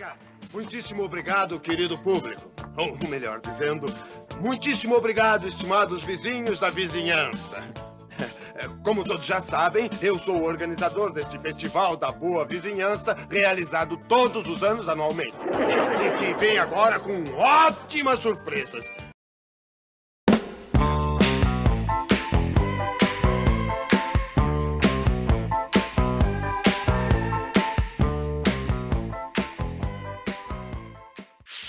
Obrigado. Muitíssimo obrigado, querido público. Ou melhor dizendo, muitíssimo obrigado, estimados vizinhos da vizinhança. Como todos já sabem, eu sou o organizador deste Festival da Boa Vizinhança, realizado todos os anos anualmente. E que vem agora com ótimas surpresas.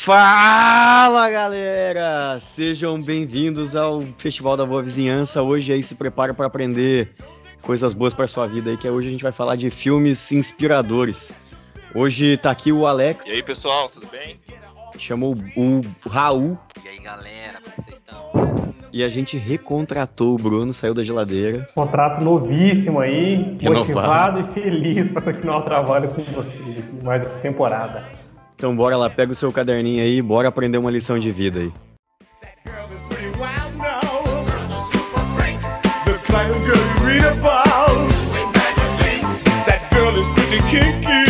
Fala galera! Sejam bem-vindos ao Festival da Boa Vizinhança. Hoje aí se prepara para aprender coisas boas para sua vida aí, que hoje a gente vai falar de filmes inspiradores. Hoje tá aqui o Alex. E aí pessoal, tudo bem? Chamou o, Raul. E aí galera, como vocês estão? E a gente recontratou o Bruno, saiu da geladeira. Contrato novíssimo aí, Renovado. motivado e feliz para continuar o trabalho com vocês mais essa temporada. Então bora lá, pega o seu caderninho aí, bora aprender uma lição de vida aí. kinky.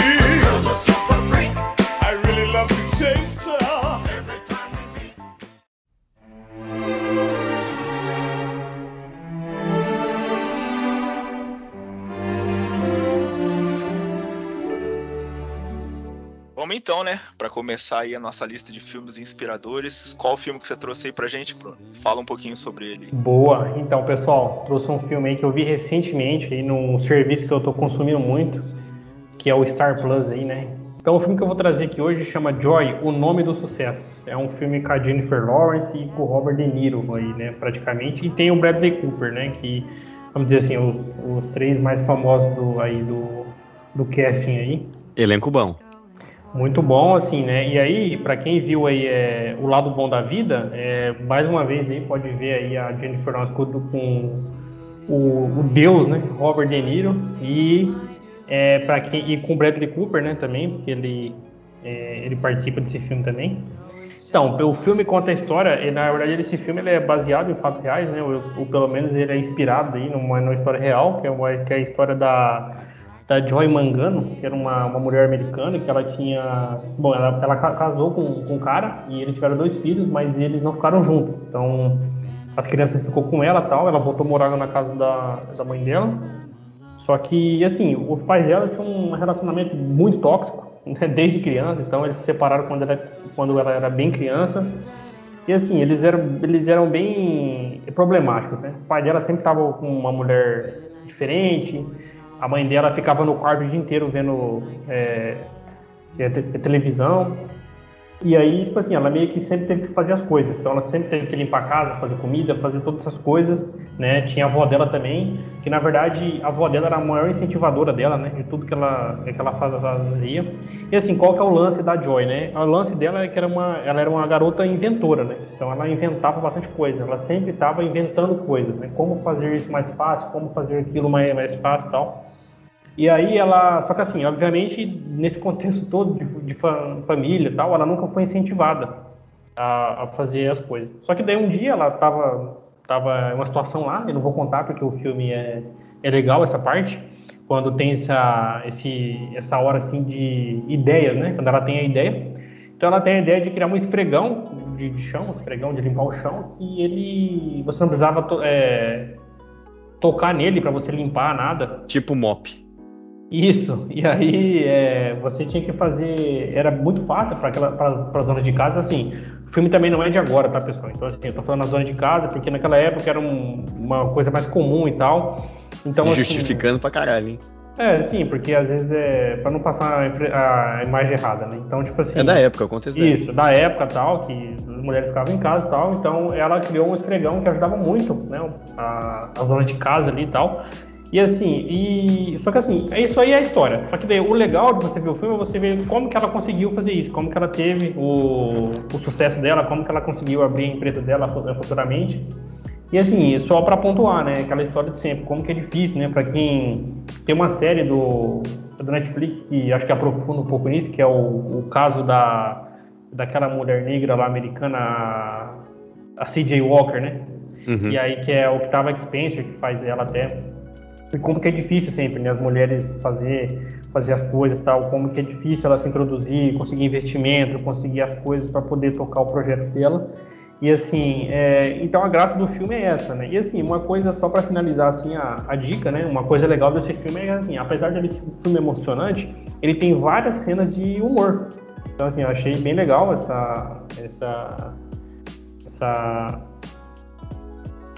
Vamos então, né? Pra começar aí a nossa lista de filmes inspiradores. Qual o filme que você trouxe aí pra gente, Bruno? Fala um pouquinho sobre ele. Boa. Então, pessoal, trouxe um filme aí que eu vi recentemente aí num serviço que eu tô consumindo muito, que é o Star Plus aí, né? Então, o filme que eu vou trazer aqui hoje chama Joy, O Nome do Sucesso. É um filme com a Jennifer Lawrence e com o Robert De Niro aí, né, praticamente. E tem o Bradley Cooper, né, que, vamos dizer assim, os, os três mais famosos do, aí do, do casting aí. Elenco bom. Muito bom, assim, né? E aí, para quem viu aí é, o lado bom da vida, é, mais uma vez aí pode ver aí a Jennifer Lawrence com, o, o Deus, né? Robert De Niro e é, para quem e com Bradley Cooper, né? Também, porque ele é, ele participa desse filme também. Então, o filme conta a história, e na verdade esse filme ele é baseado em fatos reais, né? Ou, ou pelo menos ele é inspirado aí numa, numa história real, que é, uma, que é a história da da Joy Mangano, que era uma, uma mulher americana, que ela tinha. Bom, ela, ela ca- casou com, com um cara e eles tiveram dois filhos, mas eles não ficaram juntos. Então, as crianças ficou com ela tal, ela voltou a morar na casa da, da mãe dela. Só que, assim, os pais dela tinham um relacionamento muito tóxico, né, desde criança, então eles se separaram quando ela, quando ela era bem criança. E assim, eles eram, eles eram bem problemáticos, né? O pai dela sempre estava com uma mulher diferente, a mãe dela ficava no quarto o dia inteiro vendo é, é, te- televisão. E aí, tipo assim, ela meio que sempre teve que fazer as coisas. Então ela sempre teve que limpar a casa, fazer comida, fazer todas essas coisas, né? Tinha a avó dela também, que na verdade a avó dela era a maior incentivadora dela, né? De tudo que ela, que ela faz- fazia. E assim, qual que é o lance da Joy, né? O lance dela é que era uma, ela era uma garota inventora, né? Então ela inventava bastante coisa. Ela sempre estava inventando coisas, né? Como fazer isso mais fácil, como fazer aquilo mais, mais fácil e tal. E aí ela, só que assim, obviamente, nesse contexto todo de, de fa- família e tal, ela nunca foi incentivada a, a fazer as coisas. Só que daí um dia ela tava, tava em uma situação lá, eu não vou contar porque o filme é, é legal essa parte, quando tem essa, esse, essa hora assim de ideias, né? Quando ela tem a ideia. Então ela tem a ideia de criar um esfregão de, de chão, um esfregão de limpar o chão, que ele, você não precisava to- é, tocar nele para você limpar nada. Tipo mop. Isso, e aí é, você tinha que fazer. Era muito fácil para pra zona de casa, assim. O filme também não é de agora, tá, pessoal? Então, assim, eu tô falando na zona de casa, porque naquela época era um- uma coisa mais comum e tal. Então, Se assim, justificando pra caralho, hein? É, sim, porque às vezes é para não passar a a imagem errada, né? Então, tipo assim. É da época, o contexto da época. Isso, da época tal, que as mulheres ficavam em casa e tal, então ela criou um esfregão que ajudava muito, né, a, a dona de casa ali e tal. E assim, e só que assim, é isso aí é a história. Só que daí o legal de você ver o filme é você ver como que ela conseguiu fazer isso, como que ela teve o, o sucesso dela, como que ela conseguiu abrir a empresa dela fu- futuramente. E assim, só pra pontuar, né, aquela história de sempre, como que é difícil, né, Pra quem tem uma série do, do Netflix que acho que aprofunda um pouco nisso, que é o, o caso da daquela mulher negra lá americana, a, a CJ Walker, né? Uhum. E aí que é o Octava Spencer que faz ela até. E como que é difícil sempre, né, as mulheres fazer, fazer as coisas tal, como que é difícil ela se introduzir, conseguir investimento, conseguir as coisas para poder tocar o projeto dela. E assim, é, então a graça do filme é essa, né? E assim, uma coisa só para finalizar assim a, a, dica, né? Uma coisa legal desse filme é assim, apesar de ele ser um filme emocionante, ele tem várias cenas de humor. Então assim, eu achei bem legal essa essa essa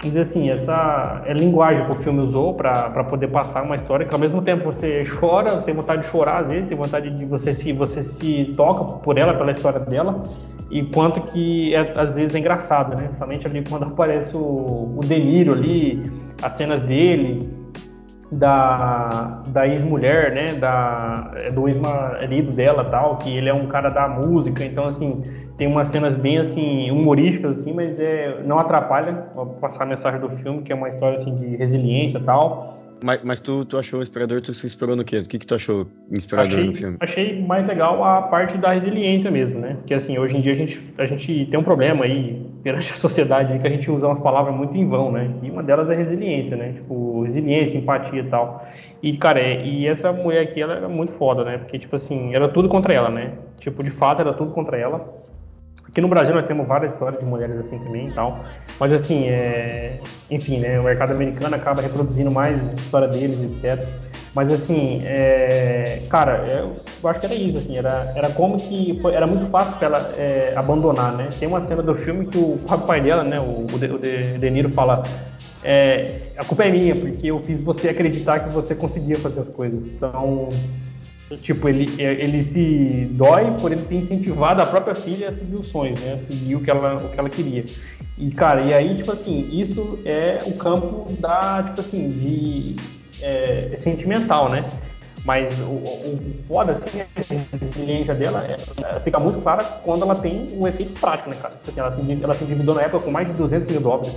dizer assim, essa é linguagem que o filme usou para poder passar uma história que ao mesmo tempo você chora, tem vontade de chorar às vezes, tem vontade de você se você se toca por ela, pela história dela, e quanto que é, às vezes é engraçado, né? Somente ali quando aparece o, o Deniro ali, as cenas dele, da, da ex-mulher, né? Da, é do ex-marido dela tal, que ele é um cara da música, então assim, tem umas cenas bem assim, humorísticas, assim, mas é, não atrapalha passar a mensagem do filme, que é uma história assim, de resiliência e tal. Mas, mas tu, tu achou inspirador, tu se inspirou no quê? O que, que tu achou inspirador achei, no filme? Achei mais legal a parte da resiliência mesmo, né? Porque assim, hoje em dia a gente, a gente tem um problema aí perante a sociedade aí, que a gente usa umas palavras muito em vão, né? E uma delas é resiliência, né? Tipo, resiliência, empatia e tal. E, cara, é, e essa mulher aqui, ela era muito foda, né? Porque, tipo assim, era tudo contra ela, né? Tipo, de fato, era tudo contra ela. Aqui no Brasil nós temos várias histórias de mulheres assim também e tal. Mas assim, é... enfim, né? O mercado americano acaba reproduzindo mais a história deles, etc. Mas assim, é... cara, eu acho que era isso, assim, era, era como que foi, era muito fácil para ela é, abandonar, né? Tem uma cena do filme que o pai dela, né, o, De, o De Niro fala é, a culpa é minha, porque eu fiz você acreditar que você conseguia fazer as coisas. Então, Tipo, ele, é, ele se dói por ele ter incentivado a própria filha a seguir os sonhos, né? A seguir o que ela, o que ela queria. E, cara, e aí, tipo assim, isso é o campo da, tipo assim, de é, é sentimental, né? Mas o, o, foda, assim, a resiliência dela é, é, fica muito clara quando ela tem um efeito prático, né, cara? Tipo assim, ela, se, ela se endividou na época com mais de 200 mil dólares.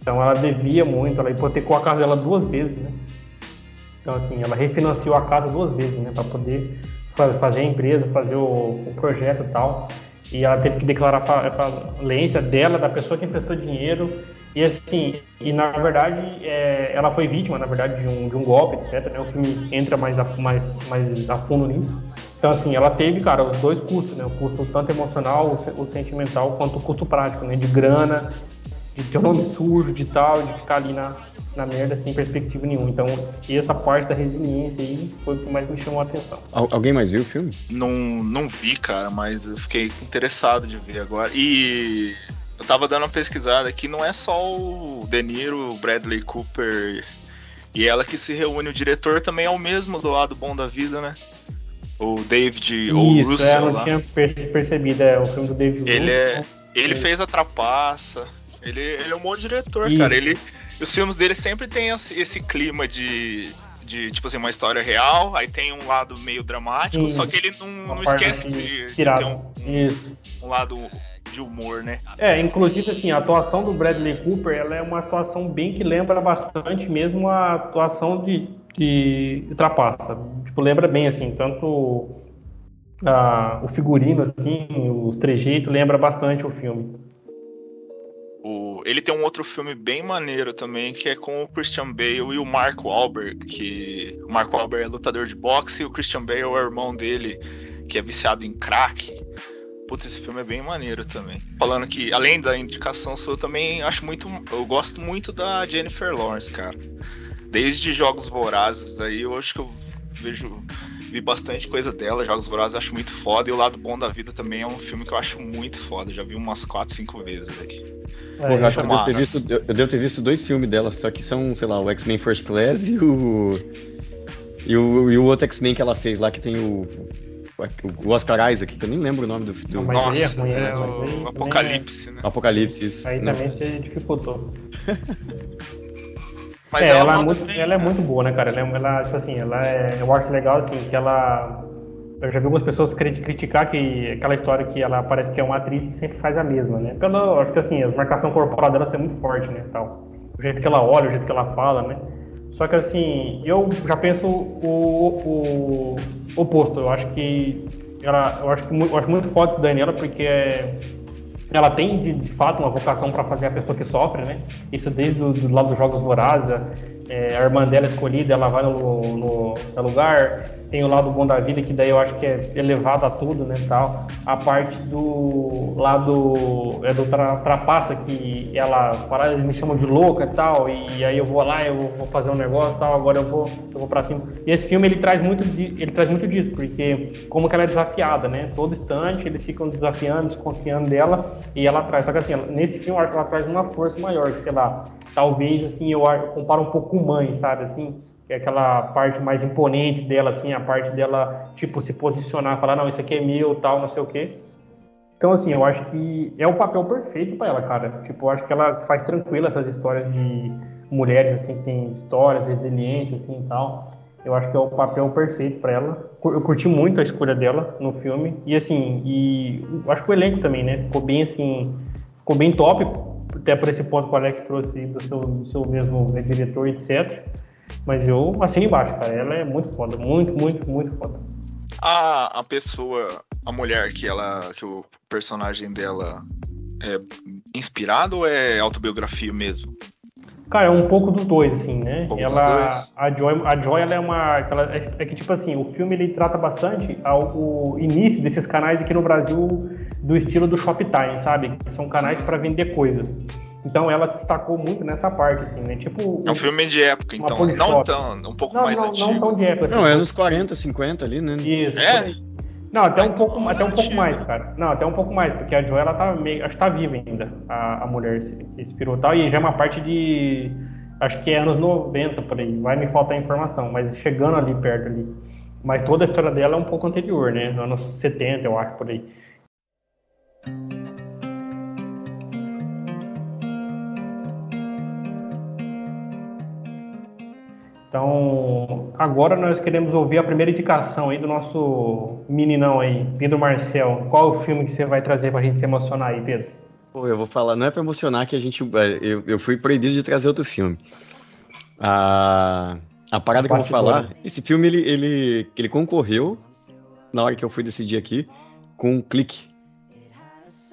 Então ela devia muito, ela hipotecou a casa dela duas vezes, né? Então, assim, ela refinanciou a casa duas vezes, né, para poder fazer a empresa, fazer o, o, projeto e tal. E ela teve que declarar a falência dela, da pessoa que emprestou dinheiro. E assim, e na verdade, é, ela foi vítima, na verdade, de um, de um golpe, etc. Né? O filme entra mais a, mais, mais a fundo nisso. Então, assim, ela teve, cara, os dois custos, né? O custo tanto emocional, o, sentimental, quanto o custo prático, né? De grana, de ter o nome sujo, de tal, de ficar ali na, na merda sem perspectiva nenhuma. Então, essa parte da resiliência aí foi o que mais me chamou a atenção. alguém mais viu o filme? Não, não vi, cara, mas eu fiquei interessado de ver agora. E eu tava dando uma pesquisada aqui, não é só o De Niro, o Bradley Cooper e ela que se reúne. O diretor também é o mesmo do lado bom da vida, né? O David ou Isso, Russell. É, eu não lá. tinha percebido, é o filme do David Ele, é, ele fez a trapaça. Ele, ele é um bom diretor, Isso. cara. Ele, os filmes dele sempre tem esse, clima de, de, tipo assim, uma história real, aí tem um lado meio dramático, Sim. só que ele não, não esquece de, de, ter um, um, um, lado de humor, né? É, inclusive, assim, a atuação do Bradley Cooper, ela é uma atuação bem que lembra bastante mesmo a atuação de, de, de Trapaça. Tipo, lembra bem, assim, tanto a, o figurino, assim, os trejeitos, lembra bastante o filme. Ele tem um outro filme bem maneiro também, que é com o Christian Bale e o Mark Wahlberg, que o Mark Wahlberg é lutador de boxe e o Christian Bale é o irmão dele, que é viciado em crack. Putz, esse filme é bem maneiro também. Falando que, além da indicação sua, eu também acho muito. Eu gosto muito da Jennifer Lawrence, cara. Desde Jogos Vorazes aí, eu acho que eu vejo. Vi bastante coisa dela, Jogos Vorazes eu acho muito foda, e O Lado Bom da Vida também é um filme que eu acho muito foda. Já vi umas 4, 5 vezes aí. É, Porra, eu acho que eu devo, ter visto, eu devo ter visto dois filmes dela, só que são, sei lá, o X-Men First Class e o. E o, e o outro X-Men que ela fez lá, que tem o. O Oscar Isaac, que eu nem lembro o nome do. do... Não, Nossa, é, é, o Apocalipse, né? Apocalipse, isso. Aí também você dificultou. Mas é, ela, ela, é muito, bem, ela é muito boa, né, cara? Ela, ela, tipo assim, ela é, eu acho legal, assim, que ela eu já vi algumas pessoas criticar que aquela história que ela parece que é uma atriz que sempre faz a mesma, né? Pela, acho que assim, a marcação corporal dela é muito forte, né, tal. O jeito que ela olha, o jeito que ela fala, né? Só que assim, eu já penso o, o oposto. Eu acho que ela, eu acho, eu acho muito foda isso da Daniela porque ela tem de, de fato uma vocação para fazer a pessoa que sofre, né? Isso desde do lado dos jogos vorazes, é, a irmã dela escolhida, ela vai no, no, no, lugar. Tem o lado bom da vida, que daí eu acho que é elevado a tudo, né, tal. A parte do lado é do tra, trapaça, que ela fala, eles me chamam de louca e tal, e aí eu vou lá, eu vou fazer um negócio tal, agora eu vou, eu vou pra cima. E esse filme, ele traz muito, ele traz muito disso, porque como que ela é desafiada, né, todo instante eles ficam desafiando, desconfiando dela, e ela traz, só que assim, nesse filme eu acho que ela traz uma força maior, que sei lá, talvez assim eu comparo um pouco com mãe, sabe assim, que é aquela parte mais imponente dela, assim, a parte dela tipo se posicionar, falar não, isso aqui é meu, tal, não sei o quê. Então assim, eu acho que é o papel perfeito para ela, cara. Tipo, eu acho que ela faz tranquila essas histórias de mulheres assim que tem histórias resilientes assim e tal. Eu acho que é o papel perfeito para ela. Eu curti muito a escolha dela no filme e assim, e acho que o elenco também, né? Ficou bem assim, ficou bem top até por esse ponto que o Alex trouxe do seu, do seu mesmo diretor, etc. Mas eu assino embaixo, cara. Ela é muito foda. Muito, muito, muito foda. A, a pessoa, a mulher que ela. que o personagem dela é inspirado ou é autobiografia mesmo? Cara, é um pouco dos dois, assim, né? Um ela, a Joy, a Joy, ela é uma, ela, é, é, que tipo assim, o filme ele trata bastante ao, o início desses canais aqui no Brasil do estilo do Shoptime, sabe? Que são canais para vender coisas. Então ela se destacou muito nessa parte, assim, né? Tipo. É um filme de época, então. Não tão. Um pouco não, mais não, antigo. Não tão de época. Assim, não, é nos 40, 50 ali, né? Isso. É? Não, até um pouco, até um pouco mais, cara. Não, até um pouco mais, porque a Joy, ela tá meio. Acho que tá viva ainda, a, a mulher que inspirou tal. E já é uma parte de acho que é anos 90 por aí, vai me faltar informação, mas chegando ali perto ali. Mas toda a história dela é um pouco anterior, né? Anos 70, eu acho, por aí. Então, agora nós queremos ouvir a primeira indicação aí do nosso meninão aí, Pedro Marcel. Qual é o filme que você vai trazer pra gente se emocionar aí, Pedro? Pô, eu vou falar, não é pra emocionar que a gente. É, eu, eu fui proibido de trazer outro filme. A, a parada que eu vou falar, esse filme ele, ele, ele concorreu, na hora que eu fui decidir aqui, com um clique.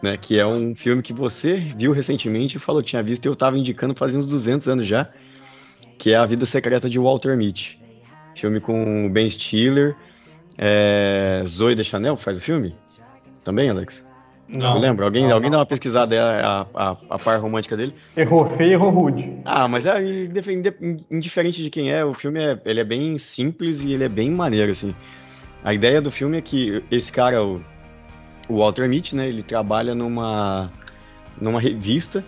Né, que é um filme que você viu recentemente e falou que tinha visto e eu tava indicando fazia uns 200 anos já, que é A Vida Secreta de Walter Mitty. Filme com Ben Stiller, é, Zoe Deschanel faz o filme? Também, Alex? Não. Me lembra? Alguém, não, alguém não. dá uma pesquisada, a, a, a par romântica dele. Errou feio, errou rude. Ah, mas é indiferente de quem é, o filme é, ele é bem simples e ele é bem maneiro, assim. A ideia do filme é que esse cara, o, o Walter Mitty, né, ele trabalha numa, numa revista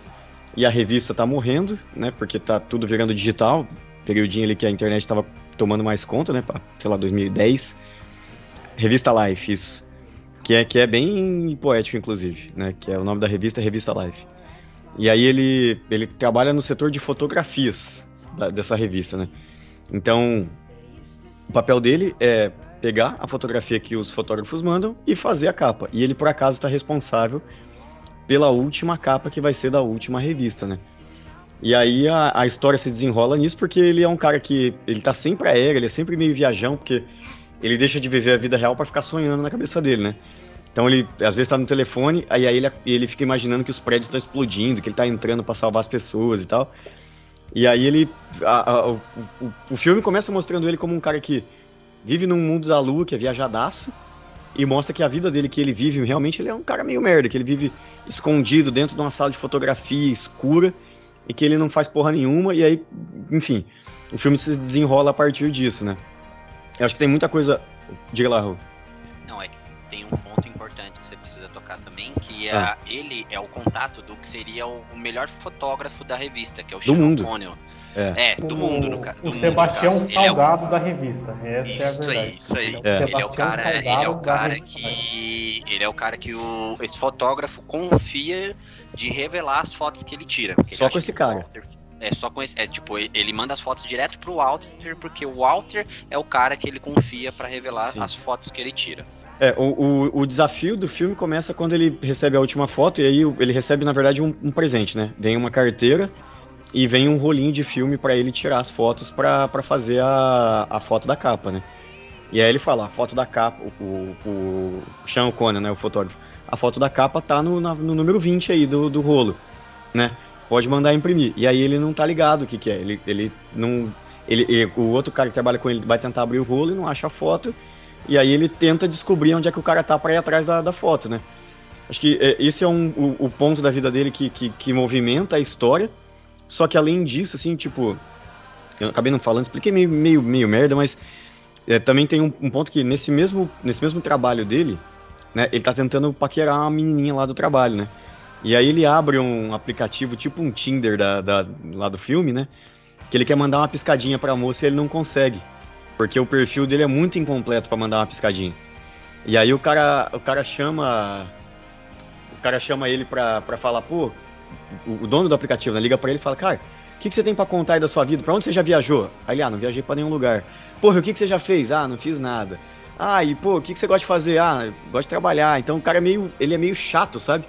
e a revista tá morrendo, né, porque tá tudo virando digital, periodinho ali que a internet tava tomando mais conta, né, pra, sei lá, 2010. Revista Life, isso que é, que é bem poético, inclusive, né? Que é o nome da revista Revista Life. E aí ele, ele trabalha no setor de fotografias da, dessa revista, né? Então, o papel dele é pegar a fotografia que os fotógrafos mandam e fazer a capa. E ele, por acaso, está responsável pela última capa que vai ser da última revista, né? E aí a, a história se desenrola nisso porque ele é um cara que ele tá sempre aéreo, ele é sempre meio viajão, porque ele deixa de viver a vida real para ficar sonhando na cabeça dele, né? Então ele às vezes tá no telefone, aí, aí ele, ele fica imaginando que os prédios estão explodindo, que ele tá entrando para salvar as pessoas e tal. E aí ele. A, a, o, o, o, filme começa mostrando ele como um cara que vive num mundo da lua, que é viajadaço, e mostra que a vida dele que ele vive, realmente ele é um cara meio merda, que ele vive escondido dentro de uma sala de fotografia escura e que ele não faz porra nenhuma, e aí, enfim, o filme se desenrola a partir disso, né? Eu acho que tem muita coisa. Diga lá, Raul. Não, é que tem um ponto importante que você precisa tocar também, que é ah. ele é o contato do que seria o melhor fotógrafo da revista, que é o do mundo. É. é. do mundo, no caso. O Sebastião Salgado é o... da revista. Essa isso é a verdade. aí, isso aí. É. Ele é o cara, ele é o cara que. Ele é o cara que o, esse fotógrafo confia de revelar as fotos que ele tira. Só com esse cara. Walter, é só com esse, é tipo, ele manda as fotos direto pro Walter, porque o Walter é o cara que ele confia para revelar Sim. as fotos que ele tira. É, o, o, o, desafio do filme começa quando ele recebe a última foto, e aí ele recebe, na verdade, um, um presente, né? Vem uma carteira e vem um rolinho de filme para ele tirar as fotos para fazer a, a foto da capa, né? E aí ele fala, a foto da capa, o, o, o Sean O'Connor, né, o fotógrafo, a foto da capa tá no, na, no número 20 aí do, do rolo, né? pode mandar imprimir. E aí ele não tá ligado o que, que é. Ele, ele não. Ele, ele, o outro cara que trabalha com ele vai tentar abrir o rolo e não acha a foto. E aí ele tenta descobrir onde é que o cara tá para ir atrás da, da foto, né? Acho que é, esse é um, o, o, ponto da vida dele que, que, que, movimenta a história. Só que além disso, assim, tipo. Eu acabei não falando, expliquei meio, meio, meio merda, mas é, também tem um, um, ponto que nesse mesmo, nesse mesmo trabalho dele, né, ele tá tentando paquerar uma menininha lá do trabalho, né? E aí ele abre um aplicativo, tipo um Tinder da, da, lá do filme, né? Que ele quer mandar uma piscadinha pra moça e ele não consegue. Porque o perfil dele é muito incompleto para mandar uma piscadinha. E aí o cara, o cara chama. O cara chama ele pra, pra falar, pô, o, o dono do aplicativo, né? Liga pra ele e fala, cara, o que, que você tem para contar aí da sua vida? Pra onde você já viajou? Aí ele, ah, não viajei para nenhum lugar. Porra, o que, que você já fez? Ah, não fiz nada. Ah, e pô, o que, que você gosta de fazer? Ah, gosto de trabalhar. Então o cara é meio. Ele é meio chato, sabe?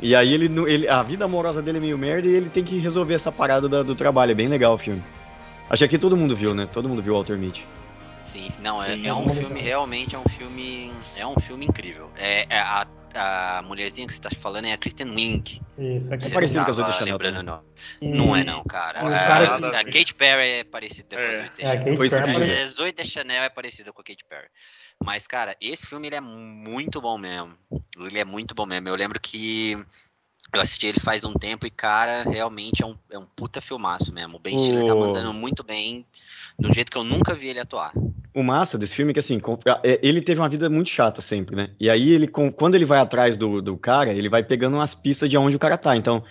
E aí ele, ele, a vida amorosa dele é meio merda e ele tem que resolver essa parada do, do trabalho. É bem legal o filme. Acho que aqui todo mundo viu, né? Todo mundo viu Walter Mitty. Sim, não, é, Sim, é, é um filme, realmente é um filme. É um filme incrível. É, é a, a mulherzinha que você tá falando é a Kristen Wiig. Isso, é parecido com as outras lembrando, não. não é não, cara. A, a, Kate Perry é parecida com é. é, Zoe Chanel. Zoe de Chanel é parecida com a Kate Perry. Mas, cara, esse filme ele é muito bom mesmo. Ele é muito bom mesmo. Eu lembro que eu assisti ele faz um tempo e, cara, realmente é um, é um puta filmaço mesmo. O Ben o... Stiller tá mandando muito bem, do jeito que eu nunca vi ele atuar. O massa desse filme é que, assim, é, ele teve uma vida muito chata sempre, né? E aí, ele, quando ele vai atrás do, do cara, ele vai pegando umas pistas de onde o cara tá. Então,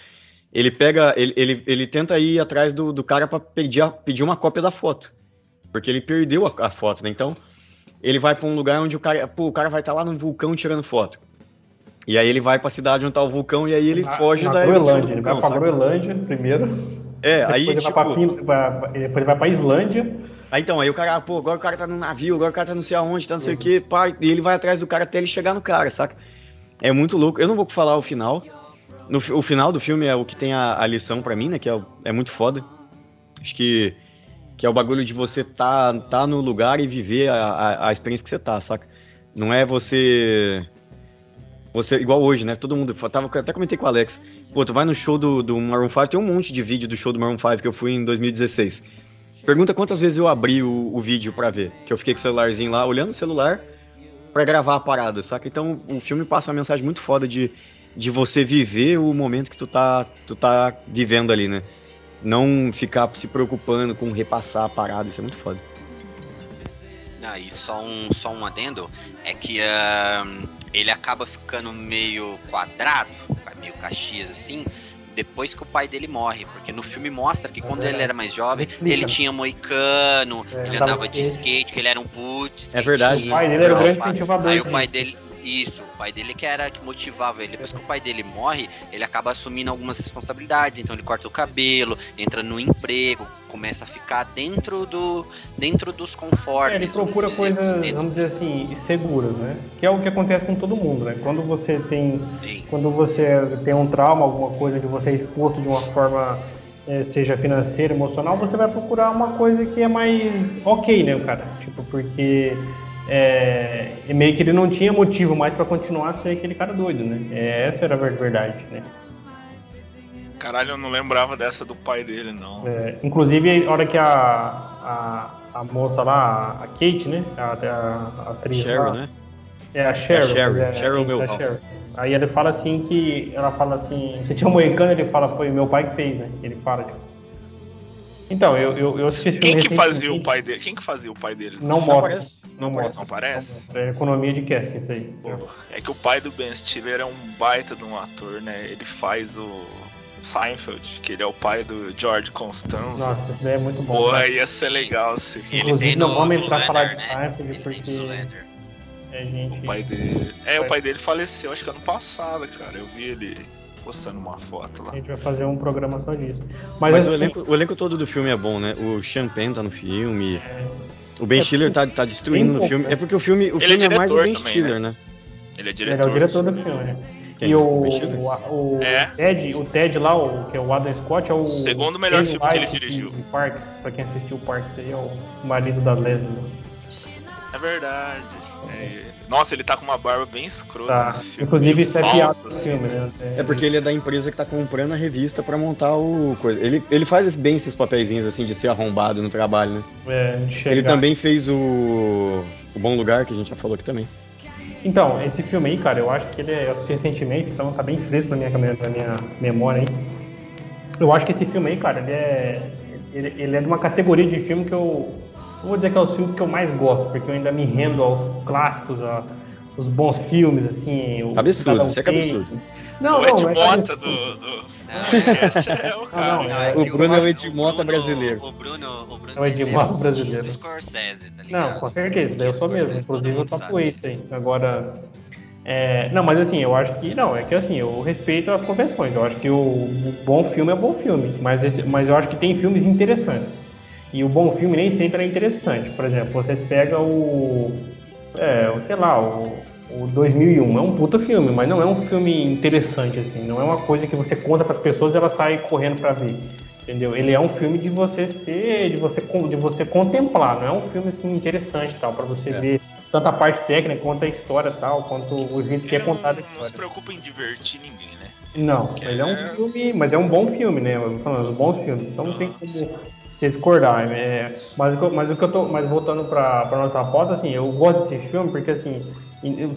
ele pega, ele, ele, ele tenta ir atrás do, do cara pra pedir, pedir uma cópia da foto. Porque ele perdeu a, a foto, né? Então, ele vai para um lugar onde o cara, pô, o cara vai estar tá lá no vulcão tirando foto. E aí ele vai para a cidade onde tá o vulcão e aí ele na, foge na da Groenlândia. Ele vai para Groenlândia primeiro. É, aí depois tipo... Ele vai pra, depois ele vai para Islândia. Aí então, aí o cara, pô, agora o cara tá no navio, agora o cara tá não sei aonde, tá não sei o uhum. que, pá, e ele vai atrás do cara até ele chegar no cara, saca? É muito louco. Eu não vou falar o final. No, o final do filme é o que tem a, a lição para mim, né? Que é, é muito foda. Acho que que é o bagulho de você tá, tá no lugar e viver a, a, a, experiência que você tá, saca? Não é você. Você, igual hoje, né? Todo mundo. Tava, até comentei com o Alex. Pô, tu vai no show do, do Maroon 5, tem um monte de vídeo do show do Maroon 5 que eu fui em 2016. Pergunta quantas vezes eu abri o, o vídeo para ver. Que eu fiquei com o celularzinho lá, olhando o celular para gravar a parada, saca? Então o filme passa uma mensagem muito foda de, de você viver o momento que tu tá, tu tá vivendo ali, né? não ficar se preocupando com repassar a parada, isso é muito foda. Ah, e só um, só um adendo, é que uh, ele acaba ficando meio quadrado, meio caxias assim, depois que o pai dele morre, porque no filme mostra que quando é ele era mais jovem, ele tinha moicano, é, ele andava de skate, que ele era um putz. É verdade. O pai dele era o grande incentivador. Aí o pai dele, isso, o pai dele que era que motivava ele. Depois que o pai dele morre, ele acaba assumindo algumas responsabilidades. Então ele corta o cabelo, entra no emprego, começa a ficar dentro do dentro dos confortos. É, ele procura coisas, assim, vamos dizer assim, seguras, né? Que é o que acontece com todo mundo, né? Quando você tem, Sim. quando você tem um trauma, alguma coisa que você é exposto de uma forma é, seja financeira, emocional, você vai procurar uma coisa que é mais ok, né, cara? Tipo, porque é, meio que ele não tinha motivo mais para continuar a ser aquele cara doido, né? É, essa era a verdade, né? Caralho, eu não lembrava dessa do pai dele, não. É, inclusive, a hora que a, a, a moça lá, a Kate, né? A, a, a atriz Cheryl, lá, né? É a Cheryl. É, Cheryl, é, Cheryl meu. É Cheryl. Aí ele fala assim que. Ela fala assim. Você tinha um moicano, ele fala, foi meu pai que fez, né? Ele fala, tipo. Então, eu, eu, eu assisti Quem que fazia o pai dele? Quem que fazia o pai dele? Não, mostra. Não, não, não parece? É economia de cast, isso aí. é que o pai do Ben Stiller é um baita de um ator, né? Ele faz o Seinfeld, que ele é o pai do George Constanza. Nossa, isso é muito bom. Pô, né? ia ser legal se. Inclusive, não vamos entrar falar de né? Seinfeld porque. É, gente... O pai dele. É, o pai dele faleceu, acho que ano passado, cara. Eu vi ele postando uma foto lá. A gente vai fazer um programa só disso. Mas, Mas assim, o, elenco, o, elenco, todo do filme é bom, né? O Sean Penn tá no filme. É... O Ben é, Stiller tá, tá destruindo no filme. É porque o filme, o filme é, é, mais o Ben também, Stiller, né? né? Ele é diretor. Ele é o diretor do filme, né? Quem? E o, o, o é. Ted, o Ted lá, o, que é o Adam Scott, é o. Segundo melhor filme que ele dirigiu. Parks, pra quem assistiu Parks aí, é o marido da Leslie. É verdade. É, nossa, ele tá com uma barba bem escrota tá. nesse filme. Inclusive, isso é piada assim. filme, né? É porque ele é da empresa que tá comprando a revista pra montar o coisa. Ele, ele faz bem esses papeizinhos assim de ser arrombado no trabalho, né? É, Ele também fez o, o Bom Lugar, que a gente já falou aqui também. Então, esse filme aí, cara, eu acho que ele é, eu assisti recentemente, então tá bem fresco na minha, na minha memória aí. Eu acho que esse filme aí, cara, ele é. Ele, ele é de uma categoria de filme que eu não vou dizer que é os filmes que eu mais gosto, porque eu ainda me rendo aos clássicos, aos bons filmes, assim. O absurdo, isso é que é absurdo. Não, o Ed não, Mota do, do... é o cara. Não, é, o Bruno é o Ed Mota brasileiro. O Bruno, o Bruno é o Ed Mota brasileiro. Scorsese, tá ligado? Não, com certeza, daí eu sou mesmo. Inclusive eu tatuei isso aí. Agora. É, não, mas assim, eu acho que. Não, é que assim, eu respeito as convenções. Eu acho que o, o bom filme é bom filme. Mas, esse, mas eu acho que tem filmes interessantes. E o bom filme nem sempre é interessante. Por exemplo, você pega o. É, sei lá, o, o 2001. É um puta filme, mas não é um filme interessante, assim. Não é uma coisa que você conta para as pessoas e elas saem correndo para ver. Entendeu? Ele é um filme de você ser, de você, de você contemplar. Não é um filme assim interessante tal, para você é. ver tanto a parte técnica quanto a história tal, quanto o jeito que é contado. Não, não se preocupa em divertir ninguém, né? Não, ele é um é filme, mas é um bom filme, né? Falando, bons filmes. Então não tem como se discordar. É, mas, mas o que eu tô. Mas voltando para nossa foto, assim, eu gosto desse filme porque assim.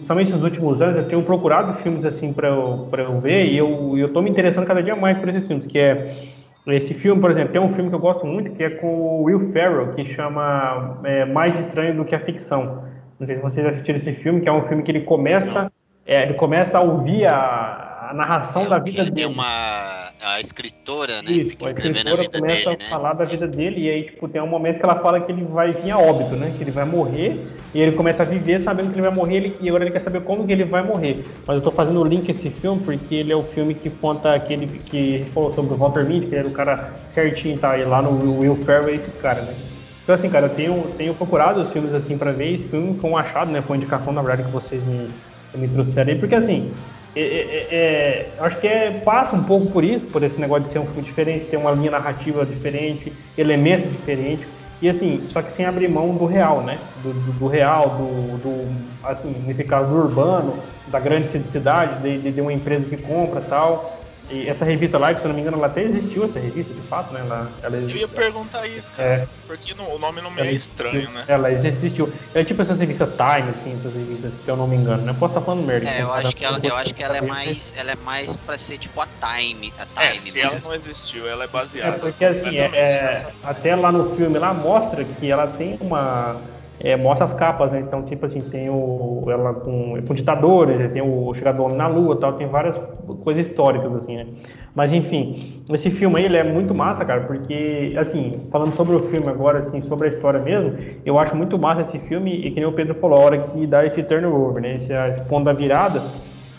Somente nos últimos anos eu tenho procurado filmes assim para eu, eu ver e eu, eu tô me interessando cada dia mais por esses filmes, que é esse filme, por exemplo, tem um filme que eu gosto muito que é com o Will Ferrell, que chama é, Mais Estranho do que a Ficção. Não sei se vocês assistiram esse filme, que é um filme que ele começa, é, ele começa a ouvir a, a narração da vida dele. Tem uma a escritora, né? Isso, fica a, a vida começa dele, a né? falar da vida dele e aí, tipo, tem um momento que ela fala que ele vai vir a óbito, né? Que ele vai morrer e ele começa a viver sabendo que ele vai morrer ele, e agora ele quer saber como que ele vai morrer. Mas eu tô fazendo o link esse filme porque ele é o filme que conta aquele que a gente falou sobre o Walter Mitty, que era o cara certinho, tá? E lá no Will Ferrell é esse cara, né? Então, assim, cara, eu tenho, tenho procurado os filmes assim para ver. Esse filme foi um achado, né? Foi uma indicação, na verdade, que vocês me, me trouxeram aí, porque assim, é, é, é, é acho que é, passa um pouco por isso, por esse negócio de ser um filme diferente, ter uma linha narrativa diferente, elementos diferentes. E assim, só que sem abrir mão do real, né? Do, do, do real, do, do, assim, nesse caso do urbano, da grande cidade, de, de uma empresa que compra tal. E essa revista Live, se eu não me engano, ela até existiu, essa revista, de fato, né? Ela, ela eu ia perguntar isso, cara. É, porque no, o nome não me é estranho, né? Ela existiu. É tipo essas revistas Time, assim, essas revistas, se eu não me engano, né? Posso estar falando merda. É, eu acho que, ela, eu acho que ela é mais. Ela é mais pra ser tipo a Time. A Time é, se ela não existiu, ela é baseada. É porque assim, é, é até lá no filme lá mostra que ela tem uma é, mostra as capas, né? Então, tipo assim, tem o, ela com, com ditadores, tem o Chegador na Lua tal, tem várias coisas históricas, assim, né? Mas, enfim, esse filme aí, ele é muito massa, cara, porque, assim, falando sobre o filme agora, assim, sobre a história mesmo, eu acho muito massa esse filme, e que nem o Pedro falou, a hora que dá esse turnover, né? Esse, esse ponto da virada,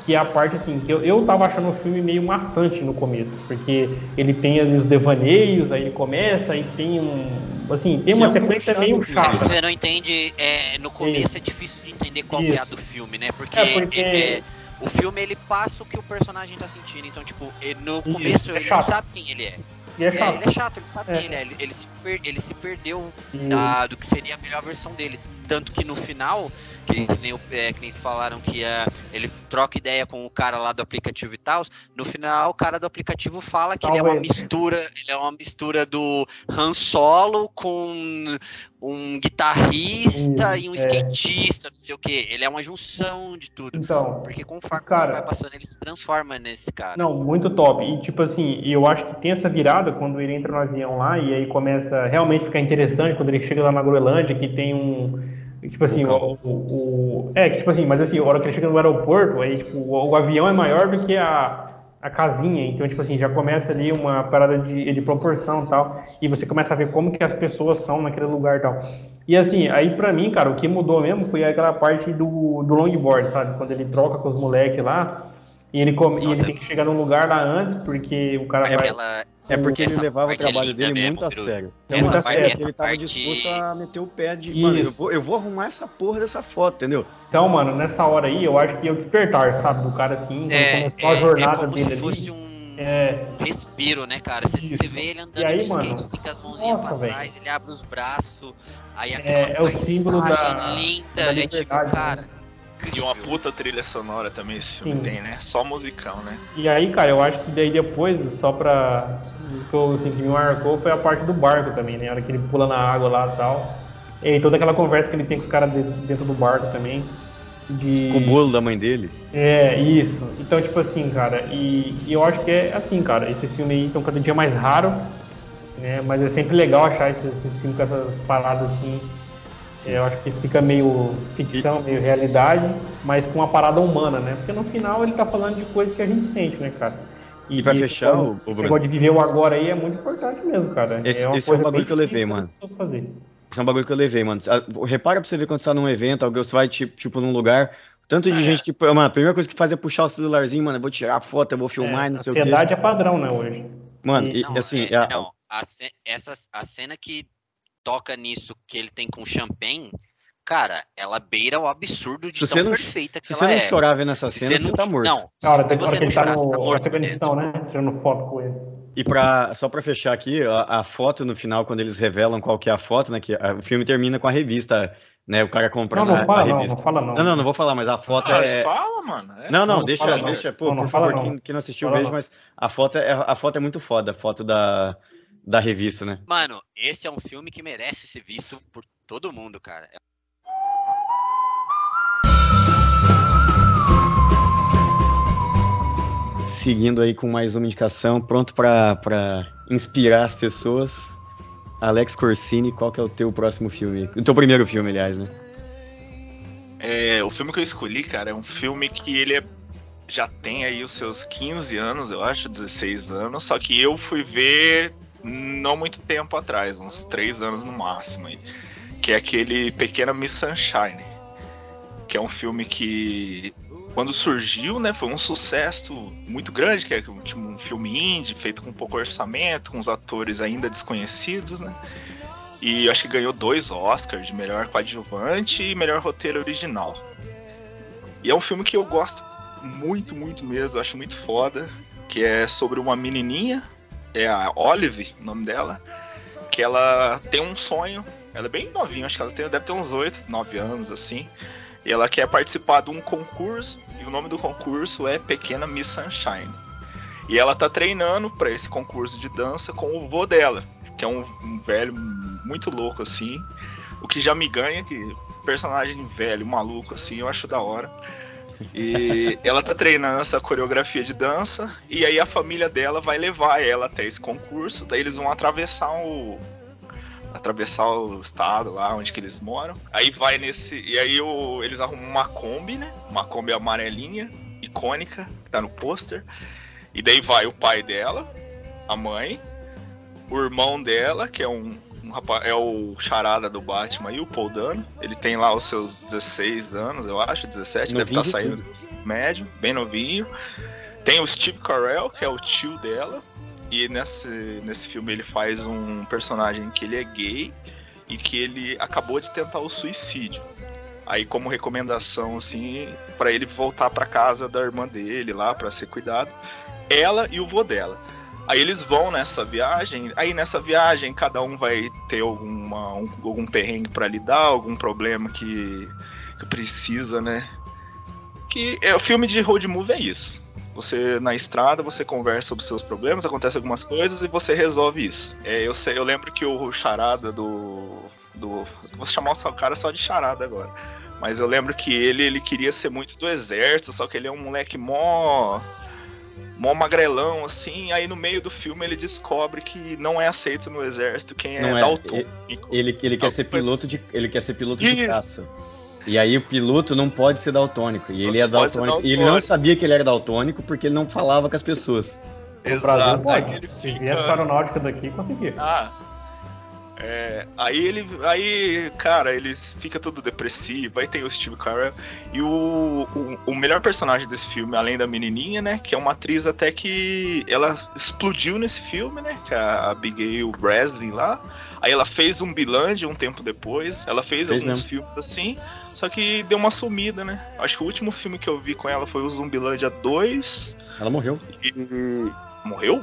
que é a parte assim, que eu, eu tava achando o filme meio maçante no começo, porque ele tem ali os devaneios, aí ele começa, aí tem um. Assim, tem uma sequência meio chata. Você não entende, é, no começo é difícil de entender qual Isso. é a do filme, né? Porque, é porque... É, é, o filme ele passa o que o personagem tá sentindo, então, tipo, no começo Isso. ele não sabe quem ele é. E é chato. É, ele é chato, ele sabe é. quem ele é. Ele, ele, se, per, ele se perdeu da, do que seria a melhor versão dele. Tanto que no final, que, que nem, é, que nem falaram que uh, ele troca ideia com o cara lá do aplicativo e tal, no final o cara do aplicativo fala que ele é uma mistura, ele é uma mistura do Han Solo com um guitarrista Isso, e um é. skatista, não sei o que. Ele é uma junção de tudo. Então, porque conforme cara, vai passando, ele se transforma nesse cara. Não, muito top. E tipo assim, eu acho que tem essa virada quando ele entra no avião lá e aí começa a realmente ficar interessante quando ele chega lá na Groenlândia, que tem um Tipo assim, o, o, o, É, que tipo assim, mas assim, a hora que ele chega no aeroporto, aí tipo, o, o, avião é maior do que a, a casinha, então tipo assim, já começa ali uma parada de, de proporção e tal, e você começa a ver como que as pessoas são naquele lugar e tal. E assim, aí pra mim, cara, o que mudou mesmo foi aquela parte do, do longboard, sabe? Quando ele troca com os moleques lá, e ele, come, e ele tem que chegar num lugar lá antes, porque o cara vai... Ela, é porque ele levava o trabalho dele mesmo, muito a sério. Então, muito a sério. Ele tava parte... disposto a meter o pé de. Isso. Mano, eu vou, eu vou arrumar essa porra dessa foto, entendeu? Então, mano, nessa hora aí, eu acho que ia despertar, sabe? Do cara assim, é, começou é, a jornada é como dele se fosse ali. Um é... respiro, né, cara? Você, você vê ele andando aí, de skate mano, assim, com as mãozinhas nossa, pra trás, ele abre os braços, aí aquela é, é o símbolo da linda, da é tipo, cara. E uma puta trilha sonora também esse filme Sim. tem, né? Só musicão, né? E aí, cara, eu acho que daí depois, só pra. O que, eu, assim, que me marcou foi a parte do barco também, né? A hora que ele pula na água lá e tal. E toda aquela conversa que ele tem com os caras dentro do barco também. De... Com o bolo da mãe dele? É, isso. Então, tipo assim, cara, e, e eu acho que é assim, cara, esses filmes aí estão cada dia mais raro, né? Mas é sempre legal achar esses, esses filmes com essas paradas assim eu acho que fica meio ficção, meio realidade, mas com uma parada humana, né? Porque no final ele tá falando de coisas que a gente sente, né, cara? E, e pra fechar, o, o Bruno... de viver o agora aí é muito importante mesmo, cara. Esse é, esse é um bagulho que eu levei, mano. Fazer. Esse é um bagulho que eu levei, mano. Ah, repara pra você ver quando você tá num evento, alguém você vai, tipo, tipo num lugar, tanto de é. gente que, mano, a primeira coisa que faz é puxar o celularzinho, mano, eu vou tirar a foto, eu vou filmar, é, não sei o quê. A ansiedade é padrão, né, hoje. Mano, e, não, assim... É, a... Não, a, essa, a cena que toca nisso que ele tem com o champanhe, cara, ela beira o absurdo de tão não, perfeita que se ela é. Se você não chorar vendo essa se cena, você, não, tá morto. Não, na hora, que ele tá no, tá morto, né? Tirando foto com ele. E pra, só para fechar aqui, a, a, foto no final, quando eles revelam qual que é a foto, né? Que a, o filme termina com a revista, né? O cara comprando não, não fala, a, revista. Não, não fala não. Não, não, não vou falar, mas a foto ah, é. Fala, mano. É. Não, não, não deixa, fala, deixa. Pô, por favor, quem, quem, não assistiu, veja, mas a foto, é, a foto é muito foda, a foto da, da revista, né? Mano, esse é um filme que merece ser visto por todo mundo, cara. seguindo aí com mais uma indicação, pronto para inspirar as pessoas. Alex Corsini, qual que é o teu próximo filme? O teu primeiro filme, aliás, né? É, o filme que eu escolhi, cara, é um filme que ele é, já tem aí os seus 15 anos, eu acho, 16 anos, só que eu fui ver não muito tempo atrás, uns 3 anos no máximo, aí, que é aquele Pequena Miss Sunshine, que é um filme que quando surgiu, né, foi um sucesso muito grande, que é tipo, um filme indie, feito com pouco orçamento, com os atores ainda desconhecidos, né? E acho que ganhou dois Oscars de melhor coadjuvante e melhor roteiro original. E é um filme que eu gosto muito, muito mesmo, acho muito foda, que é sobre uma menininha, é a Olive, o nome dela, que ela tem um sonho, ela é bem novinha, acho que ela tem, deve ter uns 8, 9 anos, assim, e ela quer participar de um concurso, e o nome do concurso é Pequena Miss Sunshine. E ela tá treinando para esse concurso de dança com o vô dela, que é um, um, velho muito louco assim. O que já me ganha, que personagem velho, maluco assim, eu acho da hora. E ela tá treinando essa coreografia de dança, e aí a família dela vai levar ela até esse concurso, daí eles vão atravessar o, atravessar o estado lá onde que eles moram. Aí vai nesse. E aí o, eles arrumam uma Kombi, né? Uma Kombi amarelinha, icônica, que tá no pôster. E daí vai o pai dela, a mãe, o irmão dela, que é um, um rapaz, é o charada do Batman e o Paul Dano. Ele tem lá os seus 16 anos, eu acho, 17, novinho deve estar tá saindo do médio, bem novinho. Tem o Steve Carell, que é o tio dela. E nesse, nesse filme ele faz um personagem que ele é gay e que ele acabou de tentar o suicídio. Aí como recomendação assim, para ele voltar para casa da irmã dele lá para ser cuidado, ela e o vô dela. Aí eles vão nessa viagem, aí nessa viagem cada um vai ter alguma, um, algum perrengue para lidar, algum problema que, que precisa, né? Que é o filme de road movie é isso. Você na estrada, você conversa sobre seus problemas, acontece algumas coisas e você resolve isso. É, eu, sei, eu lembro que o charada do, do. Vou chamar o cara só de charada agora. Mas eu lembro que ele, ele queria ser muito do exército, só que ele é um moleque mó. Mó magrelão, assim. Aí no meio do filme ele descobre que não é aceito no exército quem é, não é daltônico. Ele, ele, quer ser piloto de. Ele quer ser piloto de caça. E aí o piloto não pode ser daltônico. E ele é daltônico. E ele não sabia que ele era daltônico porque ele não falava com as pessoas. Exato. Aí ele fica... Se vier aeronáutica daqui, consegui. Ah. É, aí ele. Aí, cara, ele fica todo depressivo. Aí tem o Steve Carell. E o, o, o, melhor personagem desse filme, além da menininha, né? Que é uma atriz até que. Ela explodiu nesse filme, né? Que é a Abigail Breslin lá. Aí ela fez um Biland um tempo depois. Ela fez, fez alguns mesmo. filmes assim. Só que deu uma sumida, né? Acho que o último filme que eu vi com ela foi o Zumbilândia 2. Ela morreu. E, Morreu?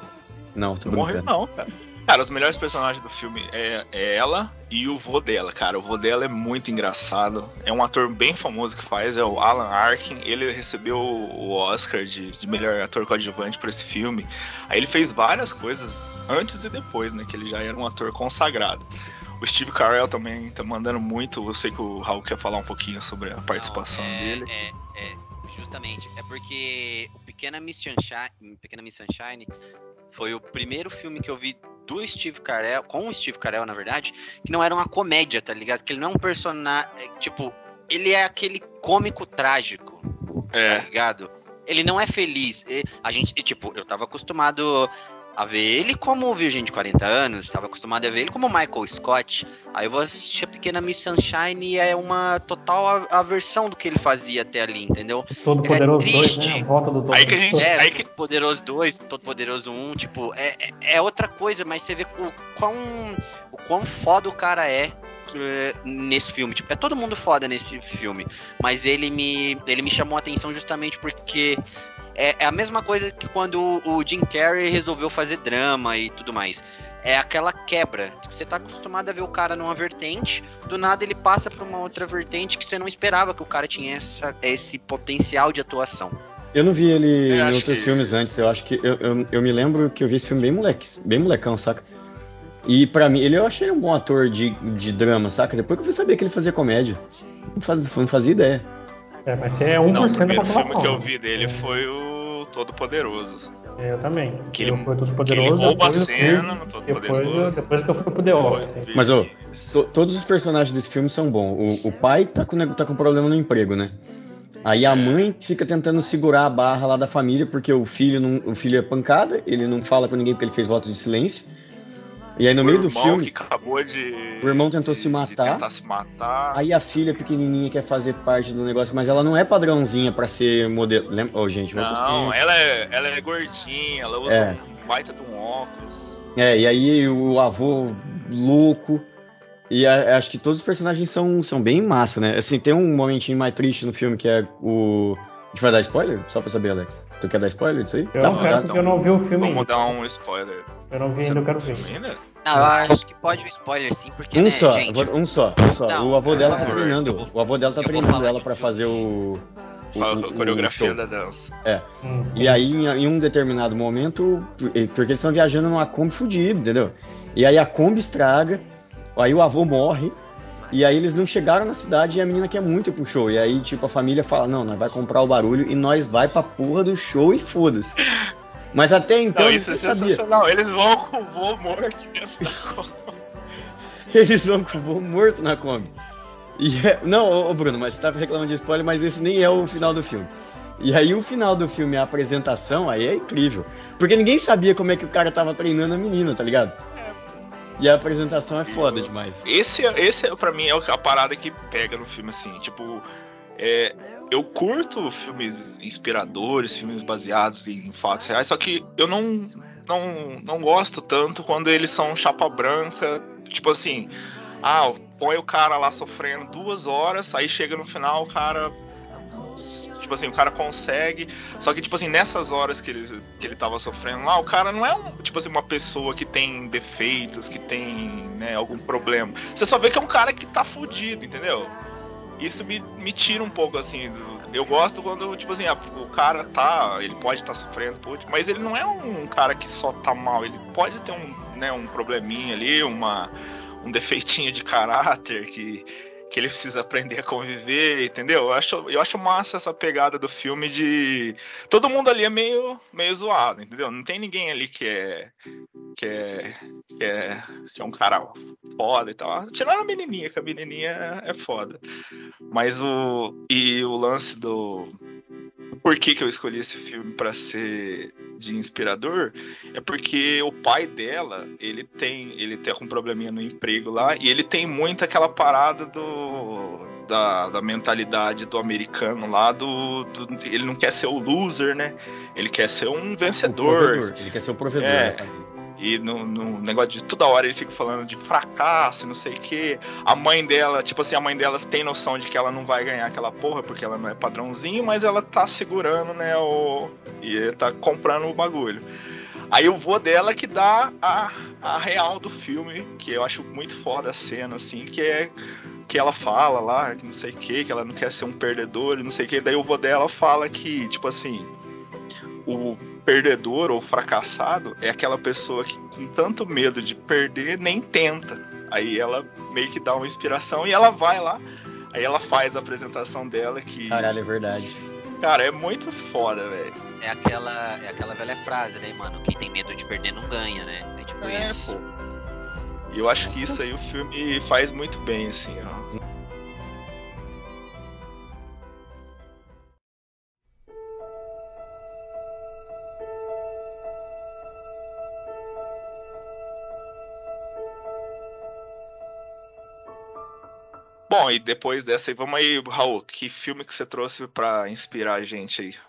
Não, tô Morreu não, cara. Cara, os melhores personagens do filme é, é, ela e o vô dela, cara. O vô dela é muito engraçado. É um ator bem famoso que faz, é o Alan Arkin. Ele recebeu o Oscar de, de melhor ator coadjuvante por esse filme. Aí ele fez várias coisas antes e depois, né? Que ele já era um ator consagrado. O Steve Carell também tá mandando muito. Eu sei que o Raul quer falar um pouquinho sobre a participação Não, é, dele. É, é, justamente. É porque o Pequena Miss Sunshine, Pequena Miss Sunshine foi o primeiro filme que eu vi do Steve Carell, com o Steve Carell, na verdade, que não era uma comédia, tá ligado? Que ele não é um personagem. É, tipo, ele é aquele cômico trágico. É. Tá ligado? Ele não é feliz. A gente, tipo, eu tava acostumado a ver ele como Virgem de 40 anos, estava acostumado a ver ele como Michael Scott. Aí eu vou assistir a Pequena Miss Sunshine e é uma total aversão do que ele fazia até ali, entendeu? Todo ele é Poderoso 2, é né? A volta do Todo Aí que a gente, é, aí que... Poderoso 2, Todo Poderoso 1, tipo, é, é, é outra coisa, mas você vê o quão, o quão foda o cara é eh, nesse filme. Tipo, é todo mundo foda nesse filme. Mas ele me, ele me chamou a atenção justamente porque é, é a mesma coisa que quando o Jim Carrey resolveu fazer drama e tudo mais é aquela quebra. Você tá acostumado a ver o cara numa vertente, do nada ele passa para uma outra vertente que você não esperava que o cara tinha essa, esse potencial de atuação. Eu não vi ele eu em outros que... filmes antes, eu acho que. Eu, eu, eu, me lembro que eu vi esse filme bem moleque, bem molecão, saca? E para mim, ele eu achei um bom ator de, de drama, saca? Depois que eu fui saber que ele fazia comédia. Não, faz, não fazia ideia. É, mas você é 1% não, o primeiro filme que eu vi dele foi o Todo Poderoso. É, eu também. Que ele, foi Todo Poderoso. Que ele rouba a cena no Todo depois, Poderoso. Depois que eu fui pro The Office. Mas, ô, to, todos os personagens desse filme são bons. O, o pai tá com, tá com problema no emprego, né? Aí a é. mãe fica tentando segurar a barra lá da família, porque o filho, não, o filho é pancada, ele não fala com ninguém porque ele fez voto de silêncio. E aí no o meio do filme. Que acabou de, o irmão tentou de, se matar. tentar se matar. Aí a filha pequenininha quer fazer parte do negócio, mas ela não é padrãozinha para ser modelo. Lembra? Oh, gente, não, ela é, ela é gordinha, ela usa é. um baita de um óculos. É, e aí o avô louco. E a, acho que todos os personagens são, são bem massa, né? Assim, tem um momentinho mais triste no filme que é o. A gente vai dar spoiler? Só pra saber, Alex. Tu quer dar spoiler disso aí? Eu tá, não quero, porque eu não vi o filme Vamos ainda. dar um spoiler. Eu não vi ainda, eu quero ver. Ainda? Não, eu acho que pode um spoiler sim, porque. Um né, só, gente... um só, um só. Não, o avô dela tá treinando. Vou, o avô dela tá treinando ela pra fazer o. O, a coreografia da dança. É. Hum. E aí, em, em, um determinado momento, porque eles estão viajando numa Kombi fudida, entendeu? E aí a Kombi estraga, aí o avô morre, e aí eles não chegaram na cidade e a menina quer muito ir pro show. E aí, tipo, a família fala, não, nós vai comprar o barulho e nós vai pra porra do show e foda-se. Mas até então. Não, isso é sensacional. Eles vão com o voo morto dentro da Kombi. Eles vão com o voo morto na Kombi. E é... Não, ô Bruno, mas você tá reclamando de spoiler, mas esse nem é o final do filme. E aí o final do filme, a apresentação, aí é incrível. Porque ninguém sabia como é que o cara tava treinando a menina, tá ligado? E a apresentação é foda demais. Esse, esse pra mim, é a parada que pega no filme, assim. Tipo, é, eu curto filmes inspiradores, filmes baseados em fatos reais, só que eu não, não, não gosto tanto quando eles são chapa branca, tipo assim, ah, põe o cara lá sofrendo duas horas, aí chega no final o cara. Tipo assim, o cara consegue. Só que, tipo assim, nessas horas que ele, que ele tava sofrendo lá, o cara não é um, tipo assim, uma pessoa que tem defeitos, que tem né, algum problema. Você só vê que é um cara que tá fudido, entendeu? Isso me, me tira um pouco, assim. Do, eu gosto quando, tipo assim, a, o cara tá. Ele pode estar tá sofrendo, pode, mas ele não é um, um, cara que só tá mal. Ele pode ter um, né, um probleminha ali, uma, um defeitinho de caráter que que ele precisa aprender a conviver, entendeu? Eu acho, eu acho massa essa pegada do filme de. Todo mundo ali é meio, meio zoado, entendeu? Não tem ninguém ali que é. que é. que é, que é um cara foda e tal. Tirando a menininha, que a menininha é foda. Mas o. E o lance do por que, que eu escolhi esse filme para ser de inspirador é porque o pai dela, ele tem, ele tem um probleminha no emprego lá e ele tem muito aquela parada do da, da mentalidade do americano lá do, do, ele não quer ser o loser, né? Ele quer ser um vencedor. Ele quer ser o provedor. É, né? E no, no, negócio de toda hora ele fica falando de fracasso, não sei o quê. A mãe dela, tipo assim, a mãe dela tem noção de que ela não vai ganhar aquela porra, porque ela não é padrãozinho, mas ela tá segurando, né, o... e tá comprando o bagulho. Aí o vô dela que dá a, a real do filme, que eu acho muito foda a cena, assim, que é que ela fala lá, que não sei o que, que ela não quer ser um perdedor e não sei o que. Daí o vô dela fala que, tipo assim, o perdedor ou fracassado é aquela pessoa que com tanto medo de perder nem tenta. Aí ela meio que dá uma inspiração e ela vai lá. Aí ela faz a apresentação dela que. Caralho, é verdade. Cara, é muito foda, velho. É aquela, é aquela velha frase, né, mano? Quem tem medo de perder não ganha, né? É tipo é, isso. Pô. E eu acho que isso aí o filme faz muito bem, assim, ó. Bom, e depois dessa aí, vamos aí, Raul, que filme que você trouxe para inspirar a gente aí?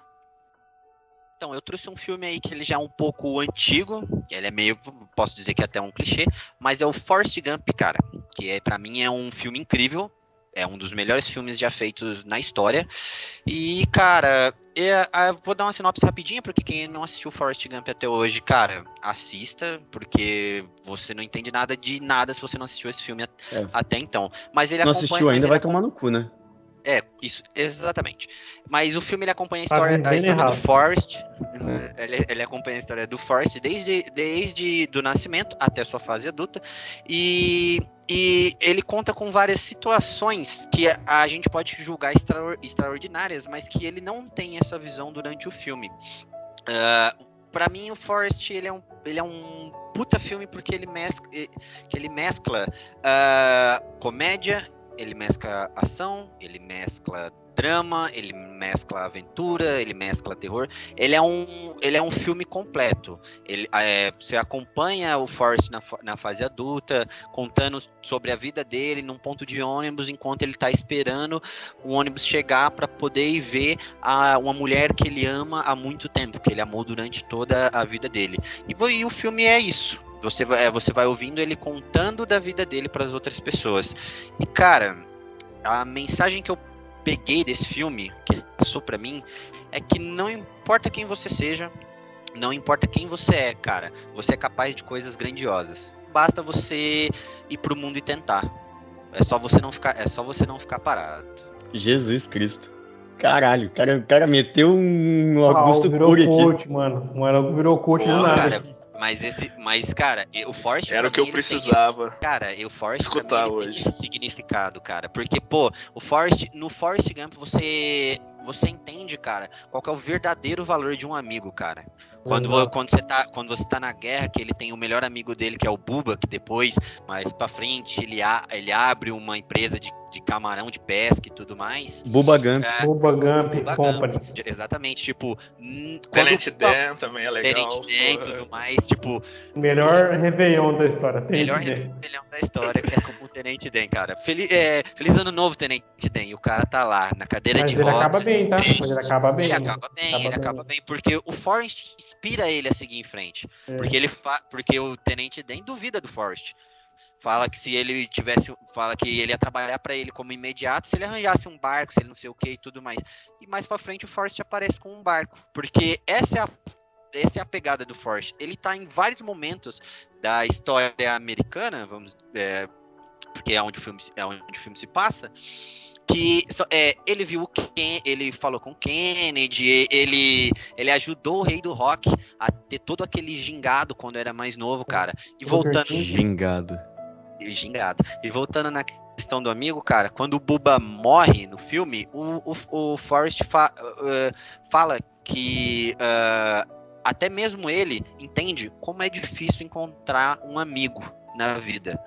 Então, eu trouxe um filme aí que ele já é um pouco antigo, ele é meio, posso dizer que é até um clichê, mas é o Forrest Gump, cara, que é, para mim é um filme incrível, é um dos melhores filmes já feitos na história. E, cara, eu, é, eu vou dar uma sinopse rapidinha, porque quem não assistiu Forrest Gump até hoje, cara, assista, porque você não entende nada de nada se você não assistiu esse filme é. até então. Mas ele não assistiu ainda, vai tomar no cu, né? É, isso, exatamente. Mas o filme ele acompanha a história, a história do Forrest. Uhum. Ele, ele, acompanha a história do Forrest desde, desde do nascimento até sua fase adulta. E, e ele conta com várias situações que a, a gente pode julgar extra, extraordinárias, mas que ele não tem essa visão durante o filme. Uh, para mim, o Forrest ele é um, ele é um puta filme porque ele mescla, que ele mescla uh, comédia ele mescla ação, ele mescla drama, ele mescla aventura, ele mescla terror. Ele é um, ele é um filme completo. Ele, é, você acompanha o Forrest na, na fase adulta, contando sobre a vida dele num ponto de ônibus, enquanto ele está esperando o ônibus chegar para poder ir ver a, uma mulher que ele ama há muito tempo, que ele amou durante toda a vida dele. E, e o filme é isso você vai, é, você vai ouvindo ele contando da vida dele para as outras pessoas. E cara, a mensagem que eu peguei desse filme, que ele passou para mim, é que não importa quem você seja, não importa quem você é, cara, você é capaz de coisas grandiosas. Basta você ir pro mundo e tentar. É só você não ficar, é só você não ficar parado. Jesus Cristo. Caralho, o cara, cara meteu um Augusto ah, virou coach, mano. O virou coach do nada. Cara, mas esse, mas cara, o Force era o que eu precisava. Esse, cara, o Force escutar mim, hoje. Tem significado, cara, porque pô, o Force, no Force Gump você você entende, cara, qual é o verdadeiro valor de um amigo, cara. Quando, uhum. quando, você tá, quando você tá na guerra, que ele tem o melhor amigo dele, que é o Buba, que depois, mais pra frente, ele, a, ele abre uma empresa de, de camarão de pesca e tudo mais. Buba Gump. É, Buba Gump Buba Company. Gump, exatamente, tipo... Tenente Dan também é legal. Tenente Dan e tudo mais, tipo... Melhor Réveillon da história. Melhor Réveillon da história, que é como o Tenente Dan, cara. Feliz, é, feliz ano novo, Tenente Dan. E o cara tá lá, na cadeira Mas de rodas. ele acaba bem, tá? Mas ele acaba bem. Ele acaba bem, acaba ele bem. acaba bem, porque o Forrest inspira ele a seguir em frente. É. Porque ele porque o tenente Dan duvida do Forrest. Fala que se ele tivesse, fala que ele ia trabalhar para ele como imediato se ele arranjasse um barco, se ele não sei o que e tudo mais. E mais para frente o Forrest aparece com um barco, porque essa é a essa é a pegada do Forrest. Ele tá em vários momentos da história americana, vamos, é, porque é onde o filme, é onde o filme se passa que é, ele viu Ken, ele falou com Kennedy, ele, ele ajudou o rei do rock a ter todo aquele gingado quando era mais novo, cara. E voltando. Gingado. Gingado. E voltando na questão do amigo, cara, quando o Buba morre no filme, o, o, o Forrest fa, uh, fala que uh, até mesmo ele entende como é difícil encontrar um amigo na vida.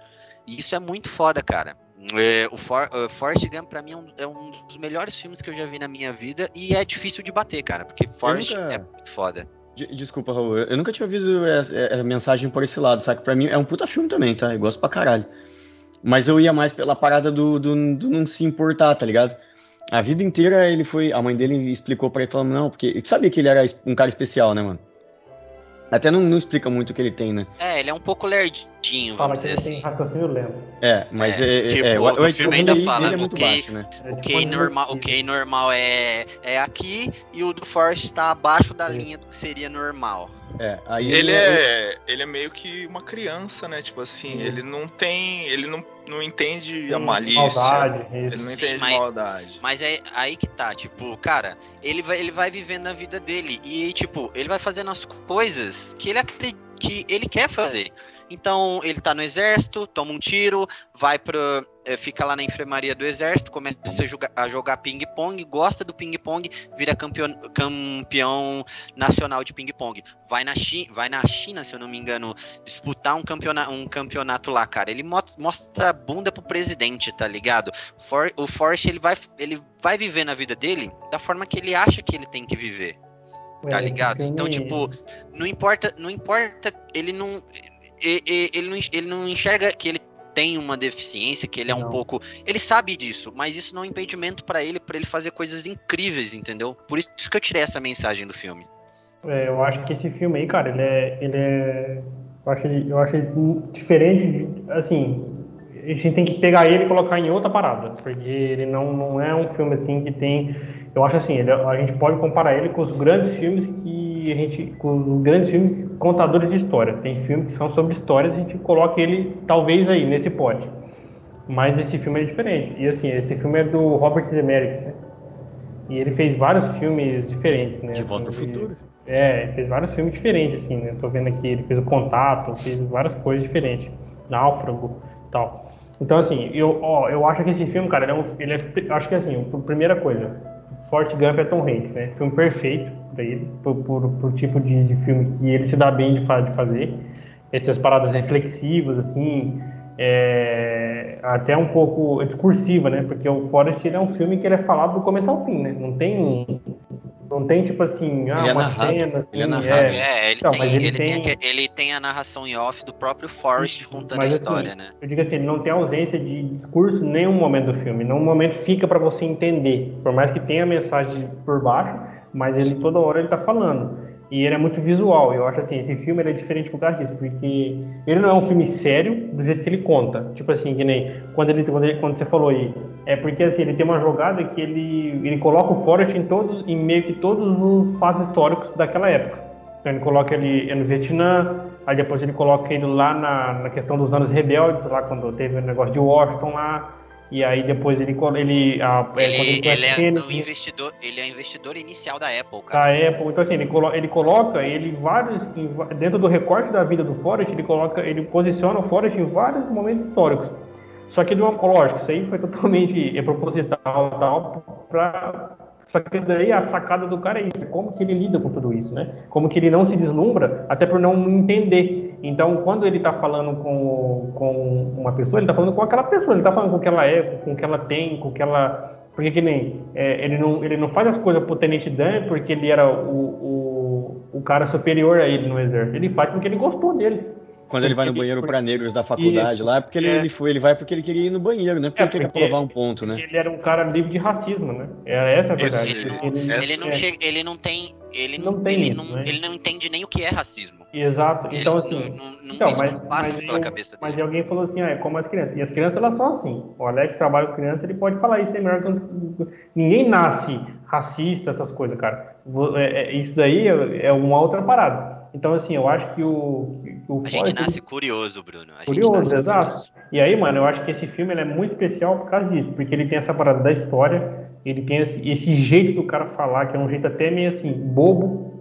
E isso é muito foda, cara. É, o For, uh, Forrest Gump, pra mim, é um, é um, dos melhores filmes que eu já vi na minha vida e é difícil de bater, cara, porque Forrest nunca... é muito foda. Desculpa, Raul, eu nunca tinha ouvido a mensagem por esse lado, sabe? Pra mim é um puta filme também, tá? Eu gosto pra caralho. Mas eu ia mais pela parada do, do, do não se importar, tá ligado? A vida inteira ele foi. A mãe dele explicou pra ele, falando, não, porque. Eu sabia que ele era um cara especial, né, mano? Até não, não explica muito o que ele tem, né? É, ele é um pouco lerdinho Fala que ele assim. tem raciocínio lento. É, mas é, é, tipo, é, o, o filme ainda fala é muito o que, baixo, né? O que normal, o que normal é, é aqui e o do Forrest está abaixo da linha do que seria normal. É, aí ele, ele é, ele é meio que uma criança, né? Tipo assim, Sim. ele não tem, ele não, não entende Sim, a malícia. Maldade, ele não entende Sim, mas, maldade. Mas é aí que tá, tipo, cara, ele vai, ele vai vivendo a vida dele e tipo, ele vai fazendo as coisas que ele acredita que ele quer fazer. Então ele tá no exército, toma um tiro, vai para é, fica lá na enfermaria do exército, começa a jogar, jogar ping-pong, gosta do ping-pong, vira campeão, campeão nacional de ping-pong. Vai na, China, vai na China, se eu não me engano, disputar um campeonato, um campeonato lá, cara. Ele mostra a bunda pro presidente, tá ligado? For, o Forrest, ele vai, ele vai viver na vida dele da forma que ele acha que ele tem que viver. Tá é, ligado? Então, tipo, não importa, não importa, ele não ele, não, ele não enxerga que ele tem uma deficiência, que ele é não. um pouco. Ele sabe disso, mas isso não é impedimento para ele, para ele fazer coisas incríveis, entendeu? Por isso que eu tirei essa mensagem do filme. É, eu acho que esse filme aí, cara, ele é. Ele é eu, acho ele, eu acho ele diferente de. Assim, a gente tem que pegar ele e colocar em outra parada, porque ele não, não é um filme assim que tem. Eu acho assim, ele, a gente pode comparar ele com os grandes filmes que a gente, com grandes filmes contadores de história. Tem filmes que são sobre histórias, a gente coloca ele talvez aí nesse pote. Mas esse filme é diferente. E assim, esse filme é do Robert Zemeckis, né? E ele fez vários filmes diferentes, né? De assim, Volta ao Futuro. É, fez vários filmes diferentes, assim, né? Tô vendo aqui, ele fez o Contato, fez várias coisas diferentes. Náufrago tal. Então, assim, eu, ó, eu acho que esse filme, cara, ele é, um, ele é acho que assim, primeira coisa, Forte Gump é Tom Hanks, né? Filme perfeito para ele, por, por, por, tipo de, de, filme que ele se dá bem de, de fazer. Essas paradas reflexivas, assim, é, até um pouco discursiva, né? Porque o Forrest é um filme que ele é falado do começo ao fim, né? Não tem não tem tipo assim, ah, é uma narrado. cena assim, ele é, narrado. é, é ele, então, tem, ele, ele, tem... Tem, ele tem a narração em off do próprio Forrest contando mas, a assim, história, assim, né? Eu digo assim, ele não tem ausência de discurso em nenhum momento do filme, nenhum momento fica para você entender, por mais que tenha mensagem por baixo, mas ele toda hora ele tá falando. E ele é muito visual. Eu acho assim, esse filme é diferente por causa disso, porque ele não é um filme sério do jeito que ele conta. Tipo assim, que nem quando ele quando, ele, quando você falou aí, é porque assim, ele tem uma jogada que ele ele coloca o Forrest em todos em meio que todos os fatos históricos daquela época. Então ele coloca ele no Vietnã, aí depois ele coloca ele lá na, na questão dos anos rebeldes, lá quando teve o negócio de Washington lá. E aí depois ele ele a, é, ele, ele, ele é um investidor, ele é investidor inicial da Apple, cara. Da Apple, então assim, ele, colo, ele coloca ele vários dentro do recorte da vida do Forrest, ele coloca, ele posiciona o Forrest em vários momentos históricos. Só que de uma, lógico, isso aí foi totalmente é proposital tal para só que daí a sacada do cara é isso, como que ele lida com tudo isso, né? Como que ele não se deslumbra, até por não entender. Então, quando ele está falando com, com uma pessoa, ele está falando com aquela pessoa, ele está falando com o que ela é, com o que ela tem, com o que ela... Porque que nem, é, ele, não, ele não faz as coisas pro Tenente Dan porque ele era o, o, o cara superior a ele no exército, ele faz porque ele gostou dele. Quando ele vai no banheiro para negros da faculdade Isso, lá, é porque ele, é. ele, foi, ele vai porque ele queria ir no banheiro, não é porque, é, ele queria provar um ponto, né? Ele era um cara livre de racismo, né? Era essa a verdade. Ele não, ele, ele não, chega, ele não tem. Ele não, tem ele, isso, não, né? ele não entende nem o que é racismo. Exato. Ele então, assim. Não, não, então, mas, passa mas, pela cabeça dele. Mas alguém falou assim: ah, é como as crianças. E as crianças, elas são assim. O Alex trabalha com criança, ele pode falar isso é melhor que. Ninguém nasce racista, essas coisas, cara. É, isso daí é uma outra parada. Então, assim, eu acho que o. o a gente nasce curioso, Bruno. A curioso, exato. Curioso. E aí, mano, eu acho que esse filme é muito especial por causa disso, porque ele tem essa parada da história, ele tem esse, esse jeito do cara falar, que é um jeito até meio assim, bobo,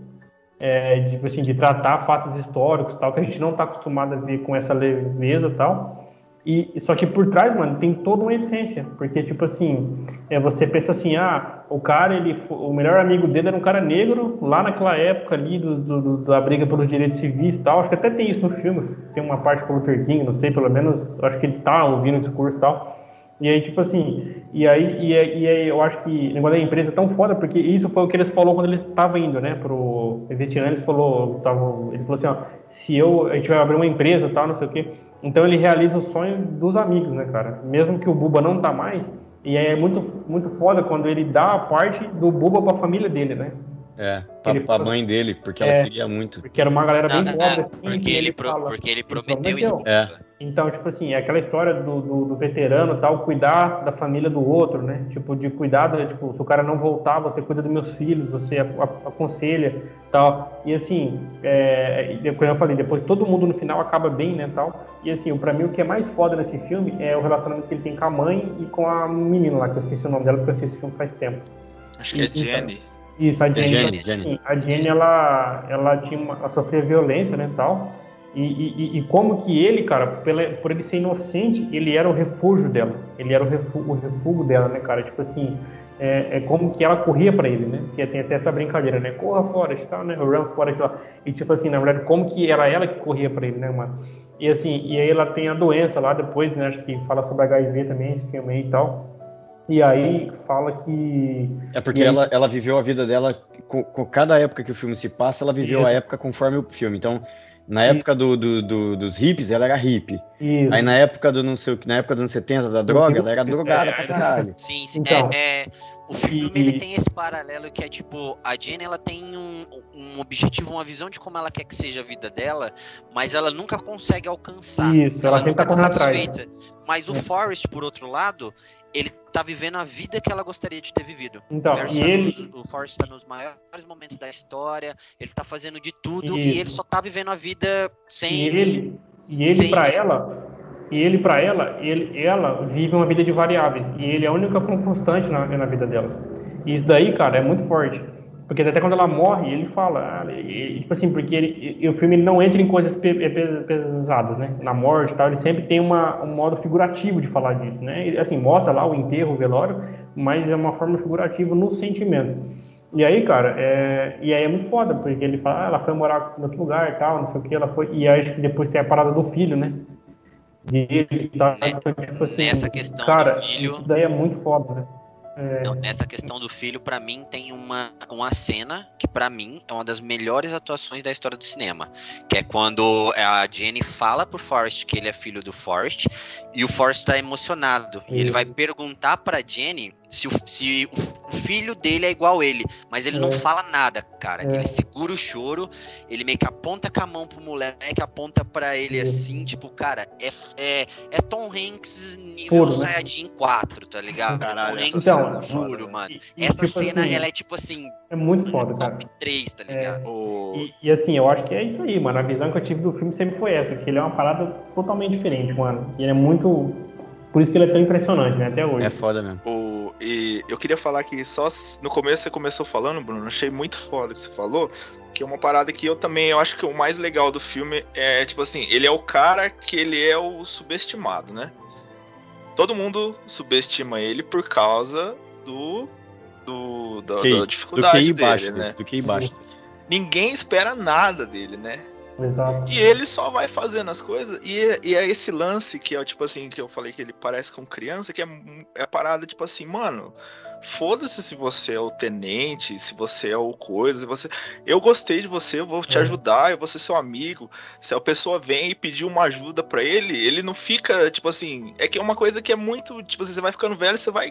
é, de, tipo assim, de tratar fatos históricos tal, que a gente não tá acostumado a ver com essa leveza tal. E só que por trás, mano, tem toda uma essência, porque tipo assim, é, você pensa assim, ah, o cara, ele, o melhor amigo dele era um cara negro lá naquela época ali do, do, da briga pelos direitos civis tal. Acho que até tem isso no filme, tem uma parte com o Luther King, não sei, pelo menos, acho que ele tá ouvindo o discurso e tal. E aí, tipo assim, e aí, e aí, e aí eu acho que o negócio da empresa é tão foda, porque isso foi o que eles falou quando eles estavam indo, né, pro Vietnã, eles falou, tava, ele falou assim, ó, se eu, a gente vai abrir uma empresa e tal, não sei o quê, então ele realiza o sonho dos amigos, né, cara? Mesmo que o Buba não tá mais, e é muito, muito foda quando ele dá a parte do Buba pra família dele, né? É, pra, pra mãe dele, porque ela é, queria muito. Porque era uma galera bem pobre. Assim, porque, ele, ele pro, porque ele prometeu, prometeu. isso. É. Então, tipo assim, é aquela história do, do, do, veterano tal, cuidar da família do outro, né? Tipo, de cuidado, tipo, se o cara não voltar, você cuida dos meus filhos, você aconselha tal. E assim, é, como eu falei, depois todo mundo no final acaba bem, né, tal. E assim, para mim o que é mais foda nesse filme é o relacionamento que ele tem com a mãe e com a menina lá, que eu esqueci o nome dela, porque eu assisti esse filme faz tempo. Acho que é Jenny. Isso, a Jenny. É Jenny, Jenny. A Jenny, ela, ela, tinha uma, ela sofria violência, né, tal. E, e, e, como que ele, cara, pela, por ele ser inocente, ele era o refúgio dela. Ele era o refúgio, o refúgio dela, né, cara? Tipo assim, é, é como que ela corria para ele, né? Que tem até essa brincadeira, né? Corra fora, tal, né? Run fora, tal. E tipo assim, na verdade, como que era ela que corria para ele, né, mano? E assim, e aí ela tem a doença lá depois, né? Acho que fala sobre HIV também, esse filme aí e tal. E aí fala que. É porque aí... ela, ela viveu a vida dela, com, com, cada época que o filme se passa, ela viveu Isso. a época conforme o filme. Então, na época do, do, do, dos hippies, ela era hippie. Isso. Aí na época do não sei o que, na época dos anos 70 da droga, ela era drogada é, pra caralho. Sim, sim. Então, é, é, o filme e... ele tem esse paralelo que é tipo, a Jenny ela tem um, um objetivo, uma visão de como ela quer que seja a vida dela, mas ela nunca consegue alcançar. Isso, ela, ela sempre tá correndo atrás. Mas o é. Forrest, por outro lado, ele tá vivendo a vida que ela gostaria de ter vivido. Então, o, e tá ele... nos, o Forrest tá nos maiores momentos da história, ele tá fazendo de tudo Isso. e ele só tá vivendo a vida sem. E ele, e ele para ela, e ele para ela, ele, ela vive uma vida de variáveis e ele é a única constante na, na vida dela. E isso daí, cara, é muito forte. Porque até quando ela morre, ele fala, e, tipo assim, porque ele, o filme ele não entra em coisas pesadas, né? Na morte e tal, ele sempre tem uma, um modo figurativo de falar disso, né? E, assim, mostra lá o enterro, o velório, mas é uma forma figurativa no sentimento. E aí, cara, é, e aí é muito foda, porque ele fala, ah, ela foi morar em outro lugar e tal, não sei o que, ela foi, e aí acho que depois tem a parada do filho, né? E ele tá, tipo assim, Nessa questão cara, do filho... isso daí é muito foda, né? É... Não, nessa questão do filho, para mim tem uma, uma cena que para mim é uma das melhores atuações da história do cinema, que é quando a Jenny fala pro Forrest que ele é filho do Forrest e o Forrest tá emocionado e ele vai perguntar para Jenny se, o, se o filho dele é igual ele, mas ele é. não fala nada, cara. É. Ele segura o choro, ele meio que aponta com a mão pro moleque, aponta para ele é. assim, tipo, cara, é, é, é Tom Hanks nível Puro, né? Saiyajin 4, tá ligado? Caralho, Tom Hanks então, juro, mano. E, essa tipo cena, assim, ela é tipo assim. É muito foda, cara. Top 3, tá ligado? É, e, e, assim, eu acho que é isso aí, mano. A visão que eu tive do filme sempre foi essa, que ele é uma parada totalmente diferente, mano. E ele é muito. Por isso que ele é tão impressionante, né? Até hoje. É foda mesmo. O, e eu queria falar que só no começo você começou falando, Bruno, achei muito foda o que você falou, que é uma parada que eu também eu acho que o mais legal do filme é, tipo assim, ele é o cara que ele é o subestimado, né? Todo mundo subestima ele por causa do. do da, da dificuldade do dele, baixo, né? Do que baixo. Ninguém espera nada dele, né? Exato. E ele só vai fazendo as coisas. E, e é esse lance que é tipo assim, que eu falei que ele parece com criança, que é, é a parada, tipo assim, mano. Foda-se se você é o tenente, se você é o coisa, se você. Eu gostei de você, eu vou te é. ajudar, eu vou ser seu amigo. Se a pessoa vem e pedir uma ajuda para ele, ele não fica, tipo assim. É que é uma coisa que é muito. Tipo assim, você vai ficando velho, você vai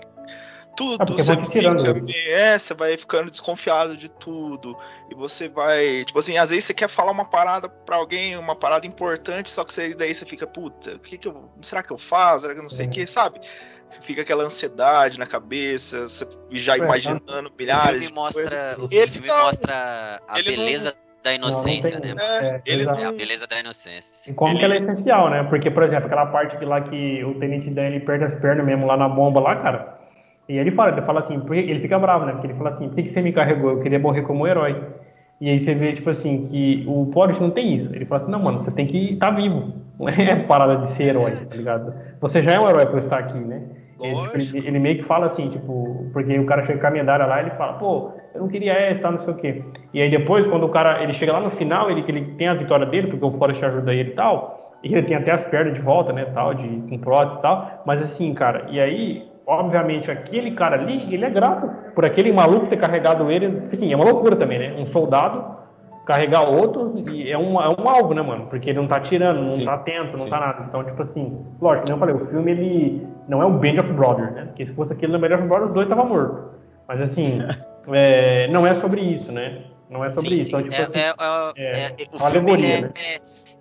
tudo. É você, fica, é, você vai ficando desconfiado de tudo. E você vai. Tipo assim, às vezes você quer falar uma parada pra alguém, uma parada importante, só que você, daí você fica, puta, o que que eu. Será que eu faço? Será que eu não sei o é. que, sabe? Fica aquela ansiedade na cabeça, você já é, imaginando milhares o filme mostra, O filme não, mostra a beleza não, da inocência, não, né? É, ele é a beleza da inocência. E como ele... que ela é essencial, né? Porque, por exemplo, aquela parte que lá que o Tenente Dan ele perde as pernas mesmo lá na bomba lá, cara. E ele fala, ele fala assim, ele fica bravo, né? Porque ele fala assim, por que, que você me carregou? Eu queria morrer como um herói. E aí você vê, tipo assim, que o Forrest não tem isso. Ele fala assim, não, mano, você tem que estar tá vivo. Não é parada de ser herói, tá ligado? Você já é um herói por estar aqui, né? Ele, tipo, ele, meio que fala assim, tipo, porque o cara chega com a medalha lá, ele fala, pô, eu não queria essa, não sei o quê. E aí depois, quando o cara, ele chega lá no final, ele, ele tem a vitória dele, porque o Forrest ajuda ele e tal, e ele tem até as pernas de volta, né, tal, de, com prótese e tal, mas assim, cara, e aí obviamente, aquele cara ali, ele é grato por aquele maluco ter carregado ele. Assim, é uma loucura também, né? Um soldado carregar outro e é um, é um alvo, né, mano? Porque ele não tá tirando, não Sim. tá atento, não Sim. tá nada. Então, tipo assim, lógico, como eu falei, o filme ele não é o Band of Brothers, né? Porque se fosse aquele no Band of Brothers, os dois estavam mortos. Mas assim, é, não é sobre isso, né? Não é sobre sim, isso. Então, tipo, é, assim, é, é, é, o alegoria, né?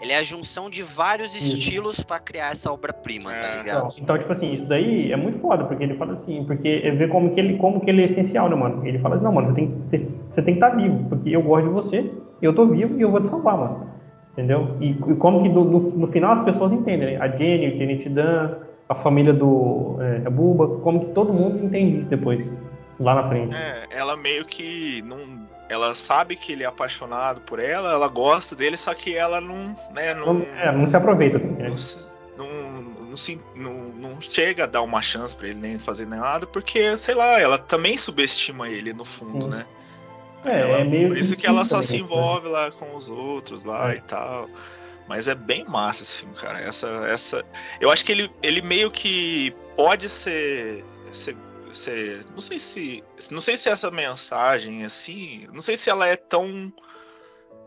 Ele é a junção de vários isso. estilos para criar essa obra-prima, tá ligado? Então, então, tipo assim, isso daí é muito foda, porque ele fala assim, porque é ver como que ele, como que ele é essencial, né, mano? Ele fala assim, não, mano, você tem, você, você tem que estar tá vivo, porque eu gosto de você, eu tô vivo e eu vou te salvar, mano. Entendeu? E, e como que no, no, final as pessoas entendem, né? A Jenny, o Jenny Dan, a família do é, a Buba, como que todo mundo entende isso depois, lá na frente. É, ela meio que não ela sabe que ele é apaixonado por ela, ela gosta dele, só que ela não, né, não, é, não se aproveita. Né? Não, não, não, se, não, não chega a dar uma chance para ele nem fazer nada, porque, sei lá, ela também subestima ele no fundo, Sim. né? É, ela, é meio por isso que ela só se né? envolve né? lá com os outros lá é. e tal. Mas é bem massa esse filme, cara. Essa, essa, eu acho que ele, ele meio que pode ser, ser não sei se, não sei se essa mensagem assim, não sei se ela é tão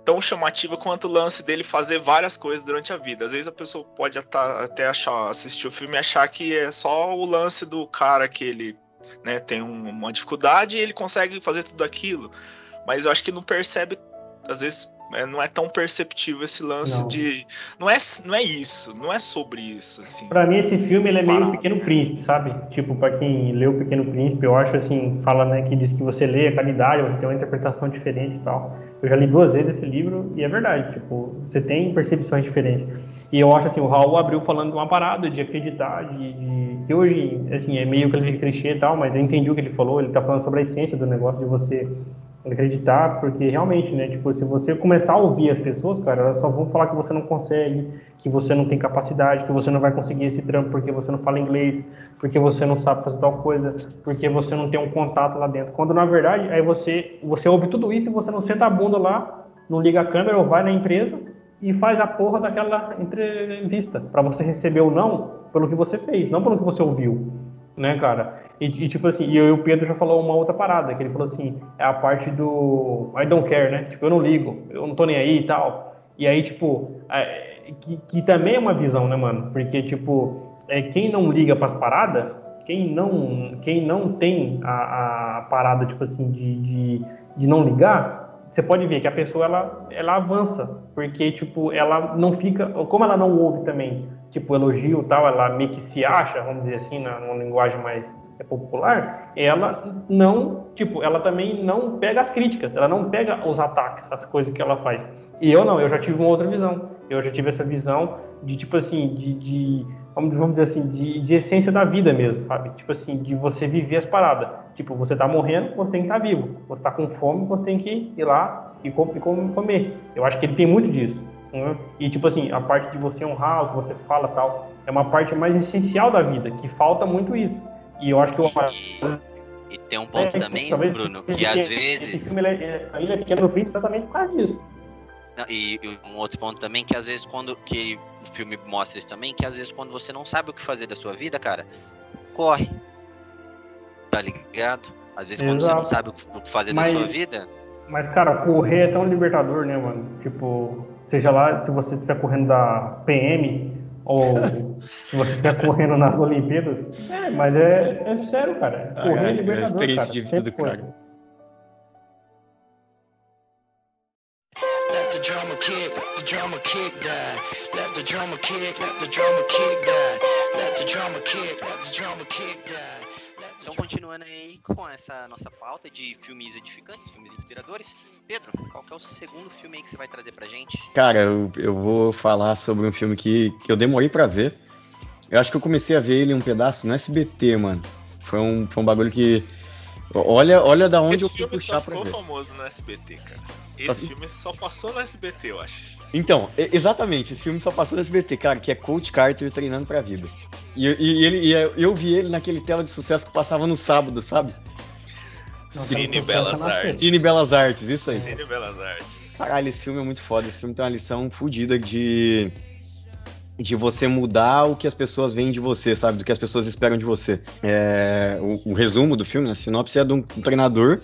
tão chamativa quanto o lance dele fazer várias coisas durante a vida. Às vezes a pessoa pode até achar, assistir o filme e achar que é só o lance do cara que ele né, tem uma dificuldade e ele consegue fazer tudo aquilo. Mas eu acho que não percebe, às vezes, é, não é tão perceptível esse lance não. de. Não é, não é isso, não é sobre isso. Assim, pra mim, esse filme ele é meio Pequeno Príncipe, sabe? Tipo, pra quem leu o Pequeno Príncipe, eu acho assim, fala, né, que diz que você lê a qualidade, você tem uma interpretação diferente e tal. Eu já li duas vezes esse livro e é verdade, tipo, você tem percepções diferentes. E eu acho assim, o Raul abriu falando de uma parada, de acreditar, de, de que hoje, assim, é meio que clichê e tal, mas eu entendi o que ele falou, ele tá falando sobre a essência do negócio de você acreditar, porque realmente, né, tipo, se você começar a ouvir as pessoas, cara, elas só vão falar que você não consegue, que você não tem capacidade, que você não vai conseguir esse trampo porque você não fala inglês, porque você não sabe fazer tal coisa, porque você não tem um contato lá dentro. Quando na verdade, aí você você ouve tudo isso e você não senta a bunda lá, não liga a câmera ou vai na empresa e faz a porra daquela entrevista para você receber ou não pelo que você fez, não pelo que você ouviu, né, cara? E, e, tipo assim, e, eu, o Pedro já falou uma outra parada, que ele falou assim, é a parte do I don't care, né? Tipo, eu não ligo, eu não tô nem aí e tal. E aí, tipo, é, que, que, também é uma visão, né, mano? Porque, tipo, é, quem não liga pras paradas, quem não, quem não tem a, a parada, tipo assim, de, de, de não ligar, você pode ver que a pessoa, ela, ela avança. Porque, tipo, ela não fica... Como ela não ouve também, tipo, elogio tal, ela meio que se acha, vamos dizer assim, na, numa linguagem mais é popular, ela não, tipo, ela também não pega as críticas, ela não pega os ataques, as coisas que ela faz. E eu não, eu já tive uma outra visão. Eu já tive essa visão de, tipo assim, de, de vamos dizer assim, de, de essência da vida mesmo, sabe? Tipo assim, de você viver as paradas. Tipo, você tá morrendo, você tem que estar tá vivo. Você tá com fome, você tem que ir lá e, com, comer. Eu acho que ele tem muito disso. Né? E, tipo assim, a parte de você honrar o que você fala tal, é uma parte mais essencial da vida, que falta muito isso. E eu acho que o e, e tem um ponto é, também, talvez, Bruno, que às vezes. Esse filme ele é, ele é pequeno no príncipe exatamente por causa disso. Não, e, e, um outro ponto também que às vezes quando que o filme mostra isso também, que às vezes quando você não sabe o que fazer da sua vida, cara, corre. Tá ligado? Às vezes Exato. quando você não sabe o que fazer mas, da sua vida. Mas, cara, correr é tão libertador, né, mano? Tipo, seja lá, se você estiver correndo da PM, ou se você estiver correndo nas Olimpíadas. É, mas é, é sério, cara. Correr ah, é, é libertador, é a experiência cara. de vida do cara. Let the drama kick, let the drama kick die. Let the drama kick, let the drama kick die. Let the drama kick, let the drama kick die. Então, continuando aí com essa nossa pauta de filmes edificantes, filmes inspiradores, Pedro, qual que é o segundo filme aí que você vai trazer pra gente? Cara, eu, eu vou falar sobre um filme que, que eu demorei para ver. Eu acho que eu comecei a ver ele um pedaço no SBT, mano. Foi um, foi um bagulho que. Olha, olha da onde Esse eu fui puxar pra ver. Esse filme só ficou famoso no SBT, cara. Esse só... filme só passou no SBT, eu acho. Então, exatamente, esse filme só passou no SBT, cara, que é Coach Carter treinando pra vida. E, e, ele, e eu vi ele naquele tela de sucesso que passava no sábado, sabe? Cine Belas Artes. Cine Belas Artes, isso aí. Cine Belas Artes. Caralho, esse filme é muito foda. Esse filme tem uma lição fodida de. De você mudar o que as pessoas veem de você, sabe? Do que as pessoas esperam de você. É, o, o resumo do filme, a sinopse é de um, um treinador,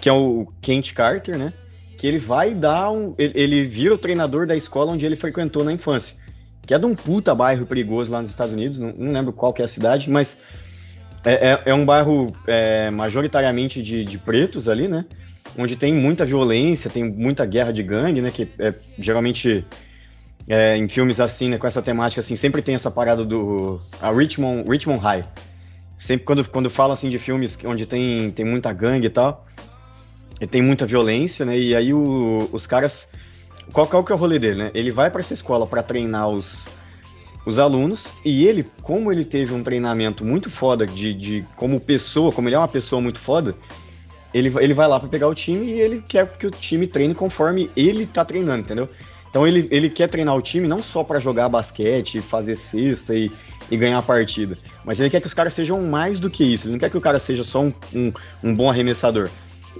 que é o Kent Carter, né? Que ele vai dar um. Ele, ele vira o treinador da escola onde ele frequentou na infância que é de um puta bairro perigoso lá nos Estados Unidos, não, não lembro qual que é a cidade, mas É, é, é um bairro é, majoritariamente de, de pretos ali, né? Onde tem muita violência, tem muita guerra de gangue, né? Que é, geralmente é, em filmes assim, né, com essa temática assim, sempre tem essa parada do a Richmond, Richmond High. Sempre quando, quando fala assim de filmes onde tem, tem muita gangue e tal, e tem muita violência, né? E aí o, os caras qual, qual que é o rolê dele, né? Ele vai para essa escola para treinar os os alunos, e ele, como ele teve um treinamento muito foda de, de como pessoa, como ele é uma pessoa muito foda, ele, ele vai lá para pegar o time e ele quer que o time treine conforme ele tá treinando, entendeu? Então ele, ele quer treinar o time não só para jogar basquete, fazer cesta e, e ganhar a partida, mas ele quer que os caras sejam mais do que isso. Ele não quer que o cara seja só um, um, um bom arremessador,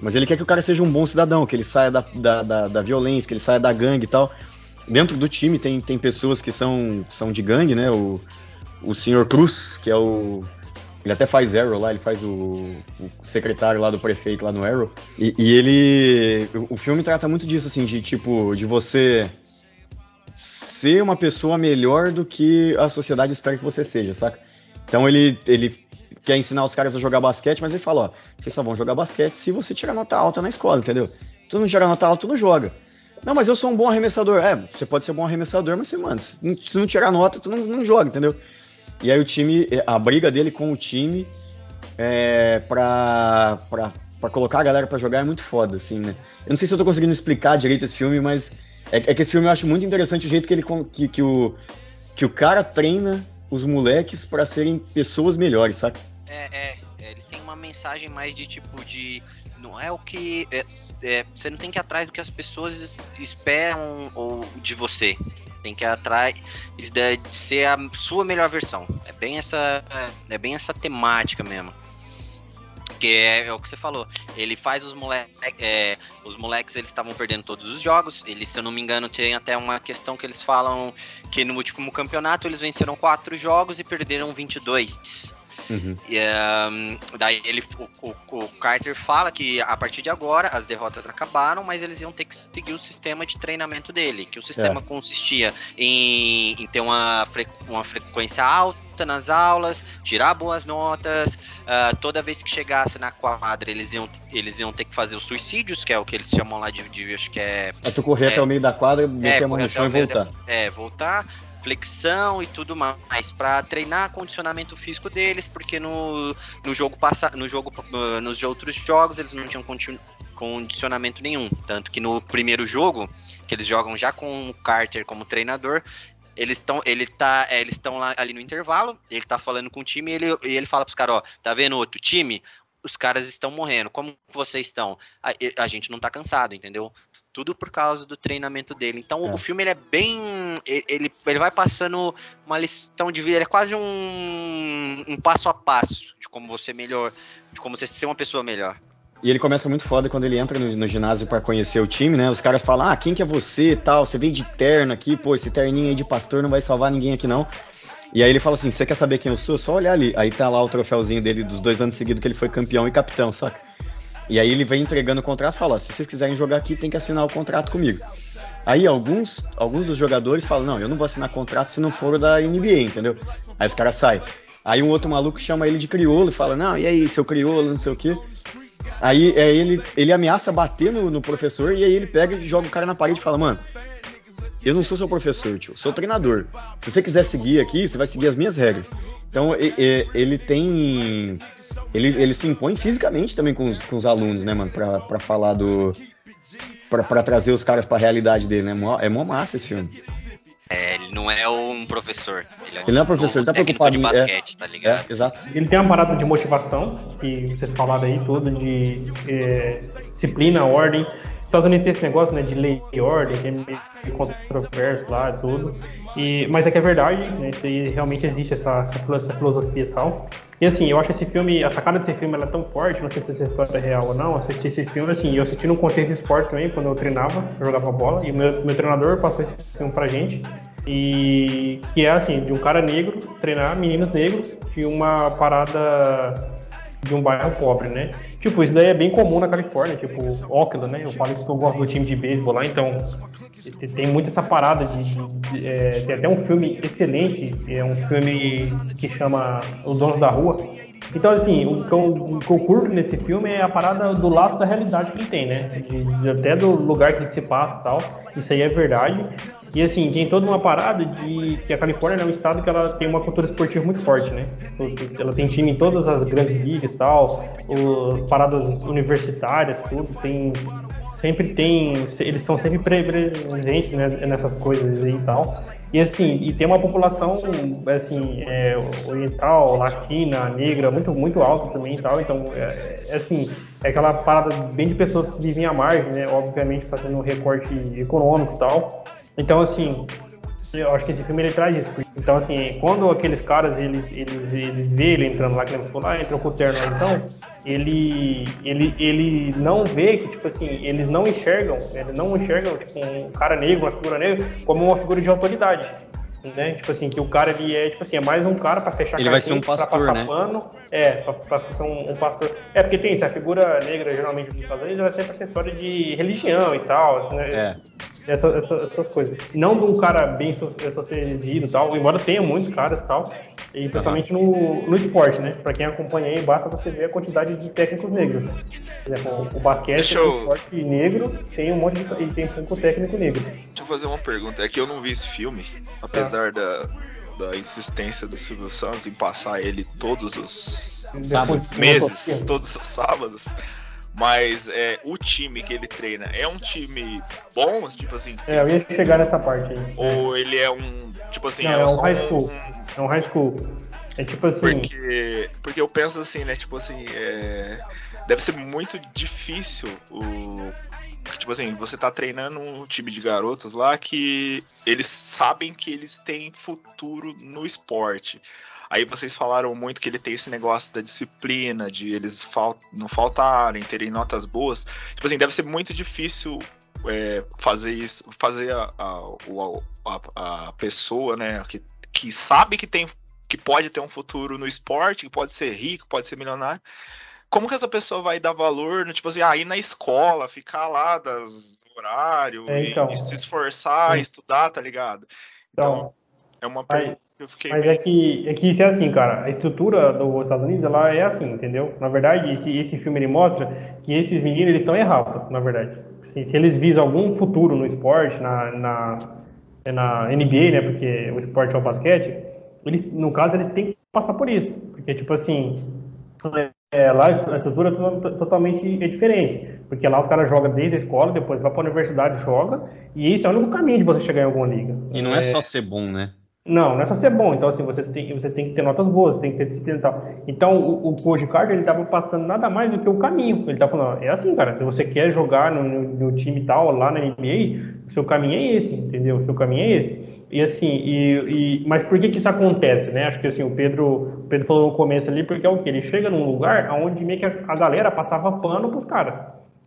mas ele quer que o cara seja um bom cidadão, que ele saia da, da, da, da violência, que ele saia da gangue e tal. Dentro do time tem, tem pessoas que são, são de gangue, né? O, o senhor Cruz, que é o. Ele até faz Arrow lá, ele faz o, o secretário lá do prefeito lá no Arrow. E, e ele. O, o filme trata muito disso, assim, de tipo, de você ser uma pessoa melhor do que a sociedade espera que você seja, saca? Então ele, ele quer ensinar os caras a jogar basquete, mas ele fala, ó, vocês só vão jogar basquete se você tirar nota alta na escola, entendeu? Tu não tirar nota alta, tu não joga. Não, mas eu sou um bom arremessador. É, você pode ser um bom arremessador, mas você, mano, se não tirar nota, tu não, não joga, entendeu? E aí o time, a briga dele com o time é, pra, pra, pra colocar a galera pra jogar é muito foda, assim, né? Eu não sei se eu tô conseguindo explicar direito esse filme, mas é, é, que esse filme eu acho muito interessante o jeito que ele que, que, o, que o cara treina os moleques para serem pessoas melhores, sabe? É, é, é, ele tem uma mensagem mais de tipo de não é o que é, é, você não tem que ir atrás do que as pessoas esperam ou de você. Tem que ir atrás de ser a sua melhor versão. É bem essa é bem essa temática mesmo que é, é, o que você falou. Ele faz os moleques. É, os moleques eles estavam perdendo todos os jogos. Eles, se eu não me engano, tem até uma questão que eles falam que no último campeonato eles venceram quatro jogos e perderam 22. Uhum. E, um, daí ele, o, o, o, Carter fala que a partir de agora as derrotas acabaram, mas eles iam ter que seguir o sistema de treinamento dele, que o sistema é. consistia em, em, ter uma, uma frequência alta nas aulas, tirar boas notas. Uh, toda vez que chegasse na quadra, eles iam, eles iam ter que fazer os suicídios, que é o que eles chamam lá de, de acho que é. É tu correr é, até o meio da quadra, meter é, a mão no chão e voltar. é, voltar flexão e tudo mais para treinar condicionamento físico deles, porque no, no jogo passa, no jogo uh, nos outros jogos eles não tinham condicionamento nenhum, tanto que no primeiro jogo que eles jogam já com o Carter como treinador, eles estão ele tá, é, eles estão ali no intervalo, ele tá falando com o time e ele, e ele fala pros caras, ó, tá vendo outro time? Os caras estão morrendo. Como vocês estão? A, a gente não tá cansado, entendeu? Tudo por causa do treinamento dele. Então é. o filme ele é bem. Ele, ele vai passando uma lição de vida, ele é quase um, um passo a passo de como você melhor. De como você ser uma pessoa melhor. E ele começa muito foda quando ele entra no, no ginásio para conhecer o time, né? Os caras falam, ah, quem que é você e tal? Você vem de terno aqui, pô, esse terninho aí de pastor não vai salvar ninguém aqui não. E aí ele fala assim, você quer saber quem eu sou? Só olhar ali. Aí tá lá o troféuzinho dele dos dois anos seguidos que ele foi campeão e capitão, saca? E aí ele vem entregando o contrato e fala, ó, se vocês quiserem jogar aqui, tem que assinar o contrato comigo. Aí alguns, alguns dos jogadores falam, não, eu não vou assinar contrato se não for da NBA, entendeu? Aí os caras saem. Aí um outro maluco chama ele de crioulo e fala, não, e aí, seu crioulo, não sei o quê. Aí é, ele, ele ameaça bater no, no, professor e aí ele pega e joga o cara na parede e fala, mano, eu não sou seu professor, tio, sou treinador. Se você quiser seguir aqui, você vai seguir as minhas regras. Então ele tem. Ele, ele se impõe fisicamente também com os, com os alunos, né, mano, pra, pra falar do. Pra, pra trazer os caras pra realidade dele, né? É mó massa esse filme. É, ele não é um professor. Ele, é ele não é professor, ele tá preocupado de basquete, é, tá ligado? É, exato. Ele tem uma parada de motivação, que vocês falaram aí tudo, de é, disciplina, ordem. Estados Unidos tem esse negócio, né, de lei e ordem, que é meio controverso lá e tudo. E, mas é que é verdade, né, e realmente existe essa, essa filosofia e tal. E assim, eu acho esse filme, a sacada desse filme ela é tão forte, não sei se essa história é real ou não, eu assisti esse filme, assim, eu assisti no contexto de esporte também, quando eu treinava, eu jogava bola, e o meu, meu treinador passou esse filme pra gente, e que é assim, de um cara negro treinar meninos negros de uma parada de um bairro pobre, né? Tipo, isso daí é bem comum na Califórnia, tipo, Oakland, né? Eu falo isso que eu gosto do time de beisebol lá, então tem muito essa parada de. de, de é, tem até um filme excelente, é um filme que chama O Dono da Rua, Então, assim, o que, eu, o que eu curto nesse filme é a parada do laço da realidade que tem, né? De, até do lugar que se passa e tal. Isso aí é verdade. E assim, tem toda uma parada de que a Califórnia é um estado que ela tem uma cultura esportiva muito forte, né? Ela tem time em todas as grandes ligas e tal, as paradas universitárias, tudo, tem. Sempre tem. Eles são sempre presentes né, nessas coisas e tal. E assim, e tem uma população assim, é, oriental, latina, negra, muito, muito alta também e tal. Então, é, é, assim, é aquela parada bem de pessoas que vivem à margem, né? Obviamente fazendo um recorte econômico e tal. Então, assim, eu acho que esse filme ele traz isso. Então, assim, quando aqueles caras, eles, eles, eles vê ele entrando lá, que eles falam, ah, entrou com o terno então, ele, ele, ele não vê que, tipo assim, eles não enxergam, eles não enxergam, tipo, um cara negro, uma figura negra, como uma figura de autoridade né? Tipo assim, que o cara ele é, tipo assim, é mais um cara para fechar Ele vai ser um pastor, né? Pano, é, pra, pra ser um, um, pastor. É, porque tem isso, a figura negra, geralmente, nos Estados Unidos, ela é sempre essa história de religião e tal, assim, né? É. Essas, essas, essas, coisas. não de um cara bem sucedido e tal, embora tenha muitos caras e tal, e principalmente uhum. no, no esporte, né? Pra quem acompanha aí, basta você ver a quantidade de técnicos negros. Por exemplo, o, basquete, eu... o esporte negro, tem um monte de. e tem pouco técnico negro. Deixa eu fazer uma pergunta, é que eu não vi esse filme, apesar da, da insistência do Silvio Santos em passar ele todos os Sábado. meses, todos os sábados. Mas é, o time que ele treina é um time bom, tipo assim. É, eu ia chegar nessa parte aí. Ou ele é um. Tipo assim, Não, é, é um high school. Um... É um high school. É tipo assim. Porque, porque eu penso assim, né? Tipo assim, é... deve ser muito difícil o tipo assim, você tá treinando um time de garotos lá que eles sabem que eles têm futuro no esporte. Aí vocês falaram muito que ele tem esse negócio da disciplina, de eles não faltarem, terem notas boas. Tipo assim, deve ser muito difícil é, fazer isso, fazer a, a, a, a, pessoa, né, que, que sabe que tem que pode ter um futuro no esporte, que pode ser rico, pode ser milionário, como que essa pessoa vai dar valor, no, tipo assim, aí ah, na escola, ficar lá das horário é, então, e, e, se esforçar, é. estudar, tá ligado? Então, então é uma pergunta que eu fiquei. Mas é que, é que isso é assim, cara. A estrutura dos Estados Unidos, ela é assim, entendeu? Na verdade, esse, esse filme ele mostra que esses meninos eles estão errados, na verdade. Se, se, eles visam algum futuro no esporte, na, na, na NBA, né? Porque o esporte é o basquete, eles, no caso, eles têm que passar por isso. Porque, tipo assim, é, lá a estrutura é totalmente é diferente, porque lá os caras jogam desde a escola, depois vai para a universidade joga, e esse é o único caminho de você chegar em alguma liga. E não é, é só ser bom, né? Não, não é só ser bom. Então, assim, você tem, você tem que ter notas boas, tem que ter disciplina e tal. Então, o, o Coach Carter, ele tava passando nada mais do que o caminho. Ele tava falando, é assim, cara, se você quer jogar no, no, no time tal, lá na NBA, o seu caminho é esse, entendeu? O seu caminho é esse. E assim, e, e, mas por que que isso acontece, né? Acho que assim, o Pedro, o Pedro falou no começo ali, porque é o que? Ele chega num lugar onde meio que a, a galera passava pano pros caras.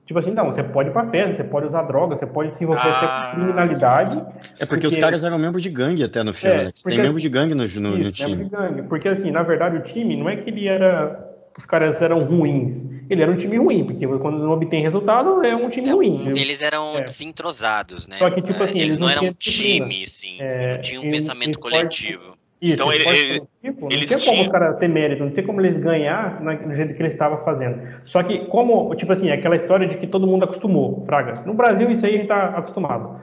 Tipo assim, não, você pode ir pra festa, você pode usar droga, você pode se envolver ah, com criminalidade. É porque, porque, os caras eram membros de gangue até no filme, é, né? Tem membro de gangue no, no, isso, no time. Membro de gangue. Porque assim, na verdade, o time não é que ele era os caras eram ruins. Ele era um time ruim, porque quando não obtém resultado, é um time ruim. Eles eram é. desentrosados, né? Só que, tipo assim, eles, eles não, eram um time, assim, é, não tinham um pensamento coletivo. Isso, então ele, ele, tipo, eles não tem como os caras ter mérito, não tem como eles ganhar do jeito que eles estavam fazendo. Só que como, tipo assim, aquela história de que todo mundo acostumou, Fraga. No Brasil isso aí a gente tá acostumado.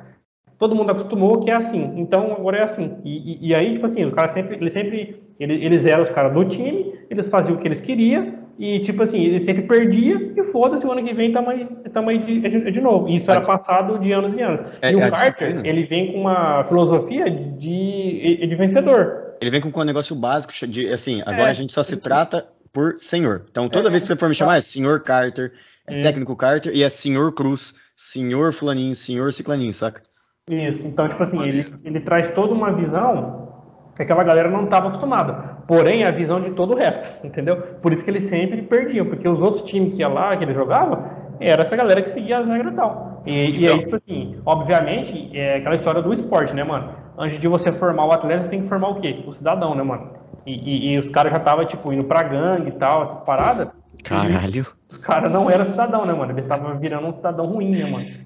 Todo mundo acostumou que é assim, então agora é assim. E, e, e aí, tipo assim, os caras sempre, eles sempre eles, eles eram os caras do time, eles faziam o que eles queriam, e tipo assim, eles sempre perdiam, e foda-se, o ano que vem tamo aí, tamo aí de, de, de novo. E isso era passado de anos e anos. É, e o é Carter, ele vem com uma filosofia de, de vencedor. Ele vem com um negócio básico de, assim, agora é, a gente só se trata por senhor. Então toda é, vez que você for me chamar, é senhor Carter, é técnico Carter, e é senhor Cruz, senhor fulaninho, senhor ciclaninho, saca? Isso, então tipo assim, ele, ele traz toda uma visão aquela galera não estava acostumada. Porém, a visão de todo o resto, entendeu? Por isso que eles sempre perdiam, porque os outros times que ia lá, que ele jogava, era essa galera que seguia as regras e tal. E, então. e aí, tipo assim, obviamente, é aquela história do esporte, né, mano? Antes de você formar o atleta, você tem que formar o quê? O cidadão, né, mano? E, e, e os caras já estavam, tipo, indo pra gangue e tal, essas paradas. Caralho. Os caras não eram cidadão, né, mano? Eles estavam virando um cidadão ruim, né, mano?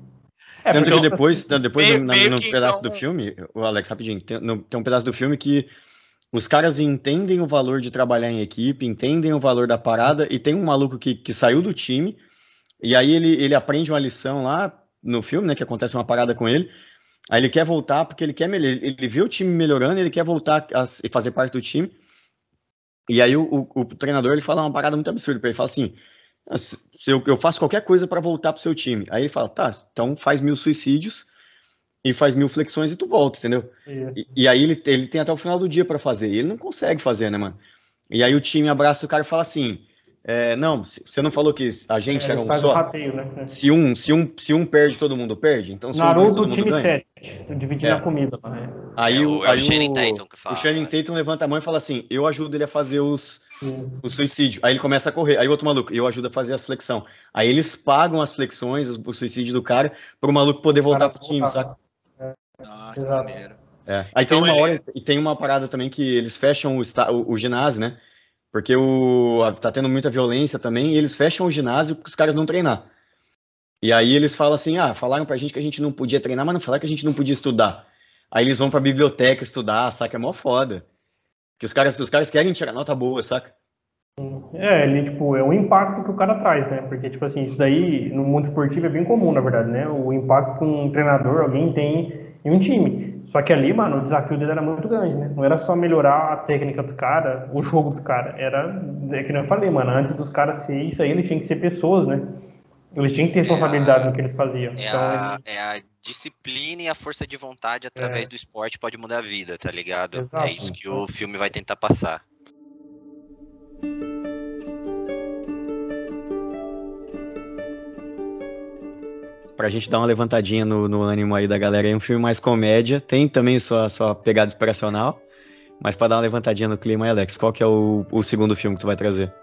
É, Tanto que depois, depois meio, no, meio no que pedaço então... do filme, o Alex, rapidinho, tem, no, tem, um pedaço do filme que os caras entendem o valor de trabalhar em equipe, entendem o valor da parada, e tem um maluco que, que saiu do time, e aí ele, ele aprende uma lição lá no filme, né? Que acontece uma parada com ele. Aí ele quer voltar porque ele quer ele, ele vê o time melhorando, ele quer voltar a fazer parte do time. E aí o, o, o, treinador ele fala uma parada muito absurda para ele, fala assim: eu, eu faço qualquer coisa para voltar pro seu time. Aí ele fala: tá, então faz mil suicídios e faz mil flexões e tu volta, entendeu? E, e, aí ele, ele tem até o final do dia para fazer. E ele não consegue fazer, né, mano? E aí o time abraça o cara e fala assim: é, não, você não falou que a gente é, era um só? Rateio, né? se, um, se, um, se um perde, todo mundo perde? Então, se Naruto, um time 7, dividindo é. a comida. Né? Aí, o, é o, Shannon Tatum que fala. O Shannon né? Tatum levanta a mão e fala assim, eu ajudo ele a fazer os, o suicídio. Aí ele começa a correr. Aí o outro maluco, eu ajudo a fazer as flexão. Aí eles pagam as flexões, o suicídio do cara, para o maluco poder voltar pro time, sabe? Ah, que maneiro. É. Aí então, tem uma hora, e tem uma parada também que eles fecham o, o, o ginásio, né? Porque o, tá tendo muita violência também, e eles fecham o ginásio para os caras não treinar. E aí eles falam assim: ah, falaram pra gente que a gente não podia treinar, mas não falaram que a gente não podia estudar. Aí eles vão pra biblioteca estudar, saca? É mó foda. Que os caras, os caras querem tirar nota boa, saca? É, ele, tipo, é o impacto que o cara traz, né? Porque, tipo assim, isso daí no mundo esportivo é bem comum, na verdade, né? O impacto que um treinador, alguém tem em um time. Só que ali, mano, o desafio dele era muito grande, né? Não era só melhorar a técnica dos caras, o jogo dos caras. Era, é que eu falei, mano, antes dos caras ser isso aí, eles tinham que ser pessoas, né? Eles tinham que ter responsabilidade é no que eles faziam. É, então, a, ele... é a disciplina e a força de vontade através é. do esporte pode mudar a vida, tá ligado? Exato. É isso que o filme vai tentar passar. pra gente dar uma levantadinha no, no ânimo aí da galera. É um filme mais comédia, tem também sua, sua pegada inspiracional, mas para dar uma levantadinha no clima, Alex, qual que é o, o segundo filme que tu vai trazer?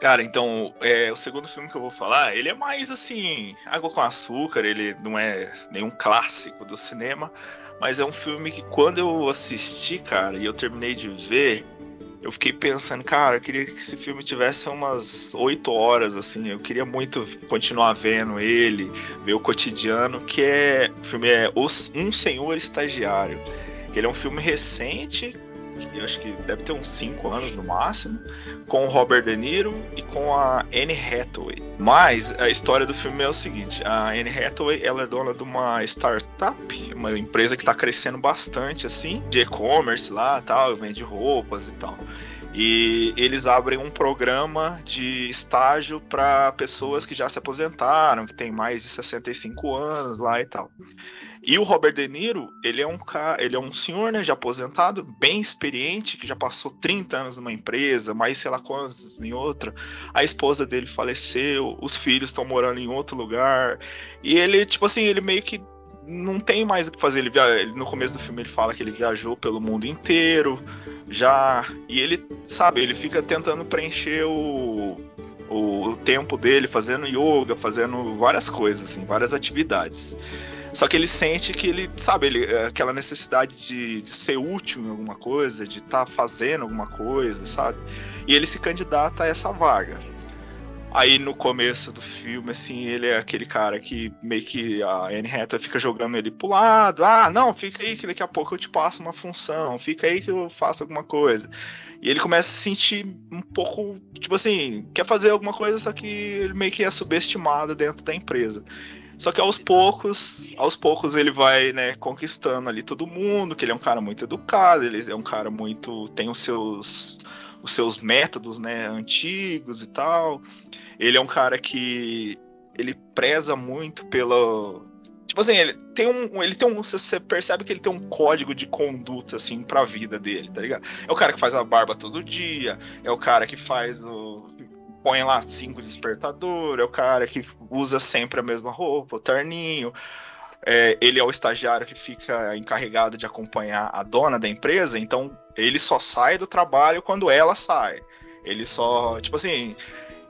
Cara, então, é, o segundo filme que eu vou falar, ele é mais assim, água com açúcar, ele não é nenhum clássico do cinema, mas é um filme que quando eu assisti, cara, e eu terminei de ver, eu fiquei pensando, cara, eu queria que esse filme tivesse umas oito horas, assim. Eu queria muito continuar vendo ele, ver o cotidiano, que é. O filme é Um Senhor Estagiário. Ele é um filme recente, eu acho que deve ter uns 5 anos no máximo, com o Robert De Niro e com a Anne Hathaway. Mas a história do filme é o seguinte: a Anne Hathaway ela é dona de uma startup, uma empresa que está crescendo bastante, assim, de e-commerce lá, tal, vende roupas e tal. E eles abrem um programa de estágio para pessoas que já se aposentaram, que têm mais de 65 anos lá e tal. E o Robert De Niro, ele é um cara, ele é um senhor, né, já aposentado, bem experiente, que já passou 30 anos numa empresa, mais sei lá quantos em outra. A esposa dele faleceu, os filhos estão morando em outro lugar. E ele, tipo assim, ele meio que não tem mais o que fazer. Ele, via... no começo do filme ele fala que ele viajou pelo mundo inteiro, já. E ele, sabe, ele fica tentando preencher o, o tempo dele fazendo yoga, fazendo várias coisas, assim, várias atividades. Só que ele sente que ele, sabe, ele, é aquela necessidade de, de ser útil em alguma coisa, de estar tá fazendo alguma coisa, sabe? E ele se candidata a essa vaga. Aí no começo do filme, assim, ele é aquele cara que meio que a Anne Hathaway fica jogando ele pro lado. Ah, não, fica aí que daqui a pouco eu te passo uma função. Fica aí que eu faço alguma coisa. E ele começa a se sentir um pouco, tipo assim, quer fazer alguma coisa, só que ele meio que é subestimado dentro da empresa. Só que aos poucos, aos poucos ele vai, né, conquistando ali todo mundo, que ele é um cara muito educado, ele é um cara muito tem os seus os seus métodos, né, antigos e tal. Ele é um cara que ele preza muito pelo Tipo assim, ele tem um. Ele tem um. Você percebe que ele tem um código de conduta, assim, pra vida dele, tá ligado? É o cara que faz a barba todo dia, é o cara que faz o põe lá cinco despertador, é o cara que usa sempre a mesma roupa, o terninho. É, ele é o estagiário que fica encarregado de acompanhar a dona da empresa, então ele só sai do trabalho quando ela sai. Ele só, tipo assim,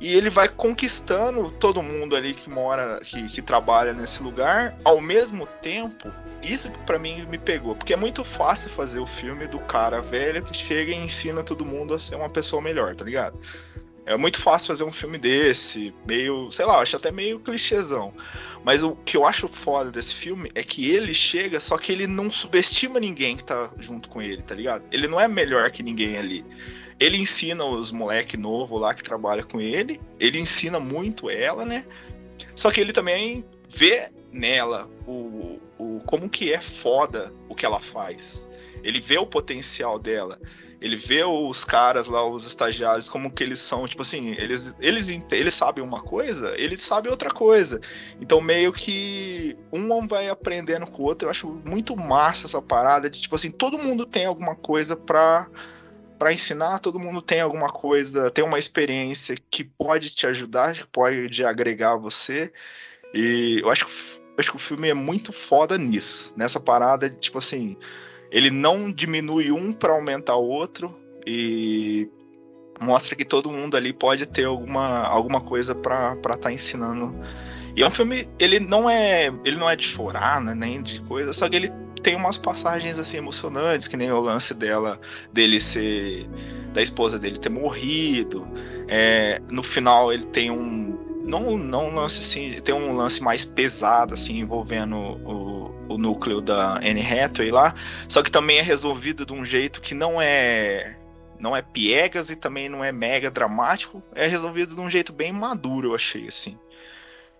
e ele vai conquistando todo mundo ali que mora, que, que trabalha nesse lugar, ao mesmo tempo. Isso para mim me pegou, porque é muito fácil fazer o filme do cara velho que chega e ensina todo mundo a ser uma pessoa melhor, tá ligado? É muito fácil fazer um filme desse, meio, sei lá, acho até meio clichêzão. Mas o que eu acho foda desse filme é que ele chega, só que ele não subestima ninguém que tá junto com ele, tá ligado? Ele não é melhor que ninguém ali. Ele ensina os moleque novo lá que trabalha com ele, ele ensina muito ela, né? Só que ele também vê nela o, o como que é foda o que ela faz. Ele vê o potencial dela ele vê os caras lá, os estagiários, como que eles são, tipo assim, eles, eles, eles sabem uma coisa, eles sabem outra coisa. Então, meio que um vai aprendendo com o outro. Eu acho muito massa essa parada de, tipo assim, todo mundo tem alguma coisa pra, pra ensinar, todo mundo tem alguma coisa, tem uma experiência que pode te ajudar, que pode agregar você. E eu acho eu acho que o filme é muito foda nisso, nessa parada de, tipo assim ele não diminui um para aumentar o outro e mostra que todo mundo ali pode ter alguma, alguma coisa para estar tá ensinando. E é um filme, ele não é, ele não é de chorar, né, nem de coisa, só que ele tem umas passagens assim emocionantes, que nem o lance dela, dele ser da esposa dele ter morrido. É, no final ele tem um não não lance assim, tem um lance mais pesado assim envolvendo o, o núcleo da Anne Hathaway lá, só que também é resolvido de um jeito que não é não é piegas e também não é mega dramático, é resolvido de um jeito bem maduro, eu achei assim.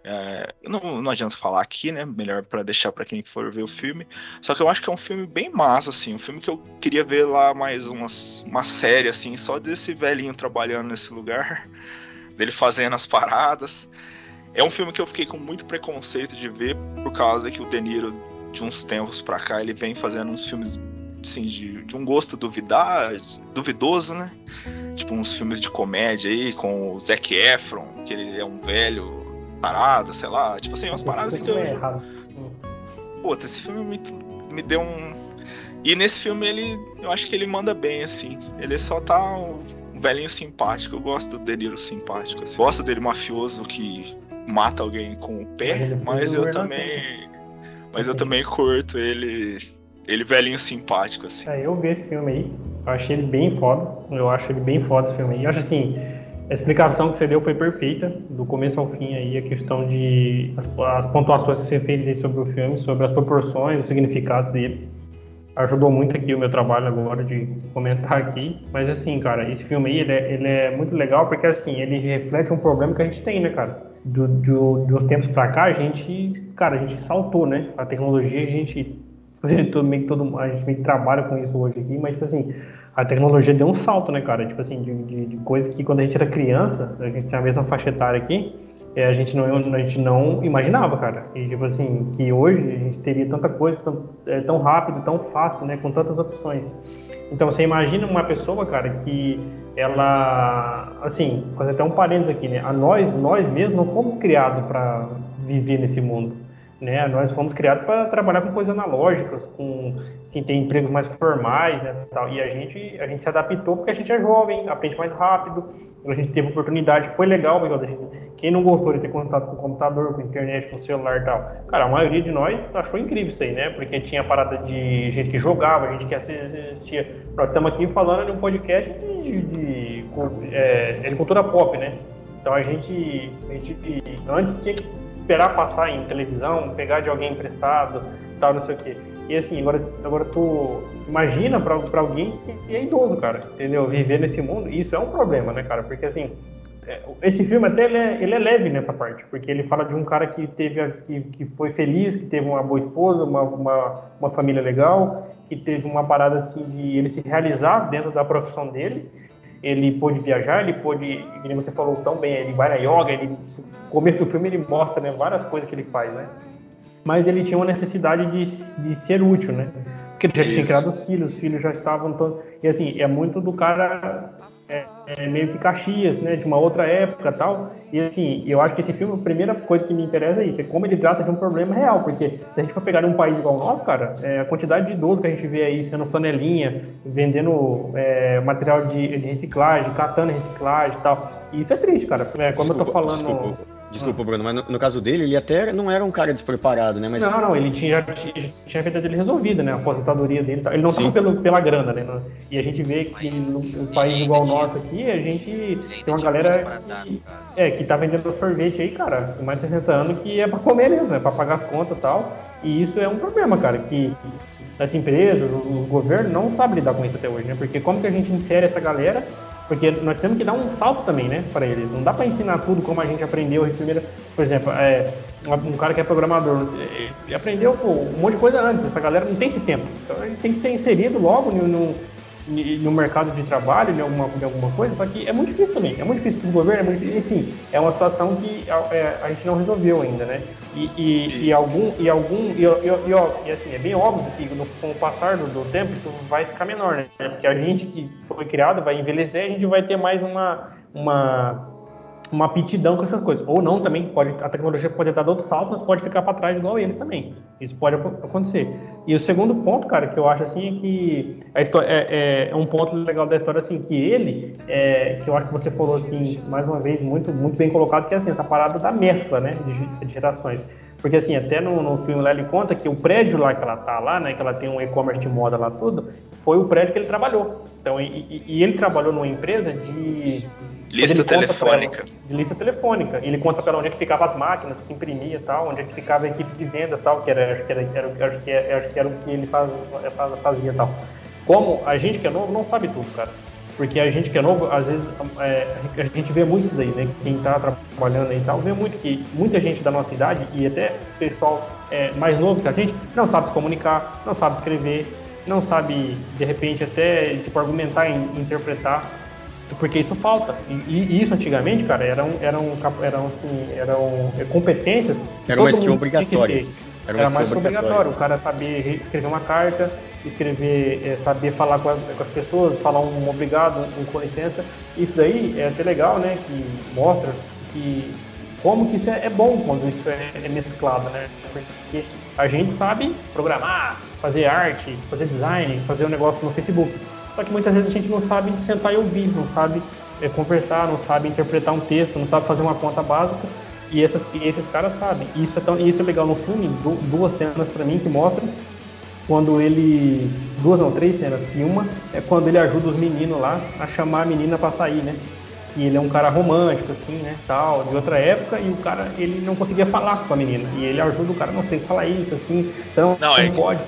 É, não, não adianta falar aqui, né? Melhor para deixar para quem for ver o filme. Só que eu acho que é um filme bem massa, assim. Um filme que eu queria ver lá mais umas, uma série, assim, só desse velhinho trabalhando nesse lugar, dele fazendo as paradas. É um filme que eu fiquei com muito preconceito de ver por causa que o De Niro de uns tempos pra cá, ele vem fazendo uns filmes assim, de, de um gosto duvidar, duvidoso, né? Tipo uns filmes de comédia aí com o Zac Efron, que ele é um velho parado, sei lá. Tipo assim, umas paradas que eu. É Pô, esse filme me, me deu um. E nesse filme ele. Eu acho que ele manda bem, assim. Ele só tá um velhinho simpático. Eu gosto do Delírio simpático. Assim. Gosto dele mafioso que mata alguém com o pé, mas eu também. Mas eu também curto ele, ele velhinho simpático, assim. É, eu vi esse filme aí, eu achei ele bem foda, eu acho ele bem foda esse filme aí. Eu acho assim, a explicação que você deu foi perfeita, do começo ao fim aí, a questão de as, as pontuações que você fez sobre o filme, sobre as proporções, o significado dele. Ajudou muito aqui o meu trabalho agora de comentar aqui. Mas assim, cara, esse filme aí, ele é, ele é muito legal porque assim, ele reflete um problema que a gente tem, né, cara? do, do, dos tempos para cá, a gente, cara, a gente saltou, né? A tecnologia, a gente, todo, meio que todo, a gente meio que trabalha com isso hoje aqui, mas, tipo assim, a tecnologia deu um salto, né, cara? Tipo assim, de, de, de coisa que quando a gente era criança, a gente tem a mesma faixa etária aqui, é, a, gente não, a gente não imaginava, cara. E, tipo assim, que hoje a gente teria tanta coisa tão, é, tão rápido, tão fácil, né? Com tantas opções. Então, você imagina uma pessoa, cara, que ela, assim, fazer até um parênteses aqui, né? A nós, nós mesmos não fomos criados para viver nesse mundo, né? Nós fomos criados para trabalhar com coisas analógicas, com, assim, ter empregos mais formais, né? Tal. E a gente, a gente se adaptou porque a gente é jovem, aprende mais rápido, a gente teve oportunidade, foi legal, quem não gostou de ter contato com o computador, com a internet, com o celular e tal, cara, a maioria de nós achou incrível isso aí, né? Porque tinha parada de gente que jogava, gente que assistia. Nós estamos aqui falando de um podcast de, de, de, é, de cultura pop, né? Então a gente, a gente antes tinha que esperar passar em televisão, pegar de alguém emprestado, tal, não sei o quê. E assim, agora, agora tu imagina para alguém que é idoso, cara, entendeu? Viver nesse mundo, isso é um problema, né, cara? Porque assim, é, esse filme até ele é, ele é, leve nessa parte, porque ele fala de um cara que teve que, que foi feliz, que teve uma boa esposa, uma, uma, uma família legal, que teve uma parada assim de ele se realizar dentro da profissão dele. Ele pôde viajar, ele pôde, como você falou tão bem, ele vai na yoga, ele, no começo do filme ele mostra né, várias coisas que ele faz, né? Mas ele tinha uma necessidade de, de ser útil, né? Porque ele já Isso. tinha criado os filhos, os filhos já estavam. Todo... E assim, é muito do cara é, é, meio que Caxias, né? De uma outra época tal. E assim, eu acho que esse filme, a primeira coisa que me interessa é isso, é como ele trata de um problema real. Porque se a gente for pegar um país igual o nosso, cara, é, a quantidade de idosos que a gente vê aí sendo flanelinha, vendendo é, material de, de, reciclagem, catando reciclagem e tal. E isso é triste, cara. É, como desculpa, eu tô falando. Desculpa Desculpa, Bruno, mas no, no, caso dele, ele até não era um cara despreparado, né? Mas... Não, não, ele tinha, tinha, tinha a vida dele resolvida, né? A aposentadoria dele. Ele não estava pelo, pela grana, né? E a gente vê que no, país igual o nosso aqui, a gente tem uma galera que, é, que tá vendendo sorvete aí, cara, com mais de 60 anos, que é pra comer mesmo, né? Pra pagar as contas e tal. E isso é um problema, cara, que as empresas, o governo não sabem lidar com isso até hoje, né? Porque como que a gente insere essa galera porque nós temos que dar um salto também, né, para eles. Não dá para ensinar tudo como a gente aprendeu. Primeiro, por exemplo, é, um cara que é programador aprendeu pô, um monte de coisa antes. Essa galera não tem esse tempo. Então a gente tem que ser inserido logo no, no no mercado de trabalho, em alguma, em alguma coisa, só que é muito difícil também. É muito difícil para o governo, é difícil, enfim, é uma situação que é, a gente não resolveu ainda, né? E, e, e algum, e algum, e, e, e, assim, é bem óbvio que no, com o passar do, do, tempo isso vai ficar menor, né? Porque a gente que foi criado vai envelhecer, a gente vai ter mais uma, uma uma aptidão com essas coisas. Ou não também, pode, a tecnologia pode dar outro salto, mas pode ficar para trás igual eles também. Isso pode acontecer. E o segundo ponto, cara, que eu acho assim é que a história, é, é um ponto legal da história assim que ele, é, que eu acho que você falou assim mais uma vez muito muito bem colocado, que é assim essa parada da mescla, né, de, de gerações. Porque assim, até no, no filme lá ele conta que o prédio lá que ela tá lá, né, que ela tem um e-commerce de moda lá tudo, foi o prédio que ele trabalhou. Então, e, e ele trabalhou numa empresa de Lista telefônica. Ela, de lista telefônica. Ele conta para onde é que ficavam as máquinas, que imprimia e tal, onde é que ficava a equipe de vendas tal, que era, acho que era, era, acho que era, acho que era o que ele faz, fazia tal. Como a gente que é novo não sabe tudo, cara. Porque a gente que é novo, às vezes, é, a gente vê muito isso daí, né? Quem está trabalhando aí e tal, vê muito que muita gente da nossa idade, e até pessoal é, mais novo que a gente, não sabe se comunicar, não sabe escrever, não sabe, de repente, até tipo, argumentar e interpretar porque isso falta. E, e, isso antigamente, cara, eram, eram, eram, assim, eram competências. Que era uma skill obrigatória. Era, era mais obrigatório. O cara saber escrever uma carta, escrever, é, saber falar com as, com as, pessoas, falar um obrigado, um com licença. Isso daí é até legal, né? Que mostra que como que isso é, é bom quando isso é, é mesclado, né? Porque a gente sabe programar, fazer arte, fazer design, fazer um negócio no Facebook só que muitas vezes a gente não sabe sentar e ouvir, não sabe é, conversar, não sabe interpretar um texto, não sabe fazer uma conta básica. E, essas, esses caras sabem. E isso é, tão, isso é legal no filme, duas cenas para mim que mostram quando ele. Duas não, três cenas. E uma é quando ele ajuda os meninos lá a chamar a menina para sair, né? E ele é um cara romântico, assim, né? Tal, de outra época, e o cara, ele não conseguia falar com a menina. E ele ajuda o cara, não tem que falar isso, assim, você não, não, é pode.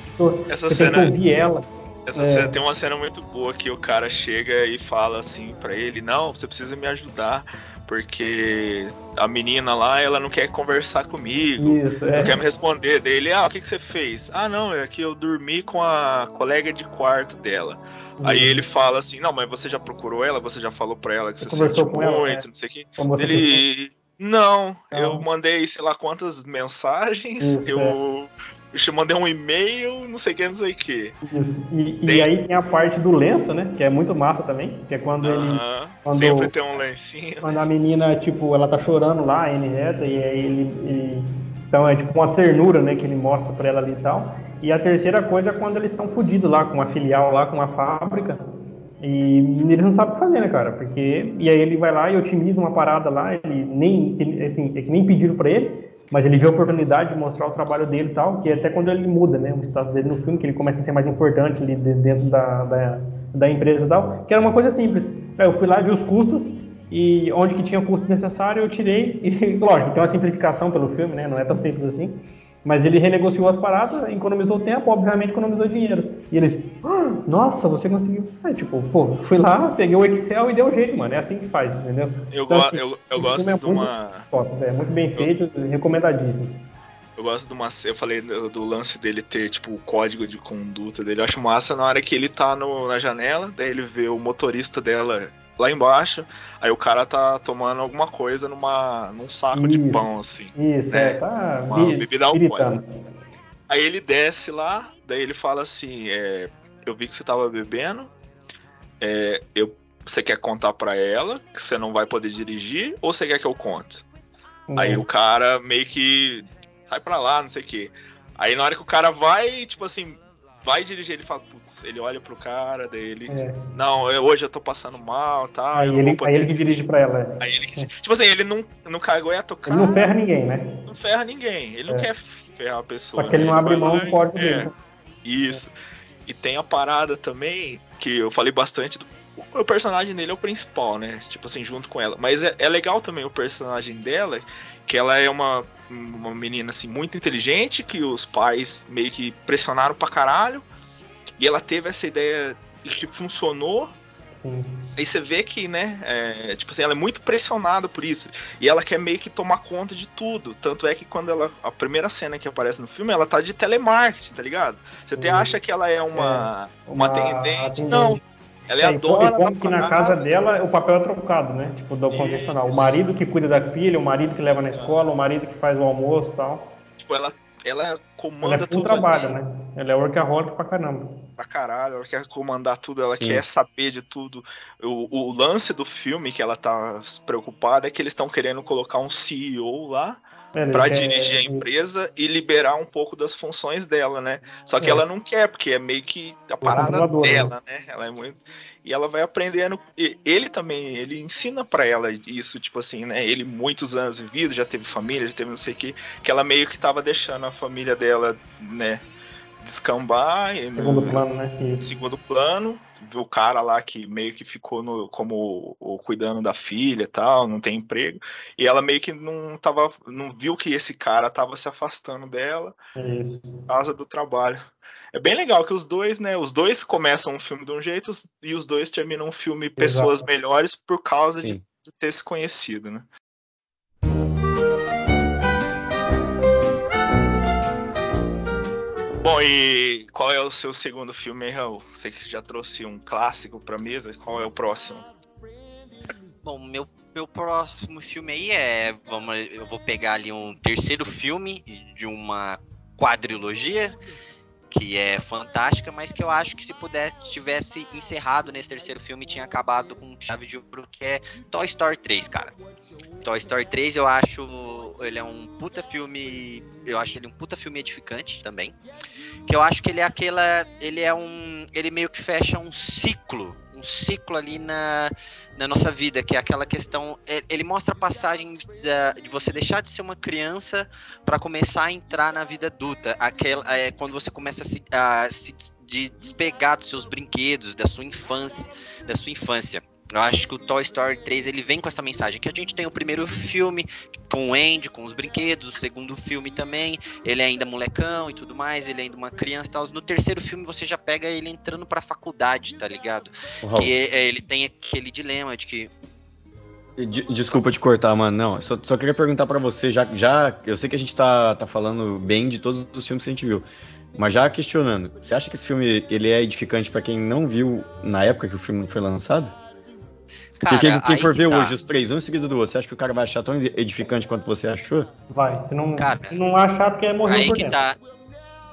Essa você cena... tem que ouvir ela. Essa é. cena, tem uma cena muito boa que o cara chega e fala assim para ele: Não, você precisa me ajudar, porque a menina lá, ela não quer conversar comigo, Isso, é. não quer me responder. Daí ele: Ah, o que, que você fez? Ah, não, é que eu dormi com a colega de quarto dela. Uhum. Aí ele fala assim: Não, mas você já procurou ela? Você já falou pra ela que você, você sente muito, ela, é. não sei o que. Ele. Não, não, eu mandei sei lá quantas mensagens, Isso, eu. Eu mandei um e-mail, não sei o que, não sei o que. Isso. E, tem... e, aí tem a parte do lenço, né? Que é muito massa também. Que é quando uh -huh. ele. Quando, Sempre tem um lencinho. Quando a menina, tipo, ela tá chorando lá, N reta, e aí ele, ele, Então é tipo uma ternura, né? Que ele mostra pra ela ali e tal. E a terceira coisa é quando eles estão fodidos lá, com uma filial lá, com uma fábrica. E eles não sabem o que fazer, né, cara? Porque. E aí ele vai lá e otimiza uma parada lá, ele nem. Assim, é que nem pediram pra ele mas ele viu a oportunidade de mostrar o trabalho dele e tal, que é até quando ele muda, né, o status dele no filme, que ele começa a ser mais importante ali dentro da, da, da empresa e tal, que era uma coisa simples. Eu fui lá, vi os custos, e onde que tinha o custo necessário eu tirei, e lógico, tem uma simplificação pelo filme, né, não é tão simples assim, mas ele renegociou as paradas, economizou tempo, obviamente economizou dinheiro. E eles, ah, nossa, você conseguiu. Tipo, pô, fui lá, peguei o Excel e deu um jeito, mano. É assim que faz, entendeu? Eu, então, go assim, eu, eu gosto é de uma. Top, é muito bem feito, eu... recomendadíssimo. Eu gosto de uma. Eu falei do, do, lance dele ter, tipo, o código de conduta dele. Eu acho massa na hora que ele tá no, na janela, daí ele vê o motorista dela lá embaixo, aí o cara tá tomando alguma coisa numa, num saco isso, de pão, assim. Isso, né? é, tá uma bebida alcoólica. Aí ele desce lá, daí ele fala assim: é, Eu vi que você tava bebendo, é, eu, você quer contar pra ela que você não vai poder dirigir, ou você quer que eu conte? Uhum. Aí o cara meio que sai pra lá, não sei o quê. Aí na hora que o cara vai, tipo assim, vai dirigir, ele fala, putz, ele olha pro cara, dele. É. Não, eu, hoje eu tô passando mal, tá? Aí, ele, aí ele que dirige pra ela. É. Aí ele, tipo assim, ele não, não cagou a tocar. Ele não ferra ninguém, né? Não ferra ninguém. Ele é. não quer ferrar a pessoa. Só que ele né? não abre mão do código dele. Isso. E tem a parada também, que eu falei bastante do o personagem dele é o principal, né? Tipo assim, junto com ela. Mas é, é legal também o personagem dela, que ela é uma, uma menina assim muito inteligente, que os pais meio que pressionaram pra caralho. E ela teve essa ideia que funcionou. Sim. Aí você vê que, né, é, tipo assim, ela é muito pressionada por isso. E ela quer meio que tomar conta de tudo. Tanto é que quando ela. A primeira cena que aparece no filme, ela tá de telemarketing, tá ligado? Você até acha que ela é uma, é, uma, uma atendente. atendente. Não ela é, é a dona da que na casa dela o papel é trocado, né? Tipo, do convencional. O marido que cuida da filha, o marido que leva na escola, o marido que faz o almoço e tal. Tipo, ela, ela comanda ela é tudo. trabalho, né? Ela é workaholic pra caramba. Pra caralho, ela quer comandar tudo, ela Sim. quer saber de tudo. O, o lance do filme que ela tá preocupada é que eles estão querendo colocar um CEO lá para dirigir a empresa e liberar um pouco das funções dela, né? Só que é. ela não quer, porque é meio que a parada né? dela, né? Ela é muito e ela vai aprendendo. Ele também, ele ensina para ela isso, tipo assim, né? Ele muitos anos vivido, já teve família, já teve não sei o que, que ela meio que tava deixando a família dela, né? descambar. Segundo no, plano, né? Segundo plano. O cara lá que meio que ficou no, como o, cuidando da filha e tal, não tem emprego. E ela meio que não tava. não viu que esse cara tava se afastando dela Isso. por causa do trabalho. É bem legal que os dois, né? Os dois começam um filme de um jeito e os dois terminam um filme Pessoas Exato. Melhores por causa de, de ter se conhecido, né? Bom, e qual é o seu segundo filme, Raul? Você que já trouxe um clássico pra mesa, qual é o próximo? Bom, meu, meu próximo filme aí é. Vamos, eu vou pegar ali um terceiro filme de uma quadrilogia que é fantástica, mas que eu acho que se puder tivesse encerrado nesse terceiro filme tinha acabado com chave de ouro, que é Toy Story 3, cara. Toy Story 3 eu acho ele é um puta filme, eu acho ele um puta filme edificante também. Que eu acho que ele é aquela, ele é um, ele meio que fecha um ciclo um ciclo ali na, na nossa vida, que é aquela questão. É, ele mostra a passagem de você deixar de ser uma criança para começar a entrar na vida adulta. Aquela, é, quando você começa a se, a se de despegar dos seus brinquedos, da sua infância, da sua infância. Eu acho que o Toy Story 3 ele vem com essa mensagem que a gente tem o primeiro filme com o Andy, com os brinquedos, o segundo filme também, ele é ainda molecão e tudo mais, ele é ainda uma criança e tal. No terceiro filme você já pega ele entrando pra faculdade, tá ligado? Uhum. Que é, ele tem aquele dilema de que Desculpa te cortar, mano. Não, só, só queria perguntar para você, já, já. Eu sei que a gente tá, tá falando bem de todos os filmes que a gente viu. Mas já questionando, você acha que esse filme ele é edificante para quem não viu na época que o filme foi lançado? Cara, Porque quem, quem for ver tá. hoje os três, um em seguida do outro, você acha que o cara vai achar tão edificante quanto você achou? Vai, se não, cara, se não achar, porque é morrer aí por que dentro. tá.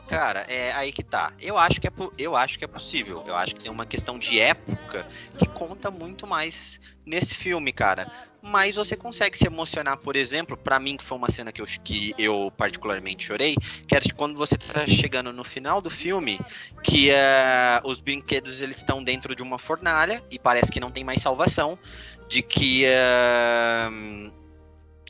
Cara, é aí que tá. Eu acho que é, eu acho que é possível. Eu acho que tem uma questão de época que conta muito mais nesse filme, cara mas você consegue se emocionar, por exemplo, para mim que foi uma cena que eu, que eu particularmente chorei, que era quando você tá chegando no final do filme, que uh, os brinquedos eles estão dentro de uma fornalha e parece que não tem mais salvação, de que uh,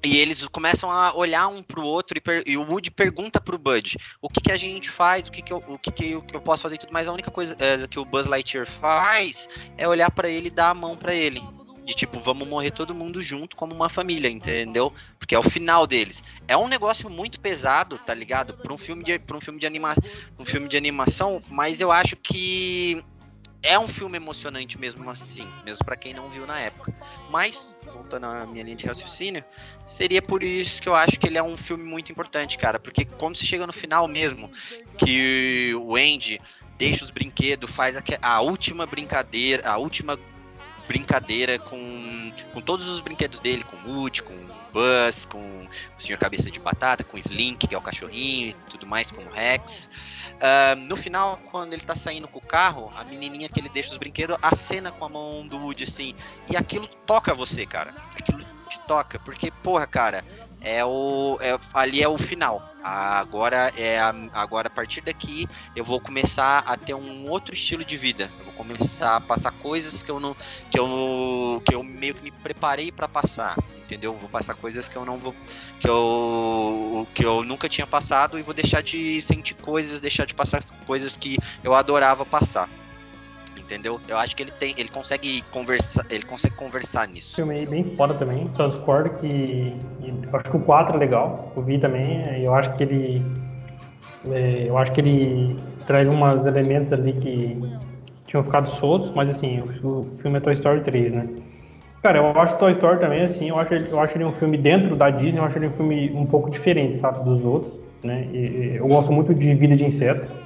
e eles começam a olhar um pro outro e, e o Woody pergunta pro Bud o que, que a gente faz, o que, que, eu, o que, que, eu, que eu posso fazer e tudo mais. A única coisa é, que o Buzz Lightyear faz é olhar para ele e dar a mão para ele de tipo, vamos morrer todo mundo junto como uma família, entendeu? Porque é o final deles. É um negócio muito pesado, tá ligado? Para um filme de um filme de anima, um filme de animação, mas eu acho que é um filme emocionante mesmo assim, mesmo para quem não viu na época. Mas voltando à minha linha de raciocínio, seria por isso que eu acho que ele é um filme muito importante, cara, porque quando você chega no final mesmo, que o Andy deixa os brinquedos, faz a, a última brincadeira, a última brincadeira com, com todos os brinquedos dele, com o Woody, com o Buzz, com o Senhor Cabeça de Batata, com o Slink, que é o cachorrinho e tudo mais, com o Rex. Uh, no final, quando ele tá saindo com o carro, a menininha que ele deixa os brinquedos acena com a mão do Woody assim, e aquilo toca você, cara. Aquilo te toca, porque, porra, cara, é o é, ali é o final. Agora é a, agora a partir daqui eu vou começar a ter um outro estilo de vida. Eu vou começar a passar coisas que eu não que eu que eu meio que me preparei para passar, entendeu? Vou passar coisas que eu não vou que eu que eu nunca tinha passado e vou deixar de sentir coisas, deixar de passar coisas que eu adorava passar entendeu? Eu acho que ele tem, ele consegue conversar, ele consegue conversar nisso. Filme bem foda também, só discordo que eu acho que o 4 é legal, eu vi também, eu acho que ele é, eu acho que ele traz uns elementos ali que tinham ficado soltos, mas assim, o, filme é Toy Story 3, né? Cara, eu acho Toy Story também, assim, eu acho, eu acho ele um filme dentro da Disney, eu acho ele um filme um pouco diferente, sabe, dos outros, né? E, eu gosto muito de Vida de Inseto,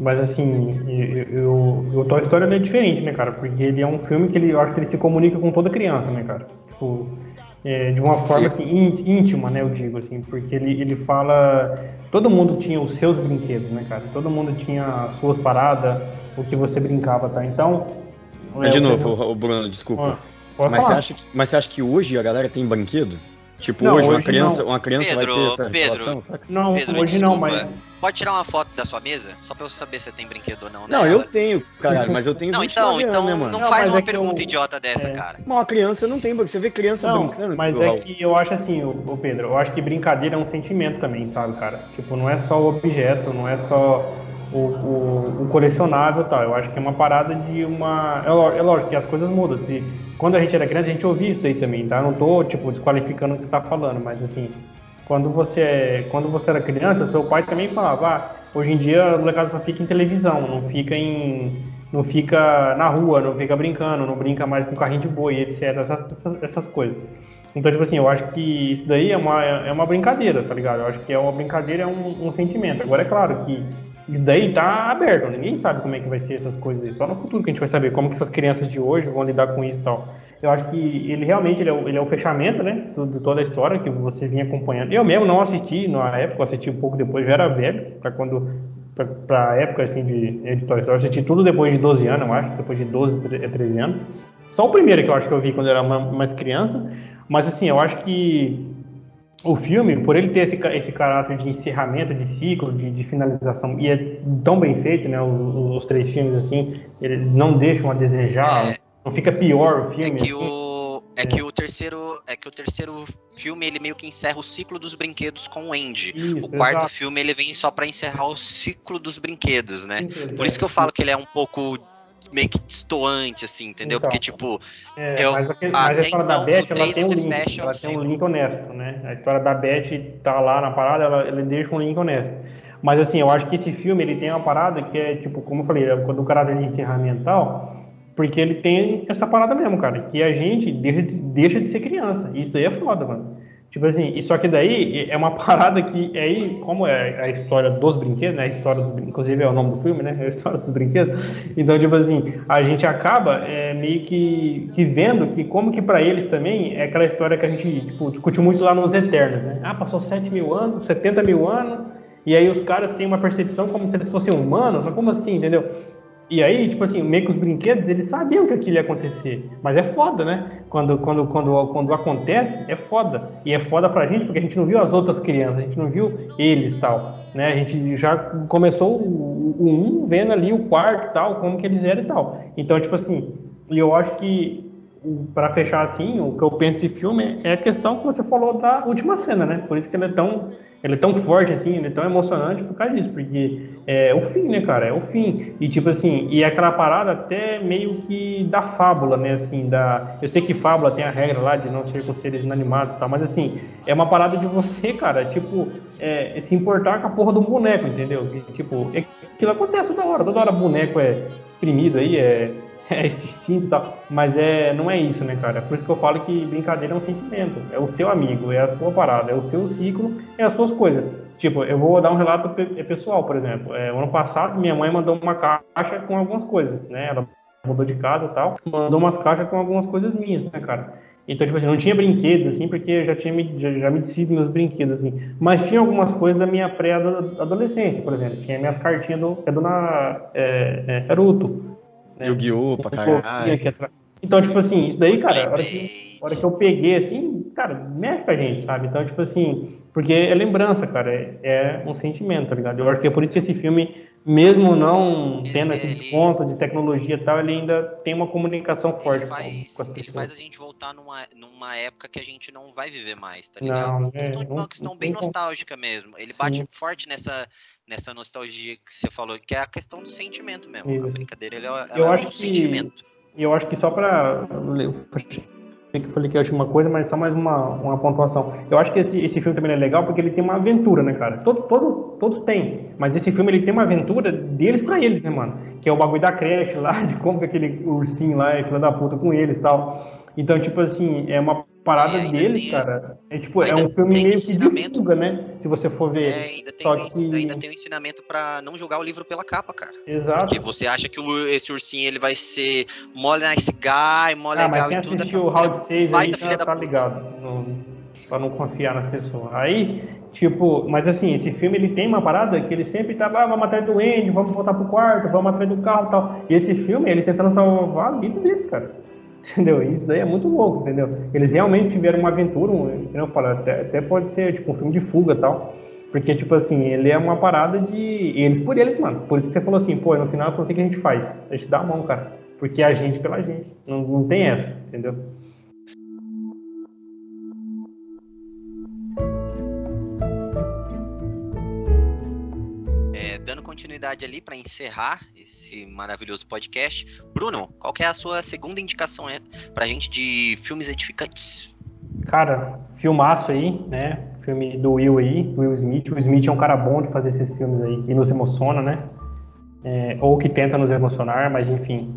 mas assim, eu, eu, o Toy Story é diferente, né, cara? Porque ele é um filme que ele, eu acho que ele se comunica com toda criança, né, cara? Tipo, é, de uma forma assim, íntima, né, eu digo, assim, porque ele, ele fala. Todo mundo tinha os seus brinquedos, né, cara? Todo mundo tinha as suas paradas, o que você brincava, tá? Então. É, de novo, o Bruno, desculpa. Ah, mas, você acha que, mas você acha que hoje a galera tem brinquedo? Tipo, não, hoje, uma criança, uma criança Pedro, vai ter essa Pedro, situação, saca? Não, Pedro, hoje desculpa. não, mas... Pode tirar uma foto da sua mesa? Só pra eu saber se você tem brinquedo ou não. Não, eu tenho, caralho, mas eu tenho Não, então, então né, mano? não, não faz uma é pergunta eu... idiota dessa, é... cara. Uma criança não tem, você vê criança não, brincando. Mas é que eu acho assim, o Pedro, eu acho que brincadeira é um sentimento também, sabe, cara? Tipo, não é só o objeto, não é só o, o, o colecionável e tal. Eu acho que é uma parada de uma. É, é lógico que as coisas mudam. Se quando a gente era criança, a gente ouvia isso aí também, tá? não tô, tipo, desqualificando o que você tá falando, mas assim, quando você, quando você era criança, seu pai também falava, ah, hoje em dia a molecada só fica em televisão, não fica em. não fica na rua, não fica brincando, não brinca mais com carrinho de boi, etc. Essas, essas, essas coisas. Então, tipo assim, eu acho que isso daí é uma, é uma brincadeira, tá ligado? Eu acho que é uma brincadeira, é um, um sentimento. Agora, é claro que isso daí tá aberto, ninguém sabe como é que vai ser essas coisas. Só no futuro que a gente vai saber como que essas crianças de hoje vão lidar com isso e tal. Eu acho que ele realmente ele é, o, ele é o fechamento, né, de toda a história que você vinha acompanhando. Eu mesmo não assisti na época, assisti um pouco depois, já era velho, para quando para a época assim de editório. Eu assisti tudo depois de 12 anos, eu acho, depois de 12, 13 anos. Só o primeiro que eu acho que eu vi quando eu era mais criança, mas assim, eu acho que o filme, por ele ter esse, esse caráter de encerramento de ciclo, de, de finalização, e é tão bem feito, né? Os, os, três filmes, assim, eles não deixam a desejar, é, não fica pior o filme. É que o, é, é, que o terceiro é que o terceiro filme ele meio que encerra o ciclo dos brinquedos com o Andy. Isso, o quarto exato. filme ele vem só para encerrar o ciclo dos brinquedos, né? Isso, Por isso que eu falo que ele é um pouco meio que destoante, assim, entendeu? Então, Porque, tipo. É, eu, mas, aquele, mas a história da Beth, ela tem um link. Ela tem um link honesto, né? A história da Beth tá lá na parada, ela, ela deixa um link honesto. Mas, assim, eu acho que esse filme ele tem uma parada que é, tipo, como eu falei, é do caráter de encerramental, porque ele tem essa parada mesmo, cara, que a gente deixa de, deixa de ser criança. Isso daí é foda, mano. Tipo assim, e só que daí é uma parada que aí, como é a história dos brinquedos, né? A história dos, inclusive é o nome do filme, né? É a história dos brinquedos. Então, tipo assim, a gente acaba é, meio que, que vendo que como que para eles também é aquela história que a gente tipo, discute muito lá nos Eternos, né? Ah, passou 7 mil anos, 70 mil anos, e aí os caras têm uma percepção como se eles fossem humanos, como assim, entendeu? E aí, tipo assim, meio que os brinquedos, eles sabiam que aquilo ia acontecer. Mas é foda, né? Quando, quando, quando, quando acontece, é foda. E é foda pra gente, porque a gente não viu as outras crianças, a gente não viu eles e tal. Né? A gente já começou o, o um vendo ali o quarto e tal, como que eles eram e tal. Então, tipo assim, eu acho que, para fechar assim, o que eu penso em filme é a questão que você falou da última cena, né? Por isso que ele é tão ele é tão forte assim, ele é tão emocionante por causa disso, porque é o fim, né, cara? É o fim. E tipo assim, e é aquela parada até meio que da fábula, né? Assim, da. Eu sei que fábula tem a regra lá de não ser com seres inanimados e tal, mas assim, é uma parada de você, cara, tipo, é, se importar com a porra do boneco, entendeu? tipo, é, aquilo acontece toda hora, toda hora boneco é exprimido aí, é é distinto e tal. Mas é, não é isso, né, cara? Por isso que eu falo que brincadeira é um sentimento. É o seu amigo, é a sua parada, é o seu ciclo, é as suas coisas. Tipo, eu vou dar um relato é pessoal, por exemplo. É, ano passado, minha mãe mandou uma caixa com algumas coisas, né? Ela mudou de casa e tal, mandou umas caixas com algumas coisas minhas, né, cara? Então, tipo assim, não tinha brinquedo, assim, porque eu já tinha me, já, já me desfiz meus brinquedos, assim. Mas tinha algumas coisas da minha pré-adolescência, por exemplo. Tinha minhas cartinhas do, é do na, é, é, Naruto, né? Yu-Gi-Oh! pra caralho. Então, tipo assim, isso daí, cara, hora que a hora que eu peguei, assim, cara, mexe com a gente, sabe? Então, tipo assim, porque é lembrança, cara, é, é um sentimento, tá ligado? Eu acho que é por isso que esse filme mesmo não tendo ele, ponto de tecnologia e tal, ele ainda tem uma comunicação forte faz, com, as pessoas. Ele faz a gente voltar numa, numa época que a gente não vai viver mais, tá ligado? Não, é, questão, não, uma questão bem nostálgica mesmo. Ele Sim. bate forte nessa, nessa nostalgia que você falou, que é a questão do sentimento mesmo. Isso. A brincadeira é, eu é acho um que, sentimento. Eu acho que só para que eu falei que é a última coisa, mas só mais uma, uma pontuação. Eu acho que esse, esse filme também é legal porque ele tem uma aventura, né, cara? Todo, todo, todos têm, mas esse filme ele tem uma aventura deles pra eles, né, mano? Que é o bagulho da creche lá, de como que aquele ursinho lá é filho da puta com eles e tal. Então, tipo assim, é uma parada deles, tem, cara. É tipo, é um filme meio que de fuga, né? Se você for ver. É, ainda tem, Só que... ainda tem um ensinamento para não julgar o livro pela capa, cara. Exato. Porque você acha que o, esse ursinho ele vai ser mole nice guy, mole ah, legal mas e tudo. que o Round 6 aí já tá ligado. No, pra não confiar nas pessoas. Aí, tipo, mas assim, esse filme ele tem uma parada que ele sempre tá, ah, vamos atrás do Andy, vamos voltar pro quarto, vamos atrás do carro e tal. E esse filme, eles tentando salvar a vida deles, cara. Entendeu? Isso daí é muito louco, entendeu? Eles realmente tiveram uma aventura, um, eu falo, até, até pode ser tipo um filme de fuga tal. Porque, tipo assim, ele é uma parada de. Eles por eles, mano. Por isso que você falou assim, pô, no final, o que, que a gente faz? A gente dá a mão, cara. Porque é a gente pela gente. Não, não tem essa, entendeu? Continuidade ali para encerrar esse maravilhoso podcast. Bruno, qual é a sua segunda indicação para a gente de filmes edificantes? Cara, filmaço aí, né? Filme do Will aí, Will Smith. O Smith é um cara bom de fazer esses filmes aí que nos emociona, né? É, ou que tenta nos emocionar, mas enfim.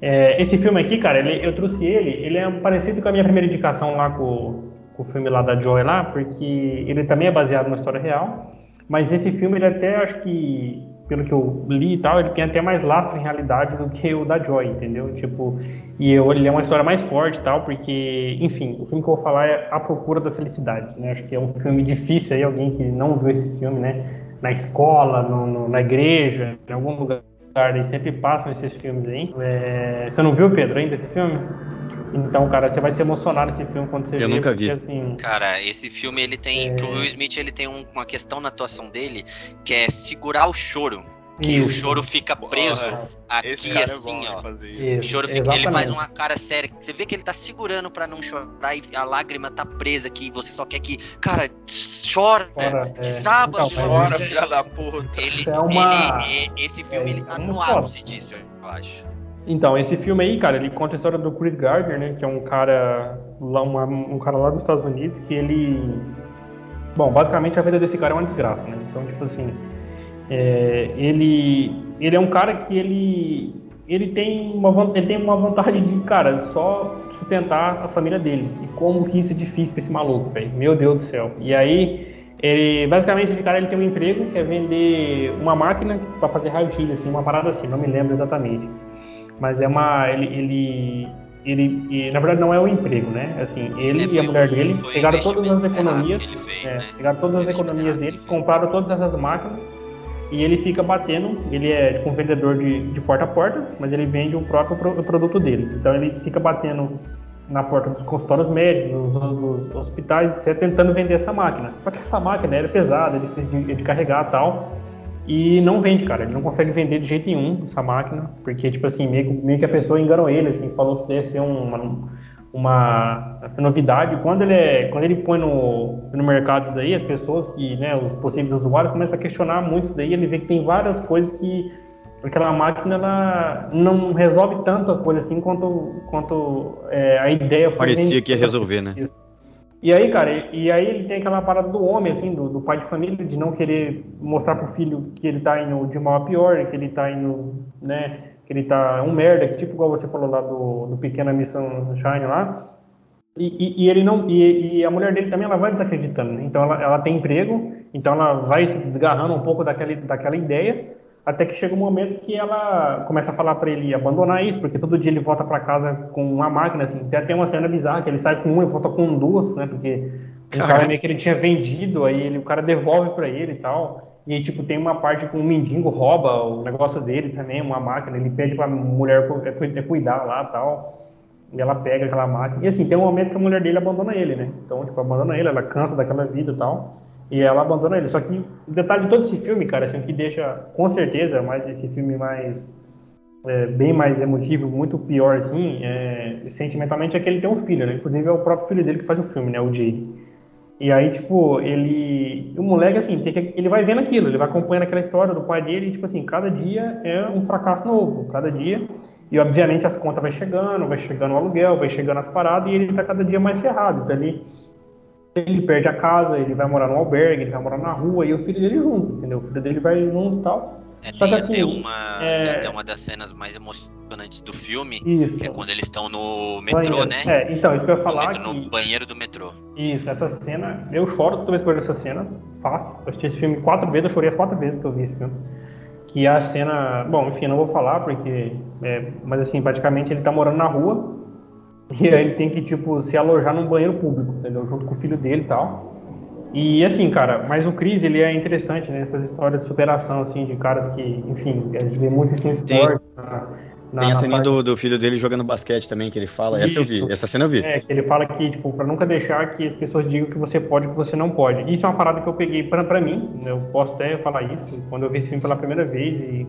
É, esse filme aqui, cara, ele, eu trouxe ele, ele é parecido com a minha primeira indicação lá com, com o filme lá da Joy lá, porque ele também é baseado numa história real. Mas esse filme, ele até, acho que, pelo que eu li e tal, ele tem até mais lastro em realidade do que o da Joy, entendeu? Tipo, e eu, ele é uma história mais forte e tal, porque, enfim, o filme que eu vou falar é A Procura da Felicidade, né? Acho que é um filme difícil aí, alguém que não viu esse filme, né? Na escola, no, no, na igreja, em algum lugar, eles sempre passam esses filmes aí. É... Você não viu, Pedro, ainda esse filme? Então, cara, você vai se emocionar nesse filme quando você Eu vê, nunca vi. Porque, assim, cara, esse filme ele tem. É... o Will Smith ele tem um, uma questão na atuação dele que é segurar o choro. Que Isso. o choro fica preso Porra, aqui é assim, é ó. O choro fica, ele faz uma cara séria. Você vê que ele tá segurando para não chorar e a lágrima tá presa aqui. Você só quer que, cara, chora. Chora, é. Sábado, então, chora, filha da puta. Ele, é uma... ele, esse filme é, ele tá no ápice disso, eu acho. Então, esse filme aí, cara, ele conta a história do Chris Gardner, né? Que é um cara lá, um cara lá dos Estados Unidos que ele. Bom, basicamente a vida desse cara é uma desgraça, né? Então, tipo assim, é, ele, ele é um cara que ele, ele tem uma ele tem uma vontade de, cara, só sustentar a família dele. E como que isso é difícil pra esse maluco, velho? Meu Deus do céu. E aí, ele, basicamente esse cara ele tem um emprego que é vender uma máquina para fazer raio-x, assim, uma parada assim, não me lembro exatamente mas é uma ele, ele ele, na verdade não é um emprego, né? Assim, ele, ele e a mulher dele pegaram todas as economias, fez, é, né? pegaram todas as economias dele, compraram todas essas máquinas e ele fica batendo. Ele é tipo, um vendedor de, de porta a porta, mas ele vende o próprio pro, o produto dele. Então ele fica batendo na porta dos consultórios médicos, nos hospitais, etc, tentando vender essa máquina. Só que essa máquina era pesada, ele precisa de, de carregar tal. E não vende, cara. Ele não consegue vender de jeito nenhum essa máquina, porque, tipo assim, meio, meio que a pessoa enganou ele, assim, falou que ia ser uma, uma novidade. Quando ele, é, quando ele põe no, no mercado isso daí, as pessoas que, né, os possíveis usuários começam a questionar muito isso daí. Ele vê que tem várias coisas que aquela máquina ela não resolve tanto a coisa assim quanto, quanto é, a ideia foi. Parecia que ia resolver, né? Isso. E aí, cara, e aí ele tem aquela parada do homem, assim, do, do, pai de família, de não querer mostrar pro filho que ele tá indo de mal a pior, que ele tá indo, né, que ele tá um merda, tipo igual você falou lá do, do Pequena Missão Shine lá. E, e, e ele não, e, e, a mulher dele também, ela vai desacreditando, né? Então ela, ela tem emprego, então ela vai se desgarrando um pouco daquela, daquela ideia, até que chega um momento que ela começa a falar para ele abandonar isso, porque todo dia ele volta para casa com uma máquina, assim. Tem até uma cena bizarra que ele sai com uma e volta com duas, né? Porque o cara meio que ele tinha vendido, aí ele, o cara devolve para ele e tal. E aí, tipo, tem uma parte com o mendigo rouba o negócio dele também, uma máquina, ele pede pra mulher é, é cuidar lá e tal. E ela pega aquela máquina. E assim, tem um momento que a mulher dele abandona ele, né? Então, tipo, abandona ele, ela cansa daquela vida e tal. E ela abandona ele. Só que o detalhe de todo esse filme, cara, assim, o que deixa, com certeza, mais esse filme mais. É, bem mais emotivo, muito pior, assim, é, sentimentalmente, é que ele tem um filho, né? Inclusive é o próprio filho dele que faz o filme, né? O Jade. E aí, tipo, ele. O moleque, assim, que... ele vai vendo aquilo, ele vai acompanhando aquela história do pai dele, e, tipo assim, cada dia é um fracasso novo, cada dia. E, obviamente, as contas vai chegando, vai chegando o aluguel, vai chegando as paradas, e ele tá cada dia mais ferrado. Então, ele ele perde a casa, ele vai morar no albergue, ele vai morar na rua e o filho dele junto, entendeu? O filho dele vai junto e tal. É, Só que assim, até uma, é... até uma das cenas mais emocionantes do filme, isso. que é quando eles estão no metrô, banheiro. né? É, então, isso que eu ia falar. No, que... no banheiro do metrô. Isso, essa cena, eu choro toda vez que eu vejo essa cena, fácil. Eu assisti esse filme quatro vezes, eu chorei as quatro vezes que eu vi esse filme. Que é a cena, bom, enfim, não vou falar porque, é, mas assim, praticamente ele tá morando na rua, e aí ele tem que, tipo, se alojar num banheiro público, entendeu? Junto com o filho dele e tal. E assim, cara, mas o Chris, ele é interessante, né? Essas histórias de superação, assim, de caras que, enfim, a gente vê muito isso no esporte. Na, na, tem a cena parte... do, do, filho dele jogando basquete também, que ele fala. Isso. Essa eu vi, essa cena eu vi. É, que ele fala que, tipo, pra nunca deixar que as pessoas digam que você pode e que você não pode. Isso é uma parada que eu peguei pra, pra mim, né? eu posso até falar isso, quando eu vi esse filme pela primeira vez e